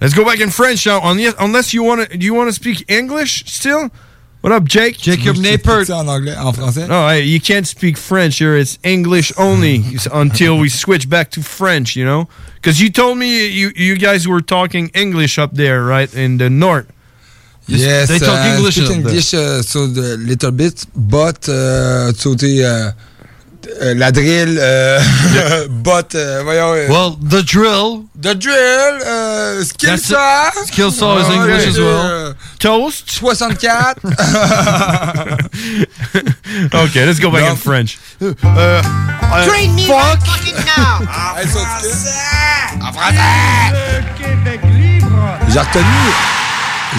S11: Let's go back in French now. Unless, unless you want to, do you want to speak English still? What up, Jake?
S24: Jacob Napert. En anglais, en français.
S11: No, hey, you can't speak French here. It's English only until we switch back to French. You know, because you told me you you guys were talking English up there, right in the north.
S24: Yes,
S11: they talk
S24: uh,
S11: English.
S24: speak. English uh, so the little bit, but uh, so the uh, uh, la drill, uh, but uh, voyons. euh,
S12: Well, the drill.
S24: The drill, uh, skill saw.
S12: Skill saw is English as well.
S11: Toast.
S24: 64.
S11: okay, let's go back in French. Uh, uh,
S5: Train me
S11: fuck.
S5: right fucking now.
S24: En français. J'ai retenu,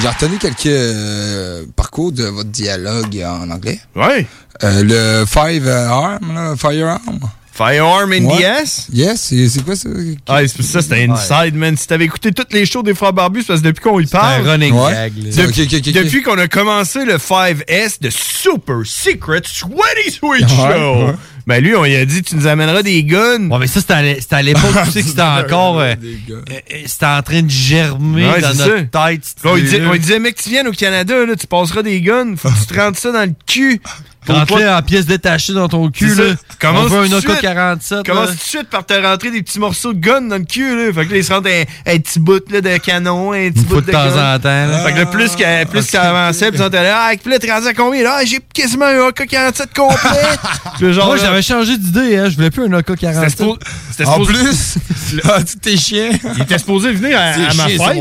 S24: j'ai retenu quelques euh, parcours de votre dialogue en anglais.
S11: Ouais.
S24: Euh, le five euh, arm, là, firearm.
S11: Firearm in the ass?
S24: Yes, c'est quoi ça?
S11: Ah, c'est ça, c'était inside, man. Si t'avais écouté toutes les shows des Frères Barbus, c'est parce que depuis qu'on y parle.
S12: un running
S24: Ouais.
S12: gag. là.
S11: Depuis, qu'on a commencé le 5S de Super Secret Sweaty Sweet
S12: Ouais,
S11: Show,
S12: ouais.
S11: Ben lui, on lui a dit tu nous amèneras des guns.
S12: Ouais, mais ça, c'était à l'époque, tu sais que c'était encore. euh, euh, euh, c'était en train de germer
S11: Ouais,
S12: dans notre
S11: ça.
S12: tête.
S11: on lui disait, mec, tu viennes au Canada, là, tu passeras des guns, faut que tu te rentres ça dans le cul.
S12: Rentre-le en pièces détachées dans ton cul, là.
S11: Commence
S12: On veut un
S11: tout de suite.
S12: AK-47.
S11: Commence tout de suite par te rentrer des petits morceaux de gun dans le cul, là. Fait que là, il se rentre un, un petit bout là, de canon, un petit bout de
S12: de temps
S11: gun.
S12: en temps, là.
S11: Fait que là, plus que, plus que ça avançait, puis était là, ah, puis là, t'es rendu à combien? Là, Ah, j'ai quasiment un AK-47 complet. Genre,
S12: Moi, j'avais changé d'idée, hein. Je voulais plus un AK-47.
S11: C'était
S24: En plus, ah, tu t'es chien.
S11: Il était supposé venir à, ma fête.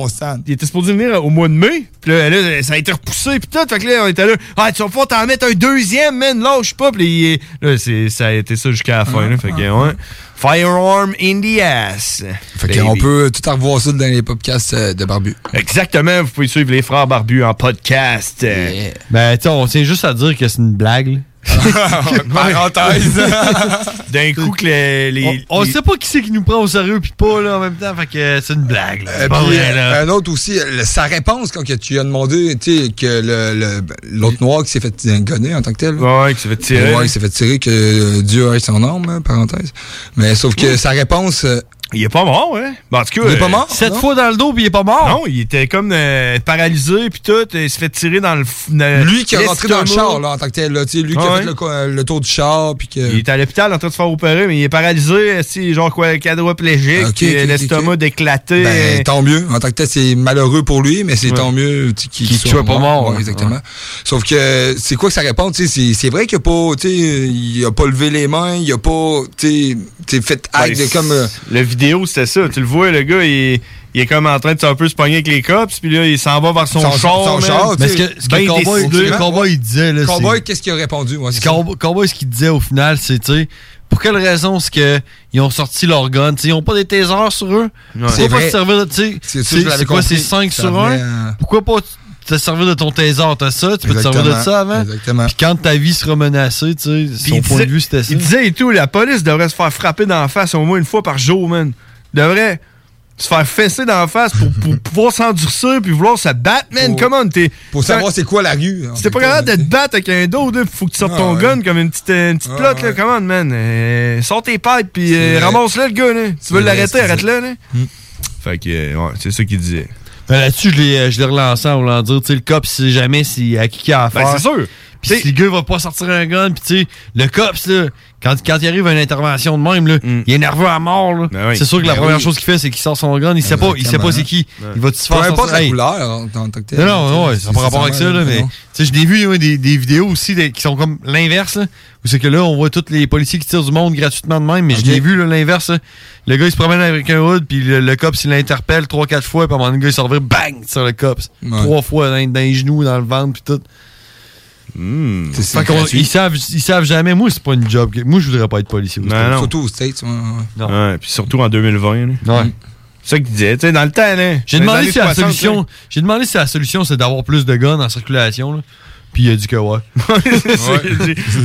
S11: Il était supposé venir au mois de mai. Puis là, là, ça a été repoussé. Puis tout. Fait que là, on était là. Ah, tu vas pouvoir t'en mettre un deuxième, man. Lâche pas. Puis là, c'est- ça a été ça jusqu'à la fin. là. Fait que, ouais. Firearm in the ass.
S24: Fait qu'on peut tout revoir ça dans les podcasts euh, de Barbu.
S11: Exactement. Vous pouvez suivre les frères barbus en podcast.
S12: Ben, tu sais, on tient juste à dire que c'est une blague, là.
S24: Parenthèse.
S11: D'un coup que les. les-
S12: On, on
S11: les-
S12: sait pas qui c'est qui nous prend au sérieux puis pas, là, en même temps. Fait que euh, c'est une blague, là.
S24: Euh,
S12: C'est pas
S24: puis,
S12: vrai, là.
S24: euh, un autre aussi, le- sa réponse quand que tu lui as demandé, que le- le- l'autre noir qui s'est fait gonner en tant que tel.
S11: Ouais, ouais, qui s'est fait tirer.
S24: Ouais, qui s'est fait tirer, que euh, Dieu ait son âme, hein, parenthèse. Mais sauf que sa réponse. Euh,
S11: Il est pas mort, hein? Ben, en tout cas.
S24: Il est pas mort?
S12: Sept
S24: non?
S12: fois dans le dos puis il est pas mort.
S11: Non, il était comme euh, paralysé puis tout, il se fait tirer dans le le-
S24: lui qui est rentré dans le char, là, en tant que tel, là, tu sais, lui qui
S11: Ouais.
S24: a fait le, euh, le tour du char, puis que.
S11: Il est à l'hôpital en train de se faire opérer, mais il est paralysé, c'est genre quoi, quadriplégique,
S24: Ok,
S11: puis,
S24: ok,
S11: euh,
S24: ok,
S11: l'estomac
S24: ok.
S11: déclaté.
S24: Ben, tant mieux. En tant que tel, c'est malheureux pour lui, mais c'est
S11: Ouais.
S24: tant mieux qu'il
S12: Qu'il soit pas mort,
S24: Ouais,
S12: ouais.
S24: exactement. Sauf que c'est quoi que ça répond? tu sais, C'est c'est vrai qu'il a pas, tu sais, il a pas levé les mains, il a pas, tu fait
S11: Ben,
S24: acte de comme. euh,
S11: La vidéo, c'était ça. Tu le vois, le gars, il, il est comme en train de un peu se pogner avec les cops, puis là, il s'en va vers son,
S24: Son-
S11: char.
S24: son char,
S12: Mais ce que, ce que
S11: ben
S12: le cowboy, le cowboy, il disait, là,
S24: Cowboy,
S12: c'est...
S24: qu'est-ce qu'il a répondu? Ouais, c'est
S12: Ce cowboy, cowboy, ce qu'il disait au final, c'est, tu sais, pour quelle raison est-ce qu'ils ont sorti leur gun? Tu sais, ils ont pas des tasers sur eux?
S24: C'est
S12: Pourquoi pas
S24: vrai.
S12: se servir de,
S24: C'est
S12: c'est c'est quoi, c'est
S24: compris.
S12: 5
S24: Ça
S12: sur
S24: venait,
S12: 1?
S24: euh,
S12: Pourquoi pas te servir de ton taser? T'as ça, tu peux te servir de ça avant?
S24: Exactement.
S12: Puis quand ta vie sera menacée, tu sais, son point
S11: disait-
S12: de vue, c'était ça.
S11: Il disait et tout, la police devrait se faire frapper dans la face au moins une fois par jour, man. Devrait se faire fesser dans la face pour, pour pouvoir s'endurcir puis vouloir se battre, man.
S24: Pour-
S11: Comment t'es.
S24: Pour savoir c'est quoi la rue.
S11: Si t'es pas capable de te battre avec un dos, là, faut que tu sortes
S24: Ah,
S11: ton
S24: ouais.
S11: gun comme une petite, une petite
S24: Ah,
S11: plotte, là. Comment, man? Euh, sors tes pipes, puis euh, ramasse-le, le gars, là. Tu veux l'arrêter, arrête-le, là.
S24: Hmm.
S11: Fait que, euh, ouais, c'est ça qu'il disait.
S12: Ben, Là-dessus, je l'ai, euh, je l'ai relancé en voulant dire, tu sais, le cop, il sait jamais si, à qui il a affaire.
S11: Ben, c'est sûr.
S12: Puis si le gars va pas sortir un gun, puis tu sais, le cops, là, quand, quand il arrive à une intervention de même, là, il est nerveux à mort. là.
S11: Ben oui.
S12: C'est sûr que la
S24: Ben
S12: première
S24: oui.
S12: chose qu'il fait, c'est qu'il sort son gun. Il sait pas, il sait pas c'est qui. Il va-tu se faire sortir? Hey.
S24: couleur en tant que.
S12: Non, non, non, ouais,
S24: C'est-
S12: ça n'a pas rapport avec ça, là, mais
S24: non?
S12: tu sais, je l'ai vu ouais, des, des vidéos aussi des- qui sont comme l'inverse, là, où c'est que là, on voit tous les policiers qui tirent du monde gratuitement de même, mais je l'ai vu, là, l'inverse. Le gars, il se promène avec un hood, puis le, le cops, il l'interpelle trois, quatre fois, puis à un moment donné, le gars, il se revient, bang, sur le cops.
S24: Ouais.
S12: Trois fois dans, dans les genoux, dans le ventre, puis tout.
S11: Hmm.
S24: C'est
S12: Fait qu'on- ils, savent, ils savent jamais. Moi, c'est pas une job. que- Moi, je voudrais pas être policier.
S11: Non, non.
S24: Surtout aux States.
S12: Non.
S11: Ouais, puis surtout en 2020. là.
S12: Ouais.
S11: C'est ça qu'il disait. Tu sais, dans le temps, là.
S12: J'ai demandé si la
S11: 60,
S12: solution.
S11: là.
S12: J'ai demandé si la solution c'est d'avoir plus de guns en circulation. là. Puis il a dit que ouais.
S11: Ça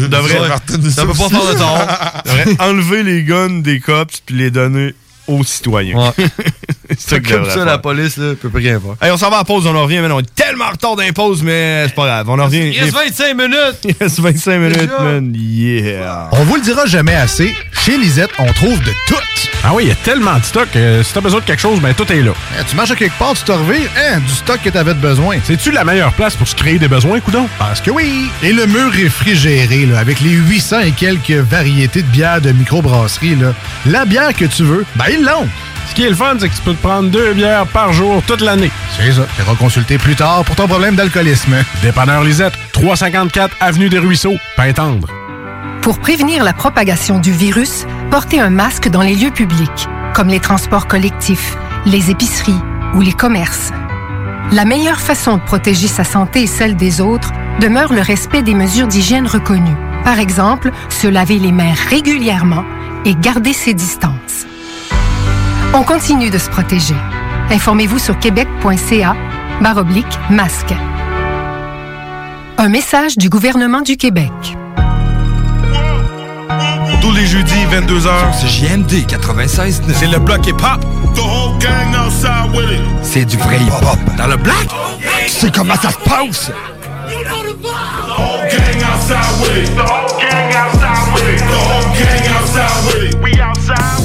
S11: devrait,
S12: Ça peut pas faire de tort.
S11: devrait enlever les guns des cops puis les donner aux citoyens.
S12: Ouais.
S11: c'est
S12: Comme ça,
S11: faire.
S12: la police là, peut plus rien faire.
S11: Hey, on s'en va en pause, on en revient, man. On est tellement en retard d'impose, mais c'est pas grave. On en revient.
S12: Il reste 25 minutes.
S11: Il reste 25 minutes, man. Yeah.
S39: On vous le dira jamais assez, chez Lisette, on trouve de tout.
S40: Ah oui, il y a tellement de stock. euh, si t'as besoin de quelque chose, ben tout est là.
S39: Eh, tu marches à quelque part, tu te revires, hein, du stock que t'avais de besoin.
S40: C'est-tu la meilleure place pour se créer des besoins, coudon?
S39: Parce que oui! Et le mur réfrigéré, là, avec les 800 et quelques variétés de bières de microbrasserie, là, la bière que tu veux, ben ils l'ont!
S40: Ce qui est le fun, c'est que tu peux te prendre deux bières par jour toute l'année.
S39: C'est ça. Tu consulter plus tard pour ton problème d'alcoolisme.
S40: Dépanneur Lisette, 354 Avenue des Ruisseaux, Pintendre.
S20: Pour prévenir la propagation du virus, portez un masque dans les lieux publics, comme les transports collectifs, les épiceries ou les commerces. La meilleure façon de protéger sa santé et celle des autres demeure le respect des mesures d'hygiène reconnues. Par exemple, se laver les mains régulièrement et garder ses distances. On continue de se protéger. Informez-vous sur québec.ca baroblique masque. Un message du gouvernement du Québec.
S35: Tous les jeudis, 22h. C'est JMD 96. C'est le bloc hip-hop. C'est du vrai hip-hop. Dans le bloc, tu sais comment ça se passe?
S34: C'est le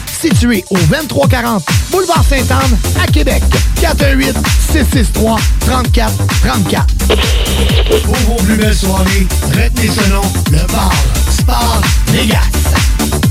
S34: situé au 2340 Boulevard Sainte-Anne à Québec. 418 663 34 34. Pour vos plus belles soirées, retenez ce nom, le bar Sport Vegas.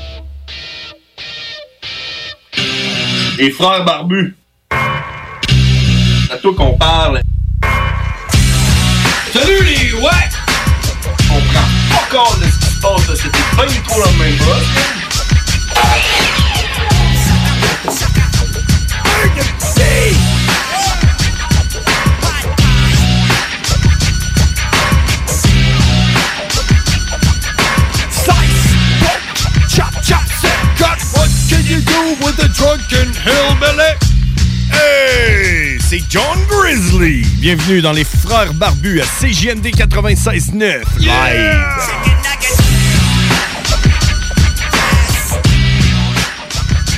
S35: Les frères barbus. C'est à toi qu'on parle. Salut les ouais! On prend pas compte de ce qui se passe, là. c'était pas du tout la même chose.
S11: Drunken Hillbilly. Hey, c'est John Grizzly. Bienvenue dans les Frères Barbus à CJMD 96.9 live. Yeah!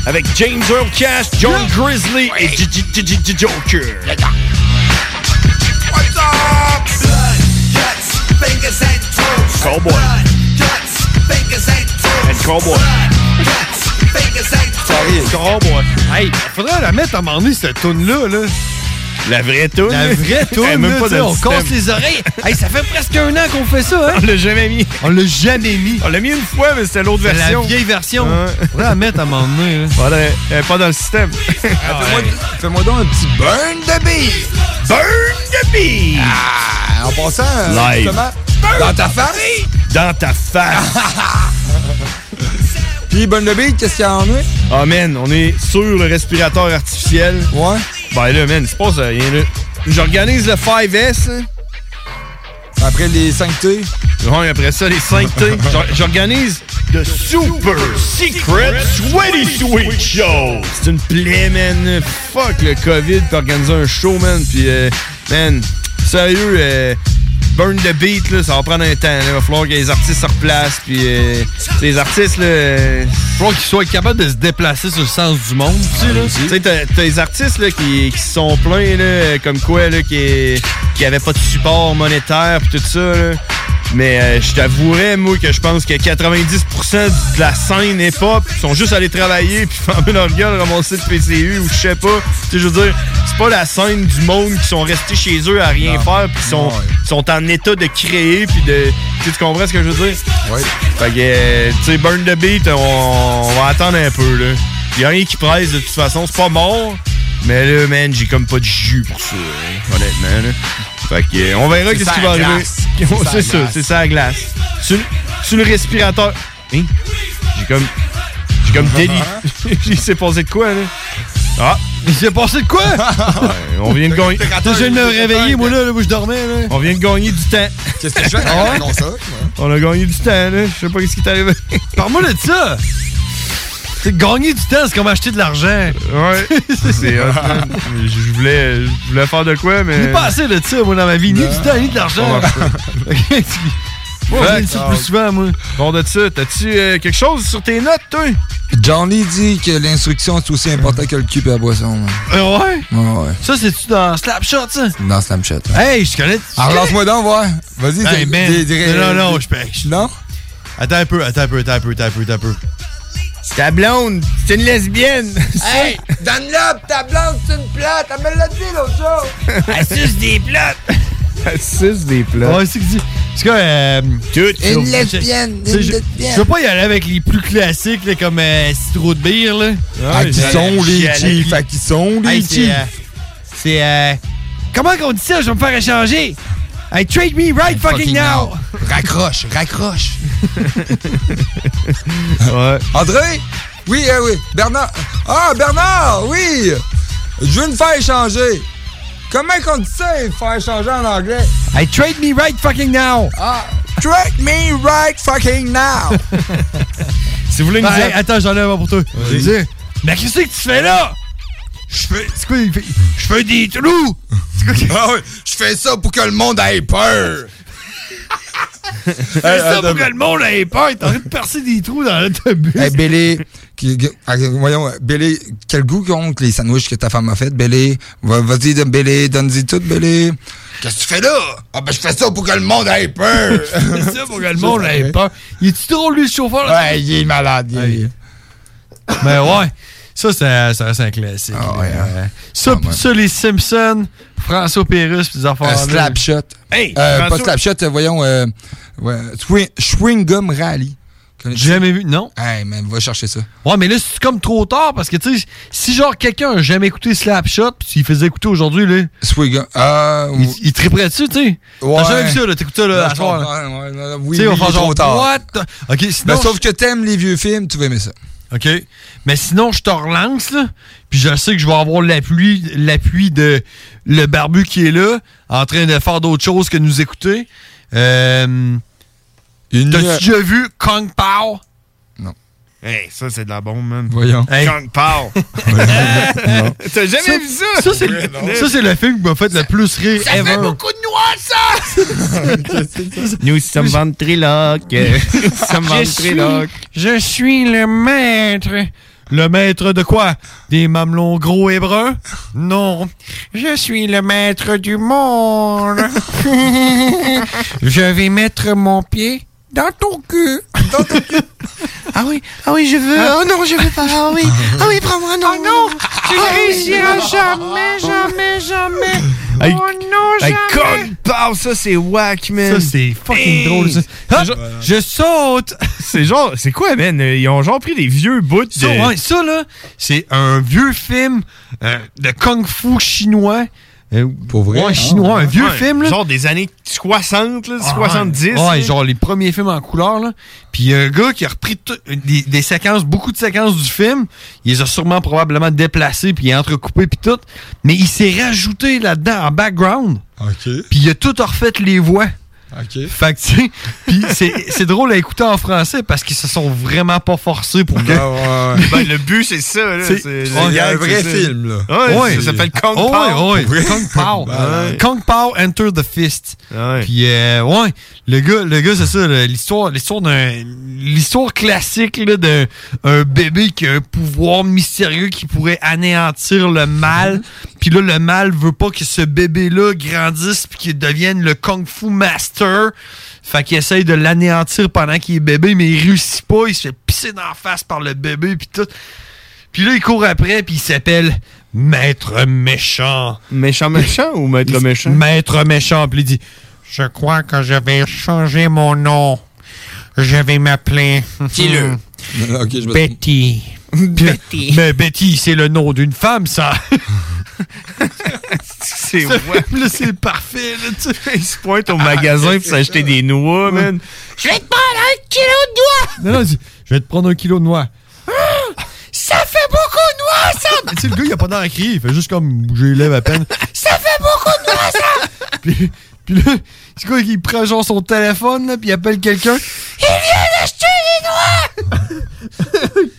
S11: Avec James Earl Cash, John yeah. Grizzly et J -J -J Joker.
S41: What's up? And.
S11: Cowboy.
S41: Blood, guts, fingers and toes.
S11: And cowboy.
S41: Blood, guts,
S12: Hey, faudrait la mettre à un moment donné, cette toune-là. Là.
S11: La vraie toune.
S12: La vraie toune,
S11: Elle même
S12: là,
S11: pas
S12: on
S11: système.
S12: casse les oreilles. Hey, ça fait presque un an qu'on fait ça, hein?
S11: On l'a jamais mis.
S12: On l'a jamais mis.
S11: On l'a mis une fois, mais c'était l'autre version.
S12: la vieille version. Faudrait la mettre à un moment donné. Là.
S11: Elle est pas dans le système.
S24: Fais-moi fais-moi donc un petit burn de beef.
S11: Burn the bee!
S24: Ah, en passant,
S11: Live.
S24: justement, dans ta face.
S11: Dans ta face.
S24: Puis burn de beef, qu'est-ce qu'il y a en eux?
S11: Ah, man, on est sur le respirateur artificiel.
S24: Ouais.
S11: Ben là, man, c'est pas ça. rien là. J'organise le 5S. hein.
S24: Après les 5T.
S11: Ouais, après ça, les 5T. J'or- J'organise le Super Secret Sweaty Sweet Show. C'est une plaie, man. Fuck le COVID pour organiser un show, man. Puis, euh, man, sérieux, euh, burn the beat, là, ça va prendre un temps. là. Il va falloir que les artistes se replacent. Puis, euh, les artistes, là.
S12: Il faut qu'ils soient capables de se déplacer sur le sens du monde, tu sais, là.
S11: tu sais, t'as t'as des artistes là, qui, qui se sont plaints, là, comme quoi, là, qui, qui avaient pas de support monétaire pis tout ça. là. Mais euh, je t'avouerais, moi, que je pense que 90% de la scène hip-hop sont juste allés travailler puis fermer leur gueule, ramasser le PCU ou je sais pas. Tu sais, je veux dire, c'est pas la scène du monde qui sont restés chez eux à rien faire puis sont, sont en état de créer puis de... Tu comprends ce que je veux dire?
S24: Oui.
S11: Fait que, euh, tu sais, Burn the Beat, on, on va attendre un peu, là. Y a rien qui presse, de toute façon. C'est pas mort. Mais là, man, j'ai comme pas de jus pour ça, hein, honnêtement, là. Fait que, euh, on verra qu'est-ce qui va arriver.
S24: glace. C'est ça
S11: C'est ça,
S24: glace.
S11: c'est ça la glace. Sur, sur le respirateur. Hein? J'ai comme. J'ai comme délit. Il s'est passé de quoi, là? Ah!
S12: Il s'est passé de quoi?
S11: Ouais, on vient de gagner.
S12: T'as je viens de me réveiller, moi, là, là, où je dormais, là.
S11: On vient de gagner du temps.
S24: Qu'est-ce que je fais?
S11: Ah. On a gagné du temps, là. Je sais pas ce qui t'est arrivé.
S12: Parle-moi de ça! C'est gagner du temps, c'est comme acheter de l'argent.
S11: Ouais, c'est hot, man. Je je voulais, je voulais faire de quoi, mais.
S12: J'ai pas assez de ça, moi, dans ma vie. Ni du temps, ni de l'argent.
S11: Ça marche
S12: Ok, tu- Moi, je dis ça plus souvent, moi.
S11: Bon, de ça, t'as-tu euh, quelque chose sur tes notes, toi?
S24: Johnny dit que l'instruction est aussi importante que le cul et la boisson.
S12: Euh, ouais?
S24: Ouais, ouais.
S12: Ça, c'est-tu dans Slapshot, ça?
S24: Dans Snapchat.
S12: Hey, je connais.
S24: Alors, lance-moi donc, voir. Vas-y,
S12: Hey, man. non, non, je pêche.
S24: Non?
S12: Attends un peu, attends un peu, attends un peu, attends un peu, attends un peu.
S11: Ta blonde, c'est une lesbienne.
S24: Hey, donne-la, ta blonde, c'est une plate. Elle me l'a dit l'autre jour.
S11: Elle suce des plates. Elle suce des plates.
S12: Ouais, c'est que. C'est que. Euh.
S24: Une lesbienne, une lesbienne.
S12: Je veux pas y aller avec les plus classiques, là, comme euh, Citro de bière, là.
S24: Ah, qui sont les chiefs? Ah, qui sont les
S12: c'est,
S24: chiefs?
S12: euh, C'est. euh, comment qu'on dit ça? Je vais me faire échanger. Hey, trade me right fucking, now.
S24: Raccroche, raccroche.
S11: ouais.
S24: André? Oui, euh, oui. Bernard. Ah, Bernard, oui. Je veux me faire échanger. Comment qu'on dit ça, faire échanger en anglais?
S12: Hey, trade me right fucking now.
S24: Ah, trade me right fucking now.
S11: si vous voulez nous
S12: Ben,
S11: dire-
S12: attends, j'en ai un pour toi.
S11: Vas-y.
S12: Mais qu'est-ce que tu fais là? Je fais. C'est quoi? il fait- Je fais des trous.
S24: Ah oui, je fais ça pour que le monde ait peur.
S12: Je fais ça pour que le monde ait peur. T'es en train de percer des trous dans l'autobus.
S24: Hey, Billy, qui- ah, voyons, Billy, quel goût qu'ont les sandwichs que ta femme a fait? Va- Vas-y, Billy, donne-y tout, Billy. Qu'est-ce que tu fais là? Ah, ben, je fais ça pour que le monde ait peur.
S12: C'est ça pour que le monde ait peur. Il est-tu drôle, lui, le chauffeur? là?
S24: Ouais, il est malade. il est-
S12: Mais ouais, ça, ça, ça reste un classique.
S24: Ah ouais, hein.
S12: Ça,
S24: Ah, ouais.
S12: ça, les Simpsons, François Pérus, pis des affaires.
S24: Un slapshot.
S11: Hey,
S24: Euh, pas slapshot, euh, voyons. Euh, ouais, swing, Chewing Gum Rally.
S12: J'ai jamais vu, non?
S24: Hey, man, va chercher ça.
S12: Ouais, mais là, c'est comme trop tard parce que, tu sais, si genre quelqu'un a jamais écouté Slapshot, pis s'il faisait écouter aujourd'hui, là,
S24: Swing Gum. Euh,
S12: il, il triperait dessus, tu sais?
S24: Ouais.
S12: T'as jamais vu ça, là? T'écoutes ça, là, à soir,
S24: comprends, ouais, ouais, oui,
S12: Tu sais, on
S24: oui, trop tard.
S12: what? Ok, sinon.
S24: Ben, sauf que t'aimes les vieux films, tu vas aimer ça.
S12: OK? Mais sinon, je te relance, là. Puis je sais que je vais avoir l'appui, l'appui de le barbu qui est là, en train de faire d'autres choses que nous écouter. Euh,
S24: Une
S12: T'as-tu déjà vu Kong Pao?
S11: Hey, ça, c'est de la bombe, man.
S24: Voyons.
S12: Hey.
S11: Kung Pao. T'as jamais vu ça?
S12: Ça, c'est le, ça, c'est le film qui m'a fait le plus rire ever.
S24: de
S11: Nous sommes ventriloques. Nous sommes
S12: Je suis,
S11: ventriloques.
S12: je suis le maître, Le maître de quoi? Des mamelons gros et bruns? Non. Je suis le maître du monde. Je vais mettre mon pied dans ton cul. Dans ton cul.
S42: Ah oui, ah oui, je veux.
S12: Hein?
S42: Oh non, je veux pas. Ah oui, ah oui, prends-moi, non.
S43: Oh non,
S42: tu
S43: ne réussiras jamais, jamais, jamais.
S11: Hey,
S43: oh non,
S11: hey,
S43: jamais.
S11: Pao, ça c'est whack, man.
S12: Ça, c'est fucking
S11: Hey.
S12: drôle, ça. Hop, je saute!
S11: C'est genre, c'est quoi, man? Ils ont genre pris des vieux bouts de.
S12: Ça, ouais, ça, là, c'est un vieux film euh, de kung-fu chinois. Pour
S24: vrai?
S12: Ouais, chinois, un vieux
S11: Ouais,
S12: film, là.
S11: Genre des années 60, là,
S12: Ah,
S11: 70.
S12: Ouais,
S11: là.
S12: genre les premiers films en couleur, là. Puis il y a un gars qui a repris tout- des, des séquences, beaucoup de séquences du film. Il les a sûrement probablement déplacées, puis entrecoupées, puis tout. Mais il s'est rajouté là-dedans en background.
S24: OK.
S12: Puis il a tout refait les voix.
S24: OK.
S12: Fait que, tu sais, puis c'est c'est drôle à écouter en français parce qu'ils se sont vraiment pas forcés pour que.
S11: Ben, le but, c'est ça,
S24: Il y a un vrai film, là.
S11: Ouais,
S12: Ouais.
S11: ça s'appelle Kong
S12: Oh,
S11: Pao.
S12: ouais, ouais. Kong Pao. Kong Pao Enter the Fist. Puis euh, ouais, le gars, le gars c'est ça, l'histoire, l'histoire d'un, l'histoire classique d'un un bébé qui a un pouvoir mystérieux qui pourrait anéantir le mal. Puis là, le mal veut pas que ce bébé-là grandisse puis qu'il devienne le kung fu master. Fait qu'il essaye de l'anéantir pendant qu'il est bébé, mais il réussit pas. Il se fait pisser dans la face par le bébé puis tout. Puis là, il court après, puis il s'appelle Maître Méchant.
S11: Méchant méchant ou Maître méchant?
S12: Maître Méchant. Puis il dit Je crois que je vais changer mon nom. Je vais m'appeler.
S24: Dis-le. Me-
S12: Betty. Betty. Mais Betty, c'est le nom d'une femme, ça.
S11: c'est
S12: Ce film-là, c'est parfait. Là.
S11: Il se pointe au magasin pour s'acheter des noix, man.
S43: Je vais te prendre un kilo de doigts.
S12: Non, non, je vais te prendre un kilo de noix.
S43: Ça fait beaucoup de noix, ça.
S12: Tu sais, le gars, il a pas d'air à crier. Il fait juste comme bouger les lèvres à peine.
S43: Ça fait beaucoup de noix, ça.
S12: puis, puis là, c'est quoi, il prend genre son téléphone, là, puis il appelle quelqu'un.
S43: Il vient d'acheter des noix.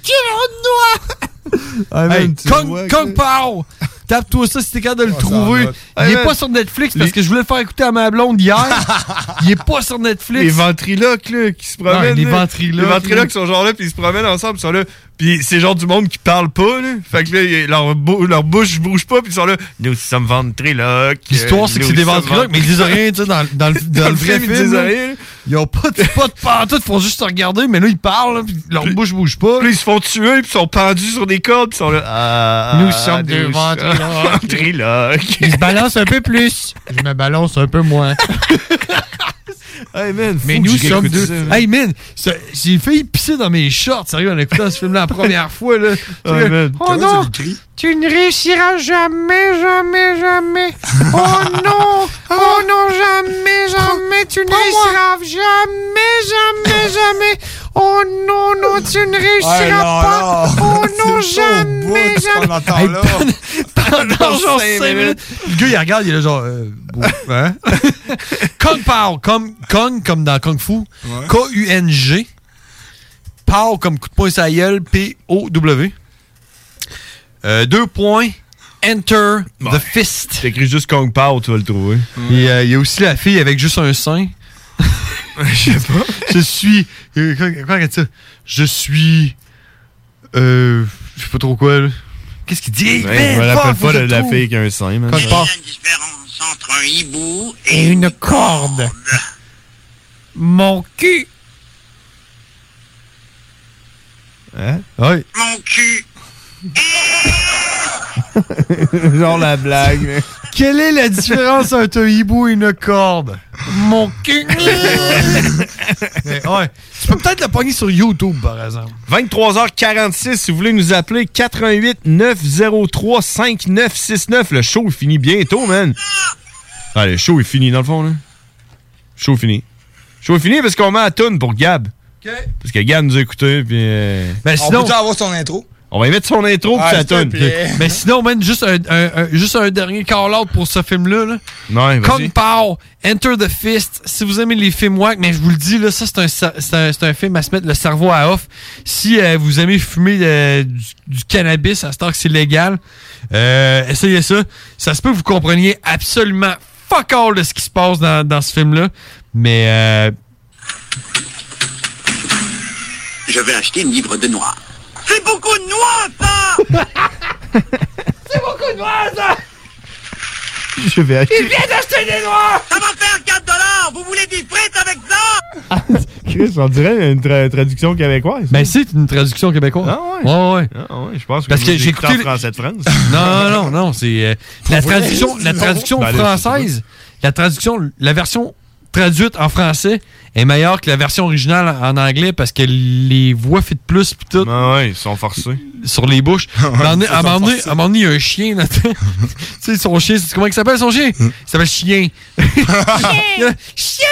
S43: kilo de noix.
S12: Ah,
S43: man,
S12: hey, Kong, Kong Pao! Tape-toi ça si t'es capable de le trouver.
S11: Ah,
S12: Il est pas sur Netflix parce que je voulais le faire écouter à ma blonde hier. Il est pas sur Netflix.
S11: Les ventriloques, là, qui se promènent.
S12: Les ventriloques,
S11: Les ventriloques sont genre là, puis ils se promènent ensemble, ils sont là. Puis c'est genre du monde qui parle pas, là. Fait que là, leur, bou- leur bouche bouge pas, puis ils sont là. Nous sommes ventriloques.
S12: L'histoire, c'est que c'est des ventriloques, mais ils disent rien, tu sais, dans, dans le, dans
S11: Dans
S12: le
S11: le
S12: vrai
S11: film, ils disent rien.
S12: Ils ont pas de, pas de pantoute, ils font juste se regarder, mais là, ils parlent, puis leur bouche bouge pas.
S11: Puis ils se font tuer, puis ils sont pendus sur des cordes, puis ils sont là. Ah,
S12: Nous sommes deux
S11: nous
S12: ventriloques. Ils se balancent un peu plus. Je me balance un peu moins.
S11: Hey man,
S12: Mais nous sommes deux.
S11: ça,
S12: hey man, j'ai failli pisser dans mes shorts, sérieux, en écoutant ce film-là la première fois. Là.
S11: Ah, man.
S12: Oh non, tu ne réussiras jamais, jamais, jamais. Oh non, oh non, jamais, jamais, tu ne réussiras jamais, jamais, jamais. Oh non, non, tu ne réussiras
S43: non,
S12: pas.
S43: non.
S12: Oh non, jamais, jamais. pendant- genre
S11: Cinq
S12: 5 minutes. Le gars, il regarde, il est là genre. euh, hein? Kong Pao, comme, Kong comme dans Kung Fu. K-U-N-G. Pao comme coup de poing la gueule, P-O-W. Euh, deux points. Enter the fist.
S11: T'écris juste Kong Pao, tu vas le trouver.
S12: Euh, il y a aussi la fille avec juste un sein.
S11: Je sais pas.
S12: Je suis. euh, Comment dit ça? Je suis. Euh. Je sais pas trop quoi, là. Qu'est-ce qu'il dit?
S11: Ouais, je me rappelle pas de la fille qui a un sein, man.
S12: Kong Pao.
S43: Entre un hibou
S12: Et une corde. Mon cul. Hein? Oui.
S43: Mon cul.
S11: genre la blague, mais.
S12: Quelle est la différence entre un hibou et une corde? Mon cul. Mais ouais. Tu peux peut-être le pogner sur YouTube, par exemple.
S11: 23h46, si vous voulez nous appeler, 88 903 5969. Le show est fini bientôt, man. Ah, le show est fini, dans le fond, là. Show est fini. Show est fini parce qu'on met à tune pour Gab. Parce que Gab nous a écouté, puis... euh,
S12: Ben,
S24: On
S12: sinon-
S24: peut-tu avoir son intro?
S11: On va y mettre son intro,
S24: Ah, plaît.
S12: Mais sinon, man, juste un, un- un- juste un dernier call-out pour ce film-là. Là.
S11: Ouais, vas-y.
S12: Kong Pao, Enter the Fist. Si vous aimez les films wack, mais je vous le dis, là, ça, c'est un, un, c'est un film à se mettre le cerveau à off. Si euh, vous aimez fumer euh, du, du cannabis, à ce temps que c'est légal, euh, essayez ça. Ça se peut que vous compreniez absolument fuck all de ce qui se passe dans, dans ce film-là. Mais euh,
S44: Je vais acheter une livre de noix.
S45: C'est beaucoup de noix, ça! C'est beaucoup de noix, ça!
S11: Je vais acheter.
S45: Il vient d'acheter des noix! Ça va faire 4 dollars! Vous voulez des frites avec ça?
S11: Chris, on dirait une tra- traduction québécoise.
S12: Ben, c'est une traduction québécoise.
S11: Ah ouais?
S12: Ouais, ouais.
S11: Ah ouais, je pense que
S12: Parce que j'ai écouté.
S11: en français de France.
S12: Non, non, non, c'est euh, la traduction, la
S11: Non.
S12: traduction
S11: Ben
S12: française. La traduction, la version traduite en français est meilleure que la version originale en anglais parce que les voix fit plus pis tout.
S11: Ah ouais, ils sont forcés.
S12: Sur les bouches. À un moment donné- à un moment donné- à un moment donné, il y a un chien tu sais, son chien, c'est comment il s'appelle son chien? Il s'appelle Chien. chien! Chien!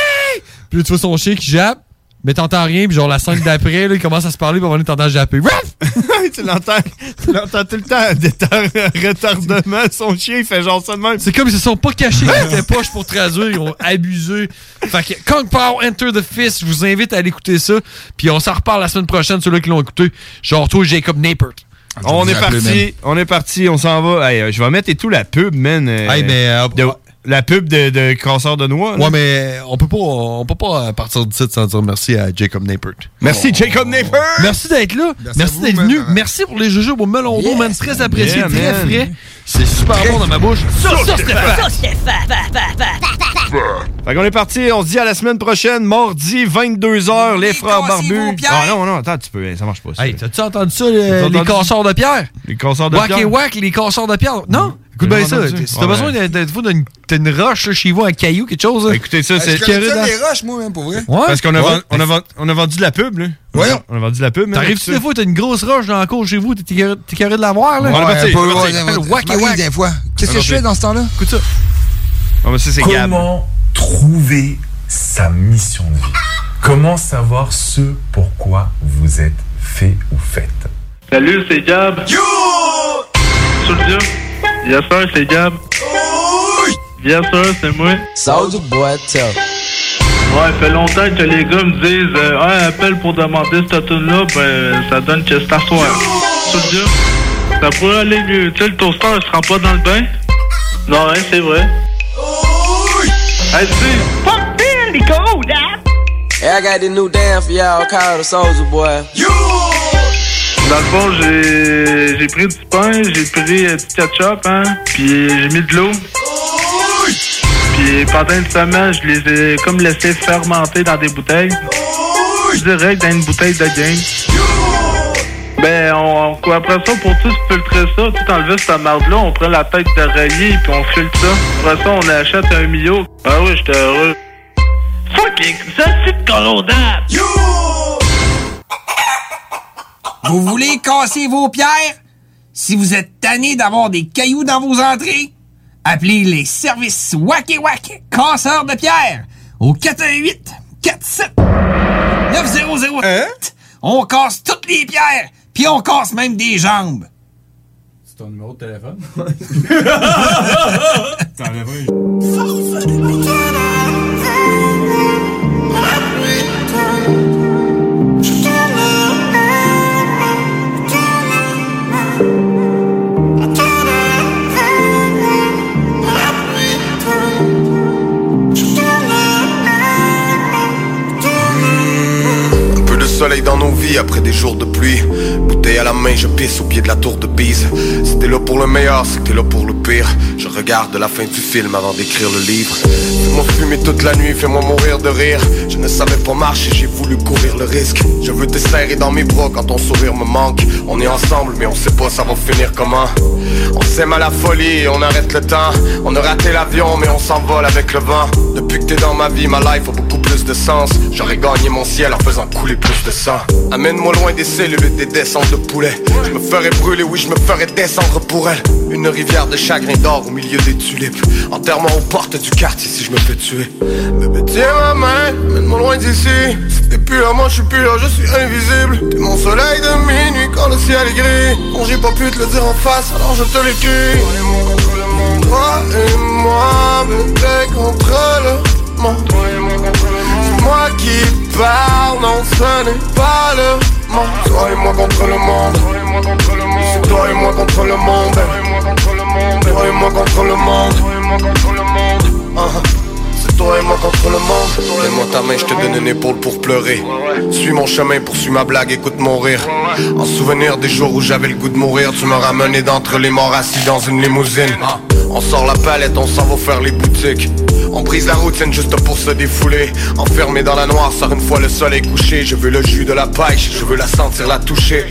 S12: Puis là, tu vois son chien qui jappe, mais t'entends rien, puis genre la scène d'après, là, il commence à se parler, puis à donné, t'entends japper. Ruff!
S11: tu l'entends tu l'entends tout le temps détar- retardement. Son chien, il fait genre ça de même.
S12: C'est comme ils se sont pas cachés dans tes poches pour traduire, ils ont abusé. Fait que Kong Power Enter the Fist, je vous invite à aller écouter ça. Puis on s'en reparle la semaine prochaine, ceux-là qui l'ont écouté. Genre toi, Jacob Napert.
S11: On est parti, on est parti, on s'en va. Hey, euh, je vais mettre et tout la pub, man. euh,
S12: Hey, mais, euh,
S11: de- la pub de, de casseur de noix. là.
S12: Ouais, mais on peut pas, on peut pas partir d'ici sans dire merci à Jacob Napert.
S11: Merci, Jacob Napert!
S12: Merci d'être là. Merci, d'être venu. Merci pour les jujubes au melon d'eau, man. Très apprécié,
S11: Yeah,
S12: très
S11: man.
S12: frais. C'est super bon dans ma bouche. Ça, ça, Stéphane.
S11: Fait qu'on est parti, on se dit à la semaine prochaine, mardi, 22h, les frères barbus. Ah non, non, attends, tu peux, ça marche pas.
S12: Hey, t'as-tu entendu ça, les, casseurs de pierre?
S11: Les casseurs de
S12: Wack
S11: pierre?
S12: et wack, les casseurs de pierre. Non? Écoute bien ça. Si t'as
S11: Ouais,
S12: besoin
S11: ouais.
S12: d'une t'as une roche chez vous, un caillou, quelque chose. là.
S11: Écoutez ça,
S24: Ah,
S11: c'est
S24: je connais les roches, moi, même, pour vrai.
S12: Ouais.
S11: Parce qu'on a,
S12: Ouais.
S11: a, a vendu de la pub, là.
S24: Voyons.
S11: On a vendu de la pub, man.
S12: T'arrives-tu des fois, t'as une grosse roche dans la cour chez vous, t'es carré de la voir, là?
S11: On est parti,
S24: ouais, ouais, ouais, des fois. Qu'est-ce que je fais dans ce temps-là?
S12: Écoute ça.
S11: Ah, mais ça, c'est Gab.
S43: Comment trouver sa mission de vie? Comment savoir ce pourquoi vous êtes fait ou faites?
S15: Salut, c'est Gab. Yo! Soldier. Yes, sir, c'est Gab. Yes, sir, c'est moi.
S16: Soldier boy, tell.
S15: Ouais, fait longtemps que les gars me disent euh, Ouais, appelle pour demander cette tune-là, ben ça donne que c'est à soir. Soldier, ça pourrait aller mieux. Tu sais, le toaster, il se rend pas dans le bain? Non, hein, c'est vrai. Hey, tu fuck Nico, Dad!
S16: Hey, I got this new dance for y'all called the Soldier Boy.
S15: Dans le fond, j'ai j'ai pris du pain, j'ai pris euh, du ketchup, hein, puis j'ai mis de l'eau. Puis pendant une semaine, je les ai comme laissés fermenter dans des bouteilles. Direct dans une bouteille de game. Ben, on, on- après ça, pour tout filtrer ça, tout enlever cette merde-là, on prend la tête d'oreiller puis on filtre ça. Après ça, on achète un mio. Ah oui, j'étais heureux. Fucking, ça c'est de!
S46: Vous voulez casser vos pierres? Si vous êtes tanné d'avoir des cailloux dans vos entrées, appelez les services Wack Wack casseurs de pierres au 418 47 9008. On casse toutes les pierres, puis on casse même des jambes.
S43: C'est ton numéro de téléphone?
S47: Un peu de dans nos vies après des jours de pluie. Bouteille à la main, je pisse au pied de la tour de Pise. T'es là pour le meilleur, t'es là pour le pire. Je regarde la fin du film avant d'écrire le livre. Fais-moi fumer toute la nuit, fais-moi mourir de rire. Je ne savais pas marcher, j'ai voulu courir le risque. Je veux te dans mes bras quand ton sourire me manque. On est ensemble, mais on sait pas ça va finir comment. On s'aime à la folie, on arrête le temps. On a raté l'avion, mais on s'envole avec le vent. Depuis que t'es dans ma vie, ma life a beaucoup plus de sens. J'aurais gagné mon ciel en faisant couler plus de sang. Amène-moi loin des cellules et des descentes de poulet. Je me ferais brûler, oui, je me ferais descendre pour elle. Une rivière de chagrin d'or au milieu des tulipes. Enterrement aux portes du quartier si je me fais tuer. Bébé, tiens ma main, amène-moi loin d'ici. Si t'es plus là, moi je suis plus là, je suis invisible. T'es mon soleil de minuit quand le ciel est gris. Bon, j'ai pas pu te le dire en face, alors je te l'écris. Toi et moi, bébé, contre le monde. C'est moi qui parle, non, ce n'est pas le monde. Toi et moi contre le monde. C'est toi et moi contre le monde. Toi et moi contre le monde. Uh-huh. C'est C'est toi et moi contre le monde. Donne-moi ta main, je te donne une épaule pour pleurer. Suis mon chemin, poursuis ma blague, écoute mon rire. En souvenir des jours où j'avais le goût de mourir, tu m'as ramené d'entre les morts assis dans une limousine. On sort la palette, on s'en va faire les boutiques. On brise la routine juste pour se défouler. Enfermé dans la noire, sort une fois le soleil couché. Je veux le jus de la pêche, je veux la sentir, la toucher.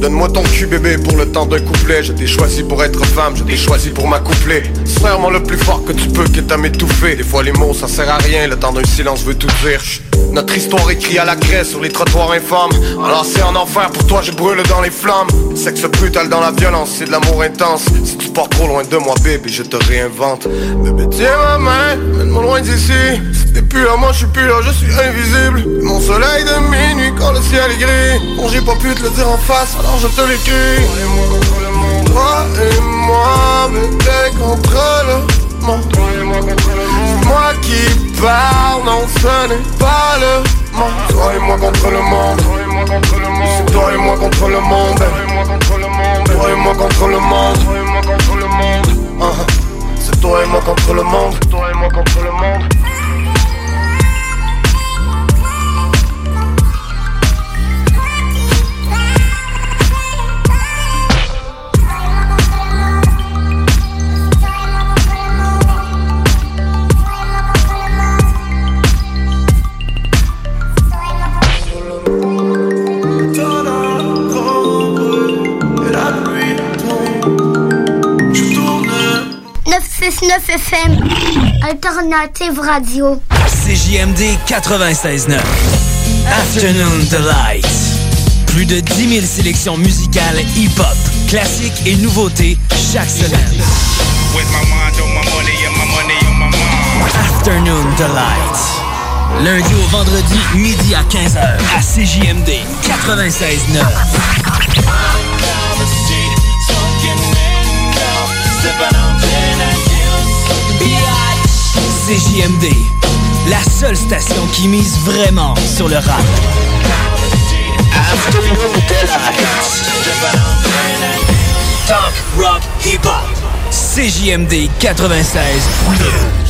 S47: Donne-moi ton cul bébé pour le temps d'un couplet. Je t'ai choisi pour être femme, je t'ai choisi pour m'accoupler. Serre-moi le plus fort que tu peux, quitte à m'étouffer. Des fois les mots ça sert à rien, le temps d'un silence veut tout dire Notre histoire écrit à la craie sur les trottoirs infâmes. Enlacé en enfer, pour toi je brûle dans les flammes. Sexe brutal dans la violence, c'est de l'amour intense. Si tu pars trop loin de moi bébé, je te réinvente. Bébé tiens ma main, mène-moi loin d'ici. Si plus là, moi je suis plus là, je suis invisible. Mon soleil de minuit quand le ciel est gris. Bon j'ai pas pu te le dire en face, alors je te l'écris. Toi et moi, t'es contre le monde. Toi et moi contre le monde Moi qui parle, non ce n'est pas le monde. Toi et moi contre le monde. C'est toi et moi contre le monde. Toi et moi contre le monde. C'est toi et moi contre le monde. Toi et moi contre le monde
S48: FM, Alternative Radio.
S21: CJMD 96.9. Afternoon Delight. Plus de 10 000 sélections musicales hip-hop, classiques et nouveautés chaque semaine. Afternoon Delight. Lundi au vendredi, midi à 15h, à CJMD 96.9. CJMD, la seule station qui mise vraiment sur le rap. Talk, rock, hip-hop. CJMD 96.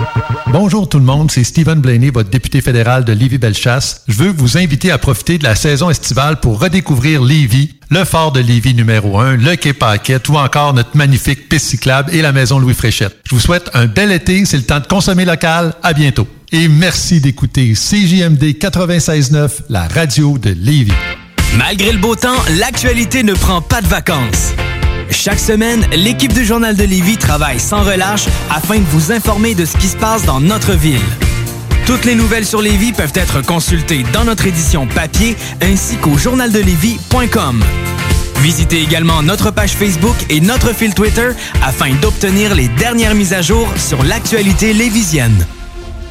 S49: Bonjour tout le monde, c'est Stephen Blaney, votre député fédéral de Lévis-Bellechasse. Je veux vous inviter à profiter de la saison estivale pour redécouvrir Lévis, le fort de Lévis numéro 1, le quai Paquette ou encore notre magnifique piste cyclable et la maison Louis Fréchette. Je vous souhaite un bel été, c'est le temps de consommer local. À bientôt. Et merci d'écouter CJMD 96.9, la radio de Lévis.
S21: Malgré le beau temps, l'actualité ne prend pas de vacances. Chaque semaine, l'équipe du Journal de Lévis travaille sans relâche afin de vous informer de ce qui se passe dans notre ville. Toutes les nouvelles sur Lévis peuvent être consultées dans notre édition papier ainsi qu'au journaldelevis.com. Visitez également notre page Facebook et notre fil Twitter afin d'obtenir les dernières mises à jour sur l'actualité lévisienne.